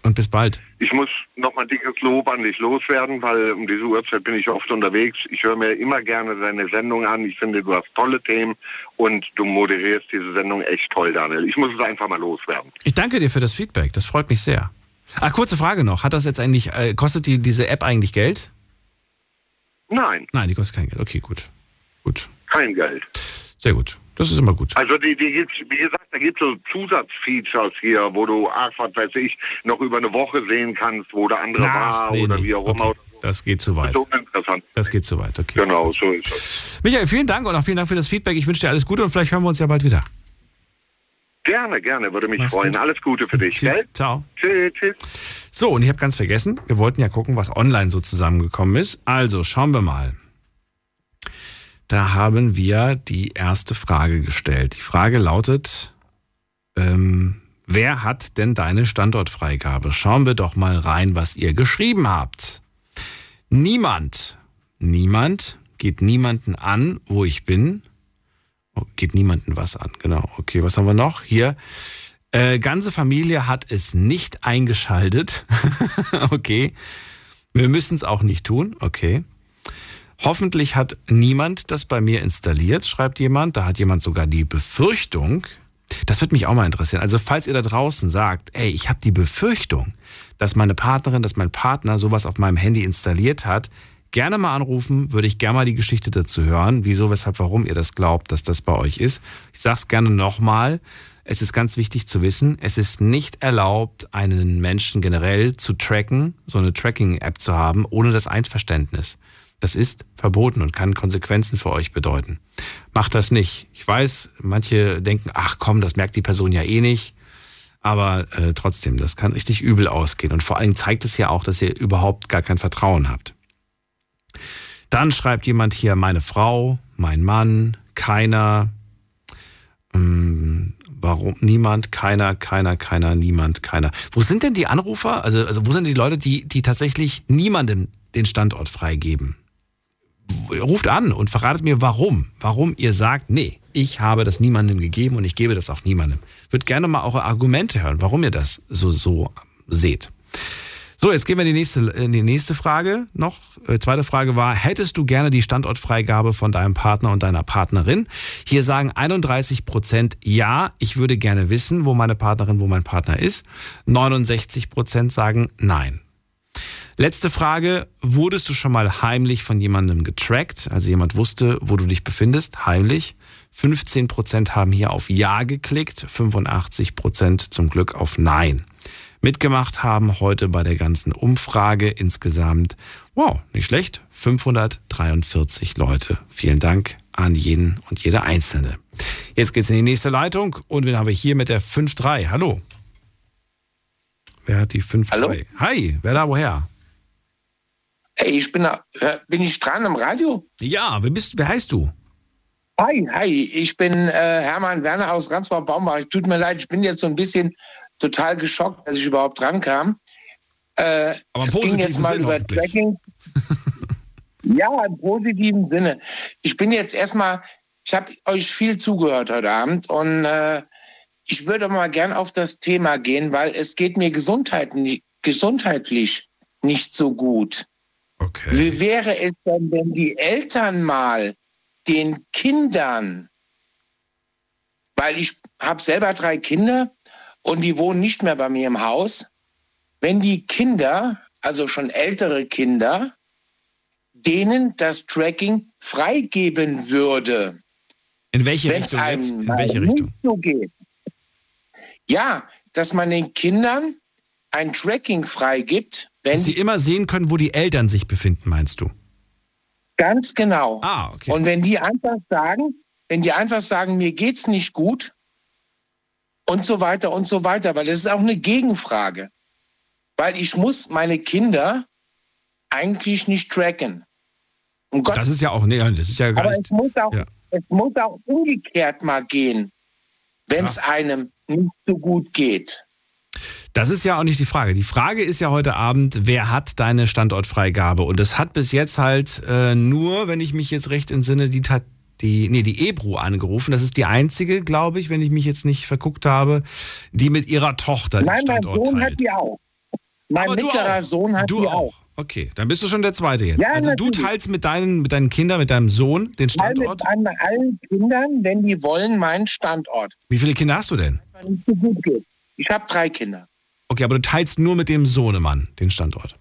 und bis bald. Ich muss noch mal dickes Lob an dich loswerden, weil um diese Uhrzeit bin ich oft unterwegs. Ich höre mir immer gerne deine Sendung an. Ich finde, du hast tolle Themen und du moderierst diese Sendung echt toll, Daniel. Ich muss es einfach mal loswerden. Ich danke dir für das Feedback, das freut mich sehr. Ah, kurze Frage noch. Hat das jetzt eigentlich, äh, kostet die, diese App eigentlich Geld? Nein, Nein, die kostet kein Geld. Okay, gut. Gut. kein Geld. Sehr gut. Das ist immer gut. Also die, die gibt's, wie gesagt, da gibt es so Zusatzfeatures hier, wo du, ach, was weiß ich, noch über eine Woche sehen kannst, wo der andere war nee, oder nee. wie auch immer. Okay. Das geht zu weit. Interessant. Das geht zu weit, okay. Genau, so ist es. Michael, vielen Dank und auch vielen Dank für das Feedback. Ich wünsche dir alles Gute und vielleicht hören wir uns ja bald wieder. Gerne, gerne, würde mich Mach's freuen. gut. Alles Gute für dich, Tschüss. gell? Ciao. Tschüss, tschüss. So, und ich habe ganz vergessen, wir wollten ja gucken, was online so zusammengekommen ist. Also, schauen wir mal. Da haben wir die erste Frage gestellt. Die Frage lautet, ähm, wer hat denn deine Standortfreigabe? Schauen wir doch mal rein, was ihr geschrieben habt. Niemand, niemand geht niemanden an, wo ich bin. Oh, geht niemanden was an, genau. Okay, was haben wir noch? Hier. Äh, ganze Familie hat es nicht eingeschaltet. okay. Wir müssen es auch nicht tun. Okay. Hoffentlich hat niemand das bei mir installiert, schreibt jemand. Da hat jemand sogar die Befürchtung. Das würde mich auch mal interessieren. Also falls ihr da draußen sagt, ey, ich habe die Befürchtung, dass meine Partnerin, dass mein Partner sowas auf meinem Handy installiert hat, gerne mal anrufen, würde ich gerne mal die Geschichte dazu hören, wieso, weshalb, warum ihr das glaubt, dass das bei euch ist. Ich sage es gerne nochmal. Es ist ganz wichtig zu wissen, es ist nicht erlaubt, einen Menschen generell zu tracken, so eine Tracking-App zu haben, ohne das Einverständnis. Das ist verboten und kann Konsequenzen für euch bedeuten. Macht das nicht. Ich weiß, manche denken, ach komm, das merkt die Person ja eh nicht. Aber äh, trotzdem, das kann richtig übel ausgehen. Und vor allem zeigt es ja auch, dass ihr überhaupt gar kein Vertrauen habt. Dann schreibt jemand hier, meine Frau, mein Mann, keiner, ähm, warum niemand, keiner, keiner, keiner, niemand, keiner. Wo sind denn die Anrufer? Also, also wo sind die Leute, die, die tatsächlich niemandem den Standort freigeben? ruft an und verratet mir, warum. Warum ihr sagt, nee, ich habe das niemandem gegeben und ich gebe das auch niemandem. Würde gerne mal eure Argumente hören, warum ihr das so, so seht. So, jetzt gehen wir in die nächste, in die nächste Frage noch. Äh, zweite Frage war, hättest du gerne die Standortfreigabe von deinem Partner und deiner Partnerin? Hier sagen 31 Prozent ja, ich würde gerne wissen, wo meine Partnerin, wo mein Partner ist. 69 Prozent sagen nein. Letzte Frage. Wurdest du schon mal heimlich von jemandem getrackt? Also jemand wusste, wo du dich befindest, heimlich. 15 Prozent haben hier auf Ja geklickt, 85 Prozent zum Glück auf Nein. Mitgemacht haben heute bei der ganzen Umfrage insgesamt, wow, nicht schlecht, 543 Leute. Vielen Dank an jeden und jede Einzelne. Jetzt geht's in die nächste Leitung und wen habe ich hier mit der 5-3? Hallo. Wer hat die 5-3? Hallo. Hi, wer da woher? Hey, ich bin da, bin ich dran am Radio? Ja, wer bist, wer heißt du? Hi, hi, ich bin äh, Hermann Werner aus Ransbach-Baumbach. Tut mir leid, ich bin jetzt so ein bisschen total geschockt, dass ich überhaupt dran kam. Äh, Aber es ging jetzt mal Sinn über Tracking. ja, im positiven Sinne. Ich bin jetzt erstmal, ich habe euch viel zugehört heute Abend und äh, ich würde mal gern auf das Thema gehen, weil es geht mir gesundheitlich, gesundheitlich nicht so gut. Okay. Wie wäre es denn, wenn die Eltern mal den Kindern, weil ich habe selber drei Kinder und die wohnen nicht mehr bei mir im Haus, wenn die Kinder, also schon ältere Kinder, denen das Tracking freigeben würde. In welche Richtung jetzt? In welche Richtung? So geht. Ja, dass man den Kindern ein Tracking freigibt, wenn Dass sie immer sehen können, wo die Eltern sich befinden, meinst du? Ganz genau. Ah, okay. Und wenn die einfach sagen, wenn die einfach sagen, mir geht's nicht gut und so weiter und so weiter, weil das ist auch eine Gegenfrage. Weil ich muss meine Kinder eigentlich nicht tracken. Um das ist ja auch, nee, das ist ja gar Aber nicht. Es muss, auch, ja. es muss auch umgekehrt mal gehen, wenn es ja. einem nicht so gut geht. Das ist ja auch nicht die Frage. Die Frage ist ja heute Abend, wer hat deine Standortfreigabe? Und das hat bis jetzt halt äh, nur, wenn ich mich jetzt recht entsinne, die, die, nee, die Ebru angerufen. Das ist die einzige, glaube ich, wenn ich mich jetzt nicht verguckt habe, die mit ihrer Tochter Nein, den Standort mein Sohn teilt. hat die auch. Mein Aber du mittlerer auch. Sohn hat Du die auch. auch. Okay, dann bist du schon der Zweite jetzt. Ja, also du natürlich. teilst mit deinen, mit deinen Kindern, mit deinem Sohn den Standort. mit an allen Kindern, wenn die wollen, meinen Standort. Wie viele Kinder hast du denn? Ich habe drei Kinder. Okay, aber du teilst nur mit dem Sohnemann den Standort.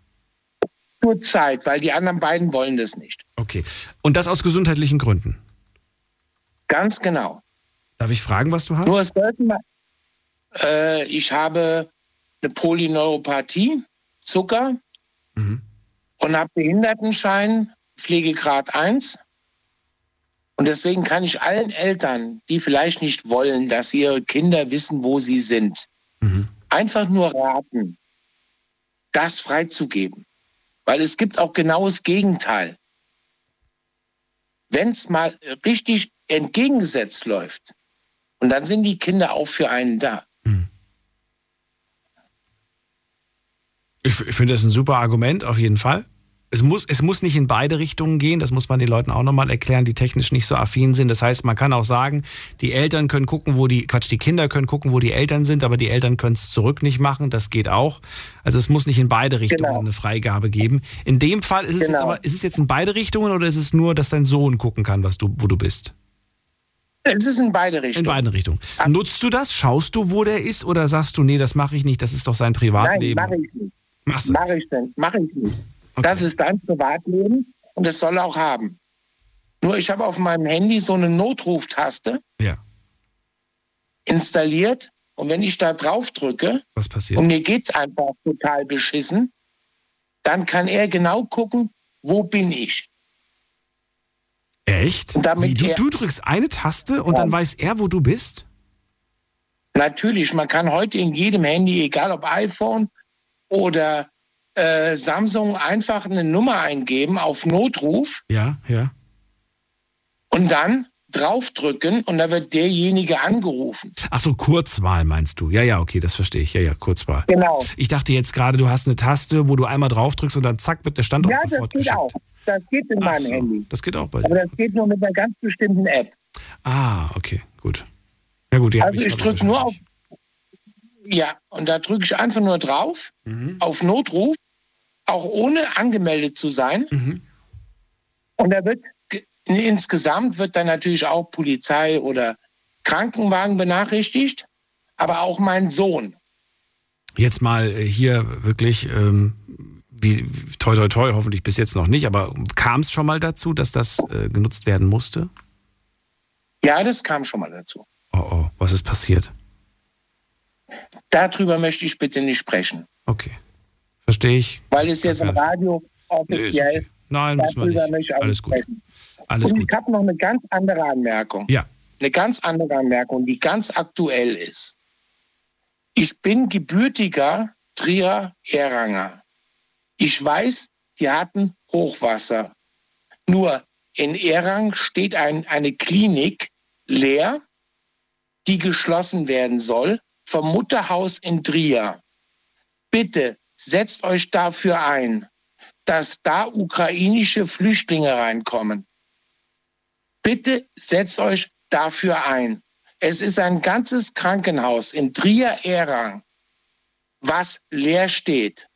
Zur Zeit, weil die anderen beiden wollen das nicht. Okay. Und das aus gesundheitlichen Gründen. Ganz genau. Darf ich fragen, was du hast? Nur es sollten äh, ich habe eine Polyneuropathie, Zucker Mhm. und habe Behindertenschein, Pflegegrad 1. Und deswegen kann ich allen Eltern, die vielleicht nicht wollen, dass ihre Kinder wissen, wo sie sind, Mhm. einfach nur raten, das freizugeben. Weil es gibt auch genau das Gegenteil. wenn es mal richtig entgegengesetzt läuft. Und dann sind die Kinder auch für einen da. Ich, ich finde das ein super Argument, auf jeden Fall. Es muss, es muss nicht in beide Richtungen gehen, das muss man den Leuten auch nochmal erklären, die technisch nicht so affin sind. Das heißt, man kann auch sagen, die Eltern können gucken, wo die, Quatsch, die Kinder können gucken, wo die Eltern sind, aber die Eltern können es zurück nicht machen, das geht auch. Also es muss nicht in beide Richtungen Genau. eine Freigabe geben. In dem Fall ist es jetzt Genau. aber, ist es jetzt in beide Richtungen oder ist es nur, dass dein Sohn gucken kann, was du, wo du bist? Es ist in beide Richtungen. In beiden Richtungen. Nutzt du das? Schaust du, wo der ist oder sagst du, nee, das mache ich nicht, das ist doch sein Nein, Privatleben? mache ich nicht. Machst? Mache ich denn? Mache ich nicht. Das ist dein Privatleben und das soll er auch haben. Nur ich habe auf meinem Handy so eine Notruftaste Ja. installiert und wenn ich da drauf drücke Was passiert? und mir geht einfach total beschissen, dann kann er genau gucken, wo bin ich. Echt? Wie, du, du drückst eine Taste und dann weiß er, wo du bist? Natürlich, man kann heute in jedem Handy, egal ob iPhone oder äh, Samsung, einfach eine Nummer eingeben auf Notruf Ja, ja. und dann draufdrücken und da wird derjenige angerufen. Ach so, Kurzwahl meinst du? Ja, ja, okay, das verstehe ich. Ja, ja, Kurzwahl. Genau. Ich dachte jetzt gerade, du hast eine Taste, wo du einmal draufdrückst und dann zack, wird der Standort Ja, das sofort geht geschickt. auch. Das geht in Ach meinem so, Handy. Das geht auch bei Aber dir. das geht nur mit einer ganz bestimmten App. Ah, okay, gut. Ja gut, die Also ich aber drücke nur auf. Ja, und da drücke ich einfach nur drauf, Mhm. auf Notruf, auch ohne angemeldet zu sein. Mhm. Und da wird insgesamt wird dann natürlich auch Polizei oder Krankenwagen benachrichtigt, aber auch mein Sohn. Jetzt mal hier wirklich, ähm, wie, toi toi toi, hoffentlich bis jetzt noch nicht, aber kam es schon mal dazu, dass das äh, genutzt werden musste? Ja, das kam schon mal dazu. Oh oh, was ist passiert? Darüber möchte ich bitte nicht sprechen, Okay. Verstehe ich. weil es jetzt im Radio offiziell Nein, müssen wir nicht. möchte ich auch Alles gut. sprechen. Alles Und ich habe noch eine ganz andere Anmerkung. Ja. Eine ganz andere Anmerkung, die ganz aktuell ist. Ich bin gebürtiger Trier Eranger. Ich weiß, die hatten Hochwasser. Nur in Erang steht ein, eine Klinik leer, die geschlossen werden soll, vom Mutterhaus in Trier. Bitte setzt euch dafür ein, dass da ukrainische Flüchtlinge reinkommen. Bitte setzt euch dafür ein. Es ist ein ganzes Krankenhaus in Trier-Erang, was leer steht,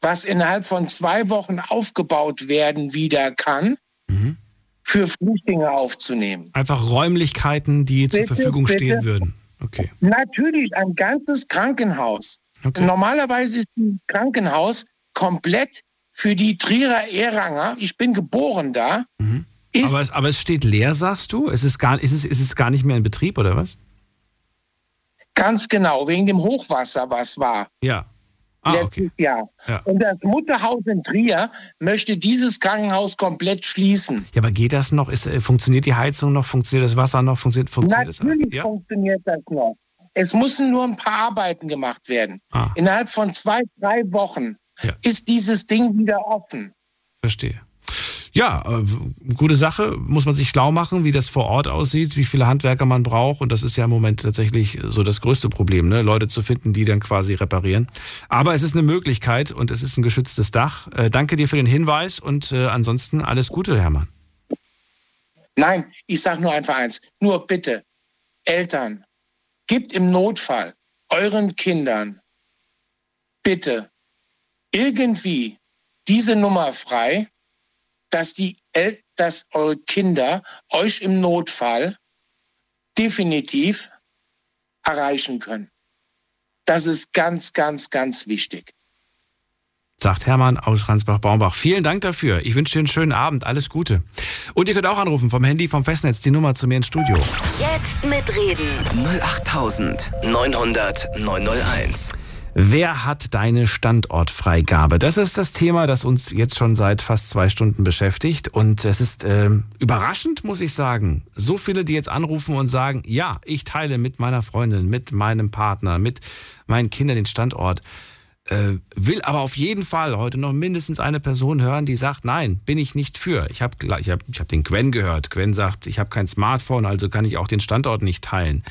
was innerhalb von zwei Wochen aufgebaut werden wieder kann, Mhm. für Flüchtlinge aufzunehmen. Einfach Räumlichkeiten, die zur Bitte, Verfügung bitte. stehen würden. Okay. Natürlich ein ganzes Krankenhaus. Normalerweise ist ein Krankenhaus komplett für die Trierer Eranger. Ich bin geboren da. Aber es, aber es steht leer, sagst du? Es ist, gar, ist, es, ist es gar nicht mehr in Betrieb, oder was? Ganz genau, wegen dem Hochwasser, was war. Ja. Ah, letztes okay. Jahr. Ja. Und das Mutterhaus in Trier möchte dieses Krankenhaus komplett schließen. Ja, aber geht das noch? Ist, äh, funktioniert die Heizung noch? Funktioniert das Wasser noch? Funktioniert, funktioniert das? Natürlich funktioniert das noch. Es müssen nur ein paar Arbeiten gemacht werden. Ah. Innerhalb von zwei, drei Wochen ist dieses Ding wieder offen. Verstehe. Ja, äh, gute Sache. Muss man sich schlau machen, wie das vor Ort aussieht, wie viele Handwerker man braucht. Und das ist ja im Moment tatsächlich so das größte Problem, ne? Leute zu finden, die dann quasi reparieren. Aber es ist eine Möglichkeit und es ist ein geschütztes Dach. Äh, danke dir für den Hinweis und äh, ansonsten alles Gute, Hermann. Nein, ich sage nur einfach eins. Nur bitte, Eltern, gebt im Notfall euren Kindern bitte irgendwie diese Nummer frei, dass, die El dass eure Kinder euch im Notfall definitiv erreichen können. Das ist ganz, ganz, ganz wichtig. Sagt Hermann aus Ransbach-Baumbach. Vielen Dank dafür. Ich wünsche dir einen schönen Abend. Alles Gute. Und ihr könnt auch anrufen vom Handy, vom Festnetz, die Nummer zu mir ins Studio. Jetzt mitreden. 08900 901. Wer hat deine Standortfreigabe? Das ist das Thema, das uns jetzt schon seit fast zwei Stunden beschäftigt. Und es ist ähm, überraschend, muss ich sagen. So viele, die jetzt anrufen und sagen, ja, ich teile mit meiner Freundin, mit meinem Partner, mit meinen Kindern den Standort. Äh, will aber auf jeden Fall heute noch mindestens eine Person hören, die sagt, nein, bin ich nicht für. Ich habe ich hab, ich hab den Gwen gehört. Gwen sagt, ich habe kein Smartphone, also kann ich auch den Standort nicht teilen.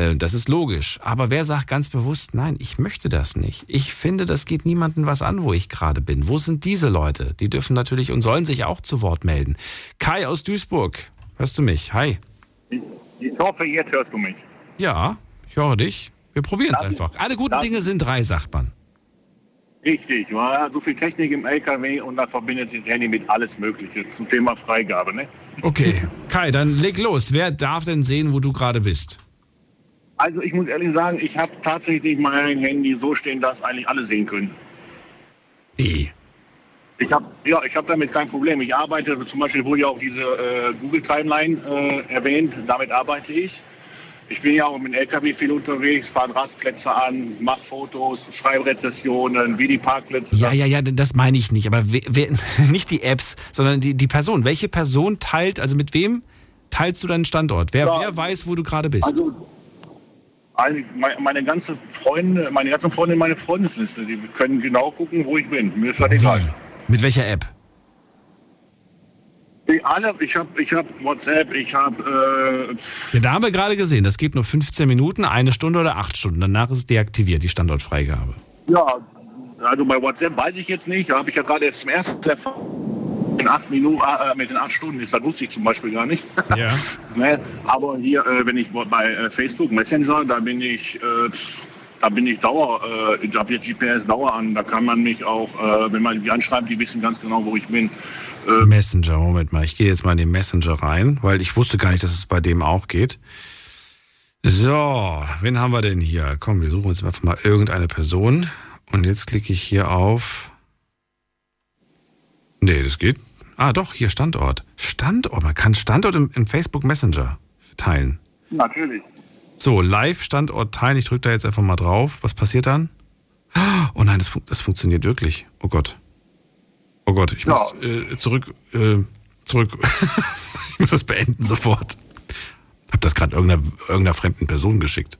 Äh, das ist logisch. Aber wer sagt ganz bewusst, nein, ich möchte das nicht. Ich finde, das geht niemandem was an, wo ich gerade bin. Wo sind diese Leute? Die dürfen natürlich und sollen sich auch zu Wort melden. Kai aus Duisburg, hörst du mich? Hi. Ich hoffe, jetzt hörst du mich. Ja, ich höre dich. Wir probieren es einfach. Alle guten Dinge sind drei, sagt man. Richtig, ja, so viel Technik im LKW und dann verbindet sich Handy mit alles Mögliche zum Thema Freigabe. Ne? Okay, Kai, dann leg los. Wer darf denn sehen, wo du gerade bist? Also ich muss ehrlich sagen, ich habe tatsächlich mein Handy so stehen, dass eigentlich alle sehen können. Wie? Ich habe ja, ich habe damit kein Problem. Ich arbeite, zum Beispiel wurde ja auch diese äh, Google Timeline äh, erwähnt. Damit arbeite ich. Ich bin ja auch mit dem LKW viel unterwegs, fahre Rastplätze an, mache Fotos, schreibe Rezessionen, wie die Parkplätze. Ja, ja, ja, das meine ich nicht. Aber wer, wer, nicht die Apps, sondern die, die Person. Welche Person teilt, also mit wem teilst du deinen Standort? Wer, Ja. wer weiß, wo du gerade bist? Also, meine, ganze Freunde, meine ganzen Freunde in meine Freundesliste, die können genau gucken, wo ich bin. Mir ist das egal. mit welcher App? Die alle, ich habe ich hab WhatsApp, ich habe äh, Ja, da haben wir gerade gesehen, das geht nur 15 Minuten, eine Stunde oder acht Stunden. Danach ist es deaktiviert, die Standortfreigabe. Ja, also bei WhatsApp weiß ich jetzt nicht. Da habe ich ja gerade jetzt zum ersten erfahren. In acht Minuten, äh, mit den acht Stunden ist, das wusste ich zum Beispiel gar nicht. Ja. ne? Aber hier, äh, wenn ich bei äh, Facebook Messenger, da bin ich, äh, da bin ich Dauer, äh, ich habe jetzt GPS Dauer an. Da kann man mich auch, wenn man die anschreibt, die wissen ganz genau, wo ich bin. Messenger, Moment mal, ich gehe jetzt mal in den Messenger rein, weil ich wusste gar nicht, dass es bei dem auch geht. So, wen haben wir denn hier? Komm, wir suchen uns einfach mal irgendeine Person. Und jetzt klicke ich hier auf. Nee, das geht. Ah, doch, hier Standort. Standort, man kann Standort im, im Facebook Messenger teilen. natürlich. So, Live-Standort teilen. Ich drücke da jetzt einfach mal drauf. Was passiert dann? Oh nein, das, fun das funktioniert wirklich. Oh Gott. Oh Gott, ich Ja. muss äh, zurück. Äh, zurück. ich muss das beenden sofort. Hab das gerade irgendeiner, irgendeiner fremden Person geschickt.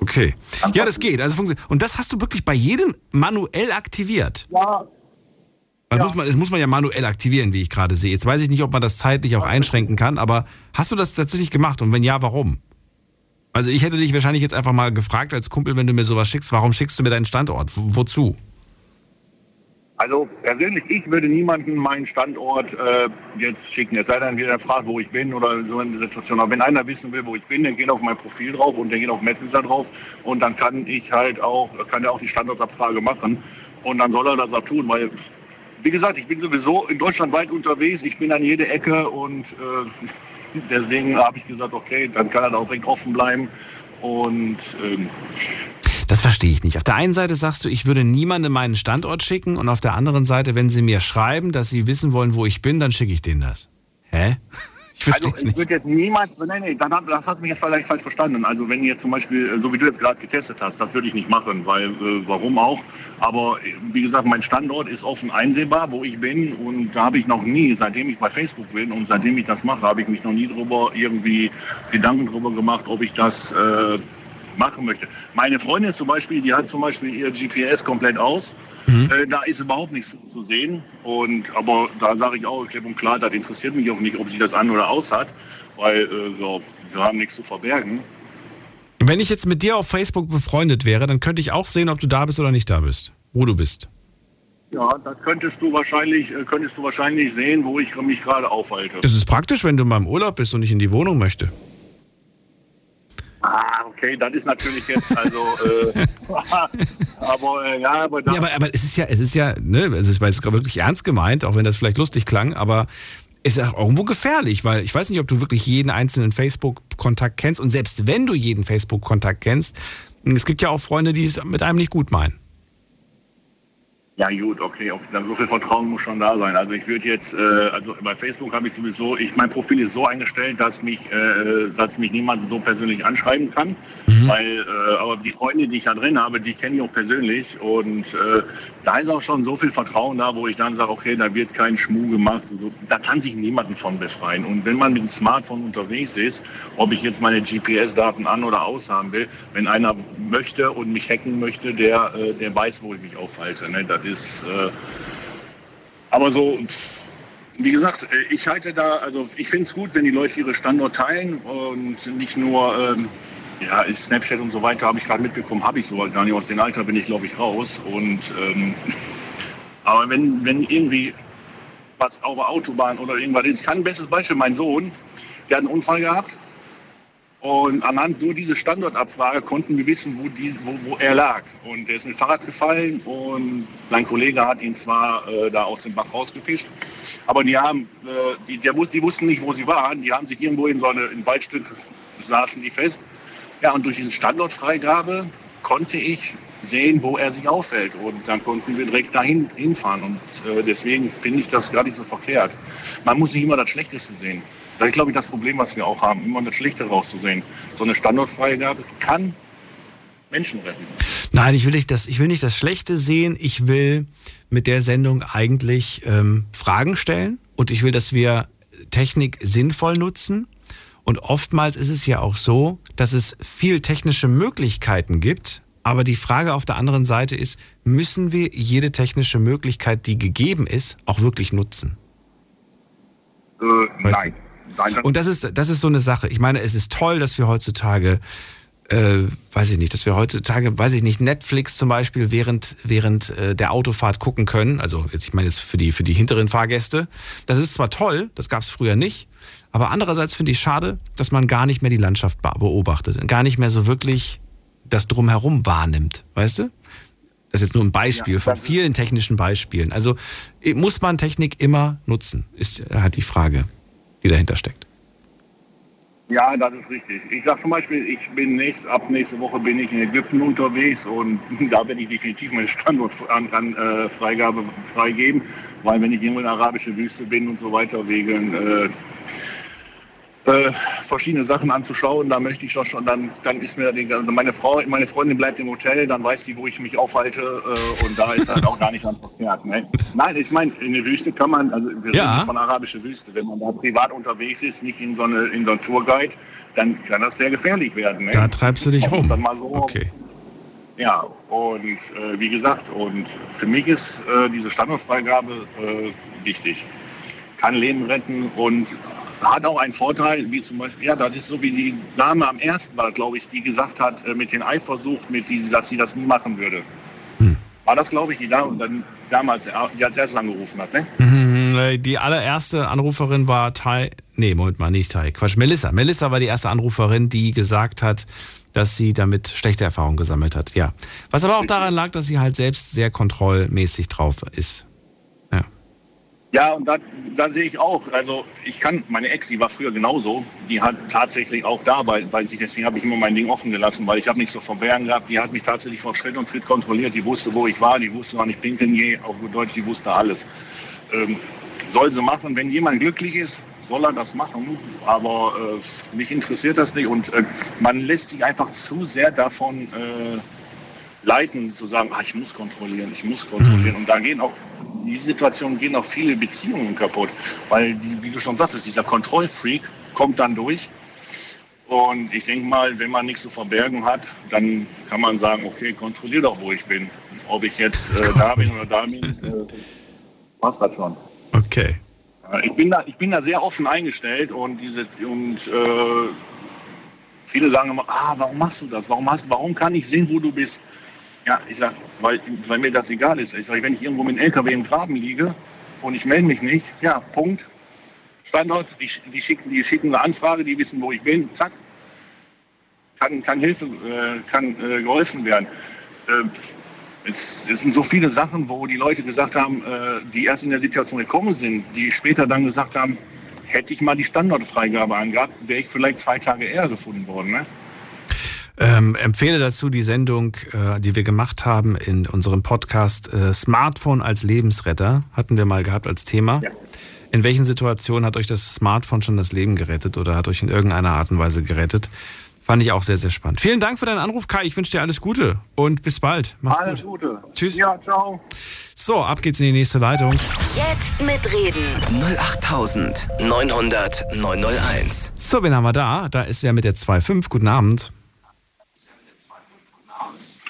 Okay. Ja, das geht. Also funktioniert. Und das hast du wirklich bei jedem manuell aktiviert. Ja. Das, muss man, das muss man ja manuell aktivieren, wie ich gerade sehe. Jetzt weiß ich nicht, ob man das zeitlich auch einschränken kann, aber hast du das tatsächlich gemacht? Und wenn ja, warum? Also ich hätte dich wahrscheinlich jetzt einfach mal gefragt als Kumpel, wenn du mir sowas schickst, warum schickst du mir deinen Standort? Wo- wozu? Also persönlich, ich würde niemanden meinen Standort äh, jetzt schicken. Es sei denn, jeder fragt, wo ich bin oder so eine Situation. Aber wenn einer wissen will, wo ich bin, dann geht auf mein Profil drauf und der geht auf Messenger drauf und dann kann ich halt auch, kann er auch die Standortabfrage machen und dann soll er das auch tun, weil wie gesagt, ich bin sowieso in Deutschland weit unterwegs. Ich bin an jede Ecke und äh, deswegen habe ich gesagt, okay, dann kann er da auch direkt offen bleiben und ähm, Das verstehe ich nicht. Auf der einen Seite sagst du, ich würde niemandem meinen Standort schicken und auf der anderen Seite, wenn sie mir schreiben, dass sie wissen wollen, wo ich bin, dann schicke ich denen das. Hä? Ich verstehe also ich würde jetzt niemals, nein, nein, dann, hab- das hast du mich jetzt vielleicht falsch verstanden. Also wenn jetzt zum Beispiel, äh, so wie du jetzt gerade getestet hast, das würde ich nicht machen, weil äh, warum auch? Aber äh, wie gesagt, mein Standort ist offen einsehbar, wo ich bin und da habe ich noch nie, seitdem ich bei Facebook bin und seitdem ich das mache, habe ich mich noch nie drüber irgendwie Gedanken drüber gemacht, ob ich das äh, machen möchte. Meine Freundin zum Beispiel, die hat zum Beispiel ihr GPS komplett aus. Äh, da ist überhaupt nichts zu sehen. Und, aber da sage ich auch klipp und klar, das interessiert mich auch nicht, ob sie das an oder aus hat, weil äh, so, wir haben nichts zu verbergen. Wenn ich jetzt mit dir auf Facebook befreundet wäre, dann könnte ich auch sehen, ob du da bist oder nicht da bist. Wo du bist. Ja, das könntest du wahrscheinlich, äh, könntest du wahrscheinlich sehen, wo ich mich gerade aufhalte. Das ist praktisch, wenn du mal im Urlaub bist und ich in die Wohnung möchte. Ah, okay, das ist natürlich jetzt also, äh, aber äh, ja, aber, Ja, aber, aber es ist ja, es ist ja, ne, es ist, es wirklich ernst gemeint, auch wenn das vielleicht lustig klang, aber ist auch irgendwo gefährlich, weil ich weiß nicht, ob du wirklich jeden einzelnen Facebook-Kontakt kennst und selbst wenn du jeden Facebook-Kontakt kennst, es gibt ja auch Freunde, die es mit einem nicht gut meinen. Ja gut, okay, auch, dann so viel Vertrauen muss schon da sein. Also ich würde jetzt, äh, also bei Facebook habe ich sowieso, ich mein Profil ist so eingestellt, dass mich, äh, dass mich niemand so persönlich anschreiben kann. Weil, äh, aber die Freunde, die ich da drin habe, die kenne ich auch persönlich und äh, da ist auch schon so viel Vertrauen da, wo ich dann sage, okay, da wird kein Schmuh gemacht. So, da kann sich niemanden von befreien. Und wenn man mit dem Smartphone unterwegs ist, ob ich jetzt meine GPS-Daten an oder aus haben will, wenn einer möchte und mich hacken möchte, der, äh, der weiß, wo ich mich aufhalte. Ne? Das ist, äh, aber so, wie gesagt, äh, ich halte da, also ich finde es gut, wenn die Leute ihre Standort teilen und nicht nur, ähm, ja, Snapchat und so weiter, habe ich gerade mitbekommen, habe ich so gar nicht. Aus dem Alter bin ich, glaube ich, raus. Und, ähm, aber wenn, wenn irgendwie was auf der Autobahn oder irgendwas ist, ich kann ein bestes Beispiel, mein Sohn, der hat einen Unfall gehabt und anhand nur dieser Standortabfrage konnten wir wissen, wo, die, wo, wo er lag. Und er ist mit Fahrrad gefallen und mein Kollege hat ihn zwar äh, da aus dem Bach rausgefischt, aber die, haben, äh, die, der, die wussten nicht, wo sie waren. Die haben sich irgendwo in so eine, ein Waldstück, saßen die fest. Ja, und durch diese Standortfreigabe konnte ich sehen, wo er sich aufhält. Und dann konnten wir direkt dahin hinfahren. Und äh, deswegen finde ich das gar nicht so verkehrt. Man muss nicht immer das Schlechteste sehen. Das ist, glaube ich, das Problem, was wir auch haben, immer das Schlechte rauszusehen. So eine Standortfreigabe kann Menschen retten. Nein, ich will nicht das, ich will nicht das Schlechte sehen. Ich will mit der Sendung eigentlich ähm, Fragen stellen und ich will, dass wir Technik sinnvoll nutzen. Und oftmals ist es ja auch so, dass es viel technische Möglichkeiten gibt. Aber die Frage auf der anderen Seite ist, müssen wir jede technische Möglichkeit, die gegeben ist, auch wirklich nutzen? Äh, nein. Nein. Und das ist, das ist so eine Sache. Ich meine, es ist toll, dass wir heutzutage, äh, weiß ich nicht, dass wir heutzutage, weiß ich nicht, Netflix zum Beispiel während, während äh, der Autofahrt gucken können. Also jetzt, ich meine jetzt für die, für die hinteren Fahrgäste. Das ist zwar toll, das gab es früher nicht. Aber andererseits finde ich schade, dass man gar nicht mehr die Landschaft beobachtet und gar nicht mehr so wirklich das drumherum wahrnimmt. Weißt du? Das ist jetzt nur ein Beispiel Ja, von vielen technischen Beispielen. Also eh, muss man Technik immer nutzen, ist halt die Frage, die dahinter steckt. Ja, das ist richtig. Ich sage zum Beispiel, ich bin nächst, ab nächste Woche bin ich in Ägypten unterwegs und da werde ich definitiv meine Standortfreigabe an, Freigabe freigeben, weil wenn ich irgendwo in der arabischen Wüste bin und so weiter wegen äh, äh, verschiedene Sachen anzuschauen, da möchte ich doch schon, dann, dann ist mir die, also meine Frau, meine Freundin bleibt im Hotel, dann weiß die, wo ich mich aufhalte äh, und da ist halt auch gar nicht ganz verkehrt. Ne? Nein, ich meine, in der Wüste kann man, also wir Ja. reden von arabischer Wüste, wenn man da privat unterwegs ist, nicht in so eine, in so einen Tourguide, dann kann das sehr gefährlich werden. Ne? Da treibst du dich rum. So, Okay. Ja, und äh, wie gesagt, und für mich ist äh, diese Standortfreigabe äh, wichtig. Kann Leben retten und hat auch einen Vorteil, wie zum Beispiel, ja, das ist so wie die Dame am ersten war, glaube ich, die gesagt hat, äh, mit den Eifersuch, mit die, dass sie das nie machen würde. War das, glaube ich, die Dame, dann damals, die als erstes angerufen hat, ne? Mhm, äh, Die allererste Anruferin war Tai. Nee, Moment mal, nicht Tai. Quatsch, Melissa. Melissa war die erste Anruferin, die gesagt hat, dass sie damit schlechte Erfahrungen gesammelt hat. Ja. Was aber auch daran lag, dass sie halt selbst sehr kontrollmäßig drauf ist. Ja, und da, da sehe ich auch, also ich kann, meine Ex, die war früher genauso, die hat tatsächlich auch da, weil, weil sich, deswegen habe ich immer mein Ding offen gelassen, weil ich habe nichts so verbergen gehabt, die hat mich tatsächlich vor Schritt und Tritt kontrolliert, die wusste, wo ich war, die wusste, wann ich pinkeln gehe, auf gut Deutsch, die wusste alles. Ähm, soll sie machen, wenn jemand glücklich ist, soll er das machen, aber äh, mich interessiert das nicht und äh, man lässt sich einfach zu sehr davon äh, leiten, zu sagen, ah, ich muss kontrollieren, ich muss kontrollieren. Und da gehen auch, in diese Situation gehen auch viele Beziehungen kaputt. Weil, die, wie du schon sagtest, dieser Kontrollfreak kommt dann durch. Und ich denke mal, wenn man nichts zu verbergen hat, dann kann man sagen, okay, kontrollier doch, wo ich bin. Ob ich jetzt äh, da bin oder da bin, äh, passt das schon. Okay. Ich bin da, ich bin da sehr offen eingestellt und diese und äh, viele sagen immer, ah, warum machst du das? Warum hast, warum kann ich sehen, wo du bist? Ja, ich sag, weil, weil mir das egal ist. Ich sag, wenn ich irgendwo mit einem LKW im Graben liege und ich melde mich nicht, ja, Punkt. Standort, die, die, schicken, die schicken eine Anfrage, die wissen, wo ich bin, zack. Kann, kann Hilfe, äh, kann äh, geholfen werden. Äh, es, es sind so viele Sachen, wo die Leute gesagt haben, äh, die erst in der Situation gekommen sind, die später dann gesagt haben, hätte ich mal die Standortfreigabe angehabt, wäre ich vielleicht zwei Tage eher gefunden worden. Ne? Ähm, empfehle dazu die Sendung, äh, die wir gemacht haben in unserem Podcast äh, Smartphone als Lebensretter. Hatten wir mal gehabt als Thema. In welchen Situationen hat euch das Smartphone schon das Leben gerettet oder hat euch in irgendeiner Art und Weise gerettet? Fand ich auch sehr, sehr spannend. Vielen Dank für deinen Anruf, Kai. Ich wünsche dir alles Gute und bis bald. Mach's Alles gut. Gute. Tschüss. Ja, ciao. So, ab geht's in die nächste Leitung. Jetzt mitreden. 08900 901. So, wen haben wir da? Da ist wer mit der 2.5. Guten Abend.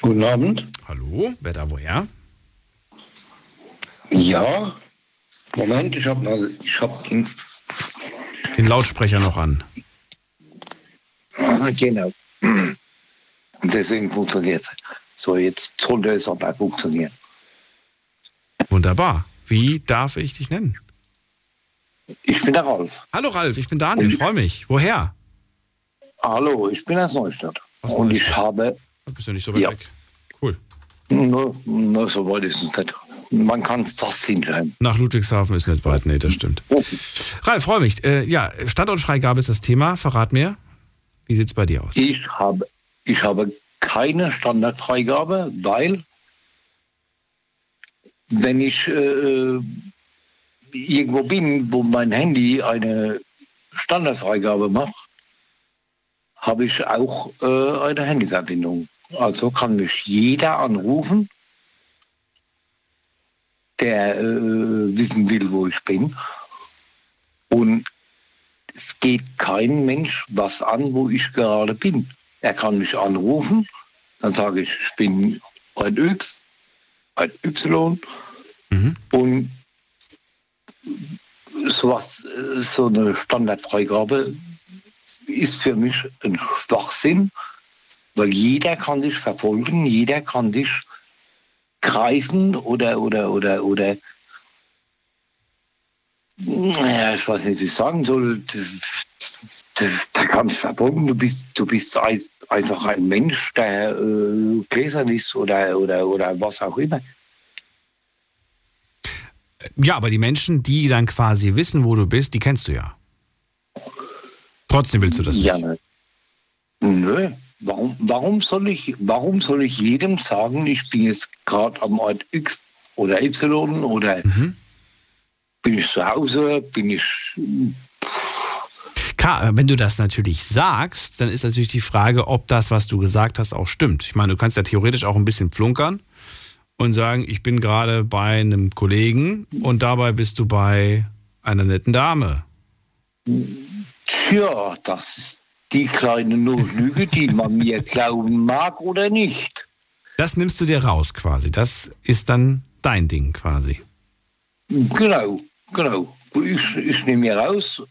Guten Abend. Hallo, wer da woher? Ja, Moment, ich habe ich hab den. Den Lautsprecher noch an. Ah, Genau. Deswegen funktioniert es. So, jetzt sollte es aber funktionieren. Wunderbar. Wie darf ich dich nennen? Ich bin der Ralf. Hallo Ralf, ich bin Daniel, freue mich. Woher? Hallo, ich bin aus Neustadt. Und ich habe. Bist du nicht so weit Ja. weg? So weit ist es nicht. Man kann es das hinschreiben. Nach Ludwigshafen ist nicht weit, nee, das stimmt. Ralf, freue mich. Äh, ja, Standortfreigabe ist das Thema. Verrat mir, wie sieht es bei dir aus? Ich habe, ich habe keine Standardfreigabe, weil wenn ich äh, irgendwo bin, wo mein Handy eine Standardfreigabe macht, habe ich auch äh, eine Handyverbindung. Also kann mich jeder anrufen, der äh, wissen will, wo ich bin. Und es geht kein Mensch was an, wo ich gerade bin. Er kann mich anrufen, dann sage ich, ich bin ein X, ein Y und sowas, so eine Standardfreigabe ist für mich ein Schwachsinn, weil jeder kann dich verfolgen, jeder kann dich greifen oder oder oder oder ja, ich weiß nicht, wie ich sagen soll. Da kann ich verfolgen, du bist, du bist ein- einfach ein Mensch, der äh, gläsern ist oder, oder, oder was auch immer. Ja, aber die Menschen, die dann quasi wissen, wo du bist, die kennst du ja. Trotzdem willst du das nicht. Ja, ne. Nö. Warum, warum, soll ich, warum soll ich jedem sagen, ich bin jetzt gerade am Ort X oder Y oder bin ich zu Hause, bin ich. Klar, wenn du das natürlich sagst, dann ist natürlich die Frage, ob das, was du gesagt hast, auch stimmt. Ich meine, du kannst ja theoretisch auch ein bisschen flunkern und sagen, ich bin gerade bei einem Kollegen und dabei bist du bei einer netten Dame. Tja, das ist die kleine Notlüge, die man mir glauben mag oder nicht. Das nimmst du dir raus quasi. Das ist dann dein Ding quasi. Genau, genau. Ich, ich nehme mir raus,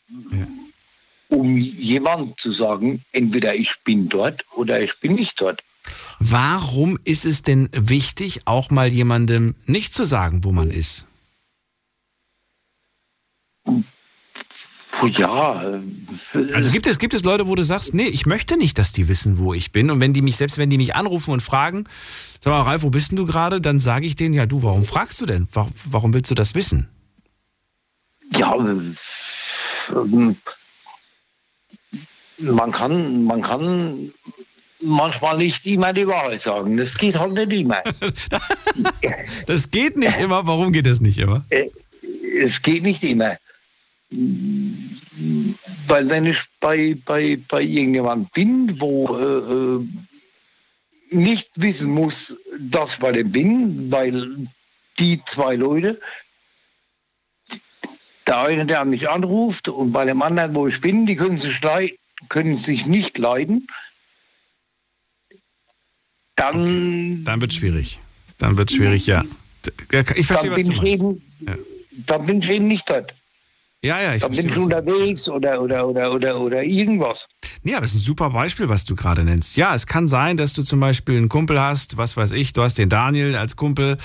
um jemand zu sagen, entweder ich bin dort oder ich bin nicht dort. Warum ist es denn wichtig, auch mal jemandem nicht zu sagen, wo man ist? Ja. äh, Also gibt es, gibt es Leute, wo du sagst, nee, ich möchte nicht, dass die wissen, wo ich bin. Und wenn die mich, selbst wenn die mich anrufen und fragen, sag mal, Ralf, wo bist denn du gerade? Dann sage ich denen, ja du, warum fragst du denn? Warum, willst du das wissen? Ja, ähm, man kann, man kann manchmal nicht immer die Wahrheit sagen. Das geht halt nicht immer. Das geht nicht immer. Warum geht das nicht immer? Äh, Es geht nicht immer. Weil wenn ich bei, bei, bei irgendjemand bin, wo äh, äh, nicht wissen muss, dass ich bei dem bin, weil die zwei Leute, der eine, der mich anruft und bei dem anderen, wo ich bin, die können sich, können sich nicht leiden, dann, Dann wird schwierig. Dann wird schwierig, ja. Ich verstehe, dann, was bin du ich meinst. eben, dann bin ich eben nicht dort. Ja, ja, ich Dann bin ich unterwegs oder, oder, oder, oder, oder irgendwas. Ja, das ist ein super Beispiel, was du gerade nennst. Ja, es kann sein, dass du zum Beispiel einen Kumpel hast, was weiß ich, du hast den Daniel als Kumpel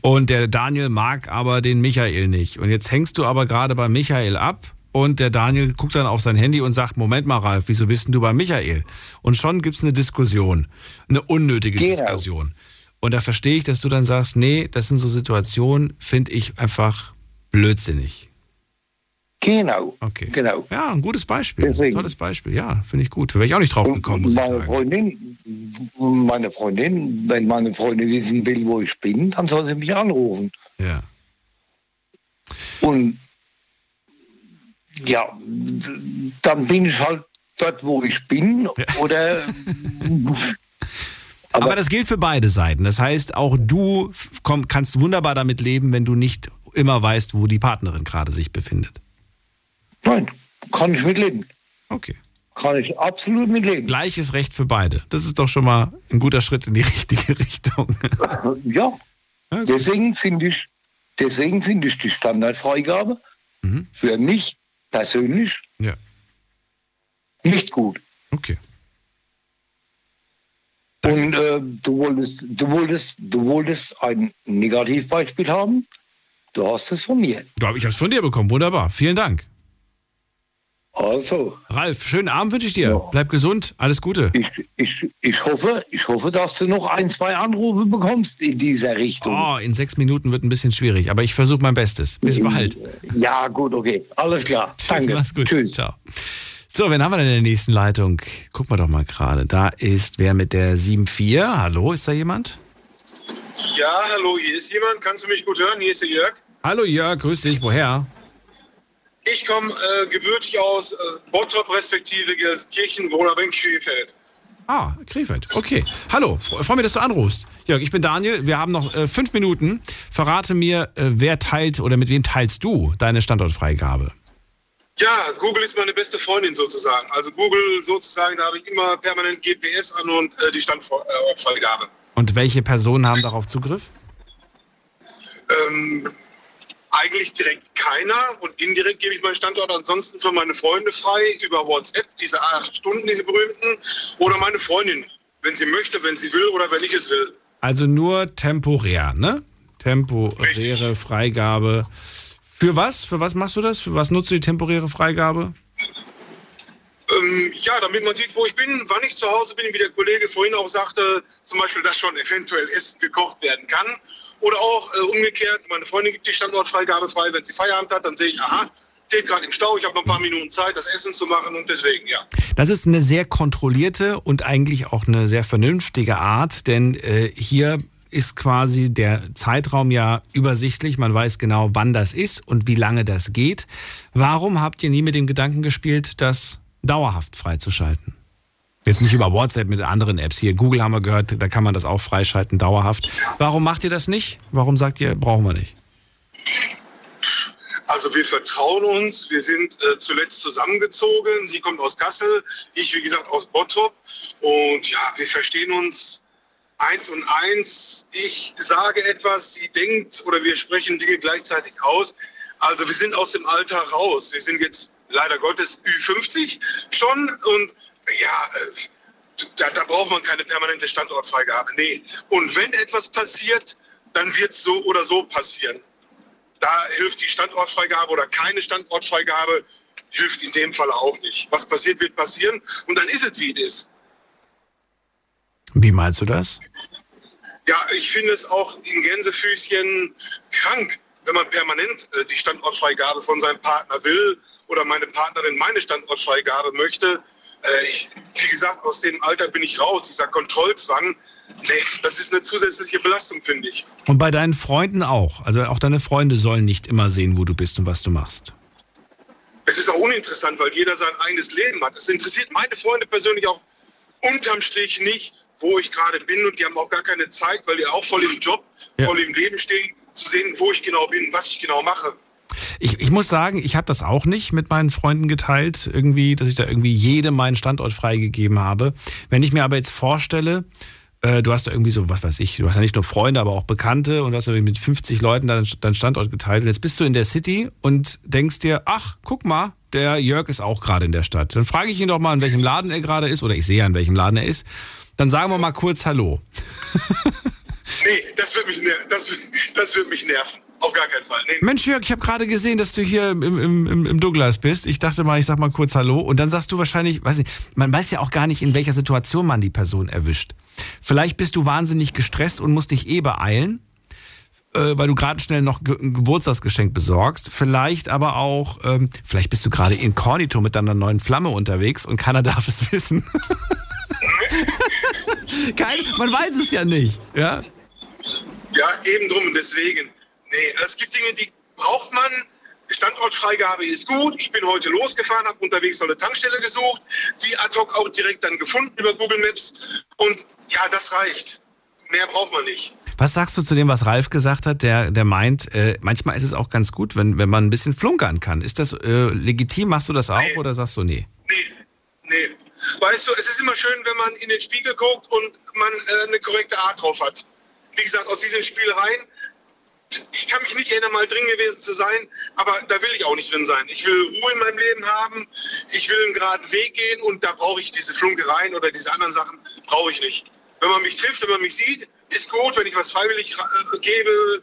und der Daniel mag aber den Michael nicht. Und jetzt hängst du aber gerade bei Michael ab und der Daniel guckt dann auf sein Handy und sagt, Moment mal, Ralf, wieso bist denn du bei Michael? Und schon gibt's eine Diskussion, eine unnötige Genau. Diskussion. Und da verstehe ich, dass du dann sagst, nee, das sind so Situationen, finde ich einfach blödsinnig. Genau. Okay. Genau. Ja, ein gutes Beispiel. Deswegen. Tolles Beispiel. Ja, finde ich gut. Wäre ich auch nicht drauf gekommen, muss ich meine sagen. Freundin, meine Freundin, wenn meine Freundin wissen will, wo ich bin, dann soll sie mich anrufen. Ja. Und ja, dann bin ich halt dort, wo ich bin. Oder Aber, das gilt für beide Seiten. Das heißt, auch du komm, kannst wunderbar damit leben, wenn du nicht immer weißt, wo die Partnerin gerade sich befindet. Nein, kann ich mitleben. Okay. Kann ich absolut mitleben. Gleiches Recht für beide. Das ist doch schon mal ein guter Schritt in die richtige Richtung. Ja. Deswegen finde ich, deswegen finde ich die Standardfreigabe für mich persönlich Ja. nicht gut. Okay. Und äh, du, wolltest, du, wolltest, du wolltest ein Negativbeispiel haben. Du hast es von mir. Ja, ich habe es von dir bekommen. Wunderbar. Vielen Dank. Also. Ralf, schönen Abend wünsche ich dir. Bleib gesund. Alles Gute. Ich, ich, ich, hoffe, ich hoffe, dass du noch ein, zwei Anrufe bekommst in dieser Richtung. Oh, in sechs Minuten wird ein bisschen schwierig, aber ich versuche mein Bestes. Bis bald. Ja, gut, okay. Alles klar. Tschüss, Danke. mach's gut. Ciao. So, wen haben wir denn in der nächsten Leitung? Gucken wir doch mal gerade. Da ist wer mit der 7-4. Hallo, ist da jemand? Ja, hallo, hier ist jemand. Kannst du mich gut hören? Hier ist der Jörg. Hallo Jörg, grüß dich. Woher? Ich komme äh, gebürtig aus äh, Bottrop respektive Gelsenkirchen, in Krefeld. Ah, Krefeld. Okay. Hallo, fre- freue mich, dass du anrufst. Jörg, ich bin Daniel. Wir haben noch äh, fünf Minuten. Verrate mir, äh, wer teilt oder mit wem teilst du deine Standortfreigabe? Ja, Google ist meine beste Freundin sozusagen. Also Google sozusagen, da habe ich immer permanent GPS an und äh, die Standortfreigabe. Und welche Personen haben darauf Zugriff? Ähm, eigentlich direkt keiner und indirekt gebe ich meinen Standort ansonsten für meine Freunde frei über WhatsApp, diese acht Stunden, diese berühmten, oder meine Freundin, wenn sie möchte, wenn sie will oder wenn ich es will. Also nur temporär, ne? Temporäre Freigabe. Für was? Für was machst du das? Für was nutzt du die temporäre Freigabe? Ähm, ja, damit man sieht, wo ich bin, wann ich zu Hause bin, wie der Kollege vorhin auch sagte, zum Beispiel, dass schon eventuell Essen gekocht werden kann. Oder auch äh, umgekehrt, meine Freundin gibt die Standortfreigabe frei, wenn sie Feierabend hat, dann sehe ich, aha, steht gerade im Stau, ich habe noch ein paar Minuten Zeit, das Essen zu machen und deswegen, ja. Das ist eine sehr kontrollierte und eigentlich auch eine sehr vernünftige Art, denn äh, hier ist quasi der Zeitraum ja übersichtlich. Man weiß genau, wann das ist und wie lange das geht. Warum habt ihr nie mit dem Gedanken gespielt, das dauerhaft freizuschalten? Jetzt nicht über WhatsApp mit anderen Apps. Hier, Google haben wir gehört, da kann man das auch freischalten, dauerhaft. Warum macht ihr das nicht? Warum sagt ihr, brauchen wir nicht? Also wir vertrauen uns, wir sind äh, zuletzt zusammengezogen. Sie kommt aus Kassel, ich wie gesagt aus Bottrop. Und ja, wir verstehen uns eins und eins. Ich sage etwas, sie denkt oder wir sprechen Dinge gleichzeitig aus. Also wir sind aus dem Alter raus. Wir sind jetzt leider Gottes Ü50 schon und ja, äh, da, da braucht man keine permanente Standortfreigabe. Nee. Und wenn etwas passiert, dann wird es so oder so passieren. Da hilft die Standortfreigabe oder keine Standortfreigabe, hilft in dem Fall auch nicht. Was passiert, wird passieren und dann ist es, wie es ist. Wie meinst du das? Ja, ich finde es auch in Gänsefüßchen krank, wenn man permanent äh, die Standortfreigabe von seinem Partner will oder meine Partnerin meine Standortfreigabe möchte. Äh, ich, wie gesagt, aus dem Alter bin ich raus. Dieser Kontrollzwang, nee, das ist eine zusätzliche Belastung, finde ich. Und bei deinen Freunden auch. Also auch deine Freunde sollen nicht immer sehen, wo du bist und was du machst. Es ist auch uninteressant, weil jeder sein eigenes Leben hat. Es interessiert meine Freunde persönlich auch unterm Strich nicht, wo ich gerade bin. Und die haben auch gar keine Zeit, weil die auch voll im Job, voll im Leben stehen, zu sehen, wo ich genau bin, was ich genau mache. Ich, ich muss sagen, ich habe das auch nicht mit meinen Freunden geteilt, irgendwie, dass ich da irgendwie jedem meinen Standort freigegeben habe. Wenn ich mir aber jetzt vorstelle, äh, du hast da irgendwie so, was weiß ich, du hast ja nicht nur Freunde, aber auch Bekannte und du hast irgendwie mit 50 Leuten deinen, Standort geteilt und jetzt bist du in der City und denkst dir, ach, guck mal, der Jörg ist auch gerade in der Stadt. Dann frage ich ihn doch mal, in welchem Laden er gerade ist oder ich sehe ja, in welchem Laden er ist. Dann sagen wir mal kurz Hallo. Nee, das wird mich, ner das, das wird mich nerven. Auf gar keinen Fall. Nee. Mensch, Jörg, ich habe gerade gesehen, dass du hier im, im, im, Douglas bist. Ich dachte mal, ich sag mal kurz Hallo. Und dann sagst du wahrscheinlich, weiß nicht, man weiß ja auch gar nicht, in welcher Situation man die Person erwischt. Vielleicht bist du wahnsinnig gestresst und musst dich eh beeilen, äh, weil du gerade schnell noch ge ein Geburtstagsgeschenk besorgst. Vielleicht aber auch, ähm, vielleicht bist du gerade inkognito mit deiner neuen Flamme unterwegs und keiner darf es wissen. Kein, man weiß es ja nicht. Ja? Ja, eben drum und deswegen. Nee, es gibt Dinge, die braucht man. Standortfreigabe ist gut. Ich bin heute losgefahren, habe unterwegs noch eine Tankstelle gesucht, die ad hoc auch direkt dann gefunden über Google Maps. Und ja, das reicht. Mehr braucht man nicht. Was sagst du zu dem, was Ralf gesagt hat, der, der meint, äh, manchmal ist es auch ganz gut, wenn, wenn man ein bisschen flunkern kann. Ist das äh, legitim? Machst du das auch oder sagst du nee? Nee, Weißt du, es ist immer schön, wenn man in den Spiegel guckt und man äh, eine korrekte Art drauf hat. Wie gesagt, aus diesen Spielereien, ich kann mich nicht erinnern, mal drin gewesen zu sein, aber da will ich auch nicht drin sein. Ich will Ruhe in meinem Leben haben, ich will einen geraden Weg gehen und da brauche ich diese Flunkereien oder diese anderen Sachen, brauche ich nicht. Wenn man mich trifft, wenn man mich sieht, ist gut. Wenn ich was freiwillig äh, gebe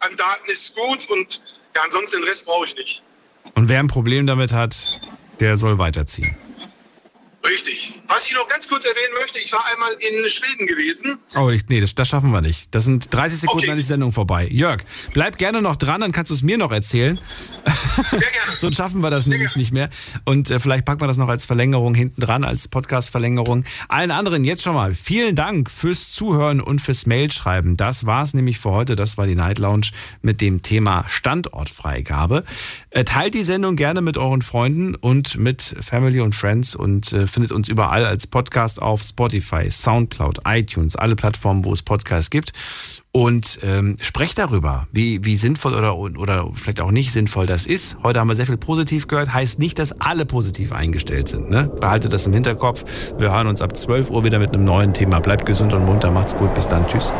an Daten, ist gut. Und ja, ansonsten den Rest brauche ich nicht. Und wer ein Problem damit hat, der soll weiterziehen. Richtig. Was ich noch ganz kurz erwähnen möchte, ich war einmal in Schweden gewesen. Oh, ich, nee, das, das schaffen wir nicht. Das sind 30 Sekunden, dann ist die Sendung vorbei. Jörg, bleib gerne noch dran, dann kannst du es mir noch erzählen. Sehr gerne. Sonst schaffen wir das Sehr nämlich gerne. nicht mehr. Und äh, vielleicht packen wir das noch als Verlängerung hinten dran, als Podcast-Verlängerung. Allen anderen jetzt schon mal vielen Dank fürs Zuhören und fürs Mailschreiben. Das war es nämlich für heute. Das war die Night Lounge mit dem Thema Standortfreigabe. Äh, teilt die Sendung gerne mit euren Freunden und mit Family und Friends und äh, findet uns überall als Podcast auf Spotify, Soundcloud, iTunes, alle Plattformen, wo es Podcasts gibt. Und ähm, sprecht darüber, wie, wie sinnvoll oder, oder vielleicht auch nicht sinnvoll das ist. Heute haben wir sehr viel positiv gehört. Heißt nicht, dass alle positiv eingestellt sind. Ne? Behaltet das im Hinterkopf. Wir hören uns ab 12 Uhr wieder mit einem neuen Thema. Bleibt gesund und munter. Macht's gut. Bis dann. Tschüss.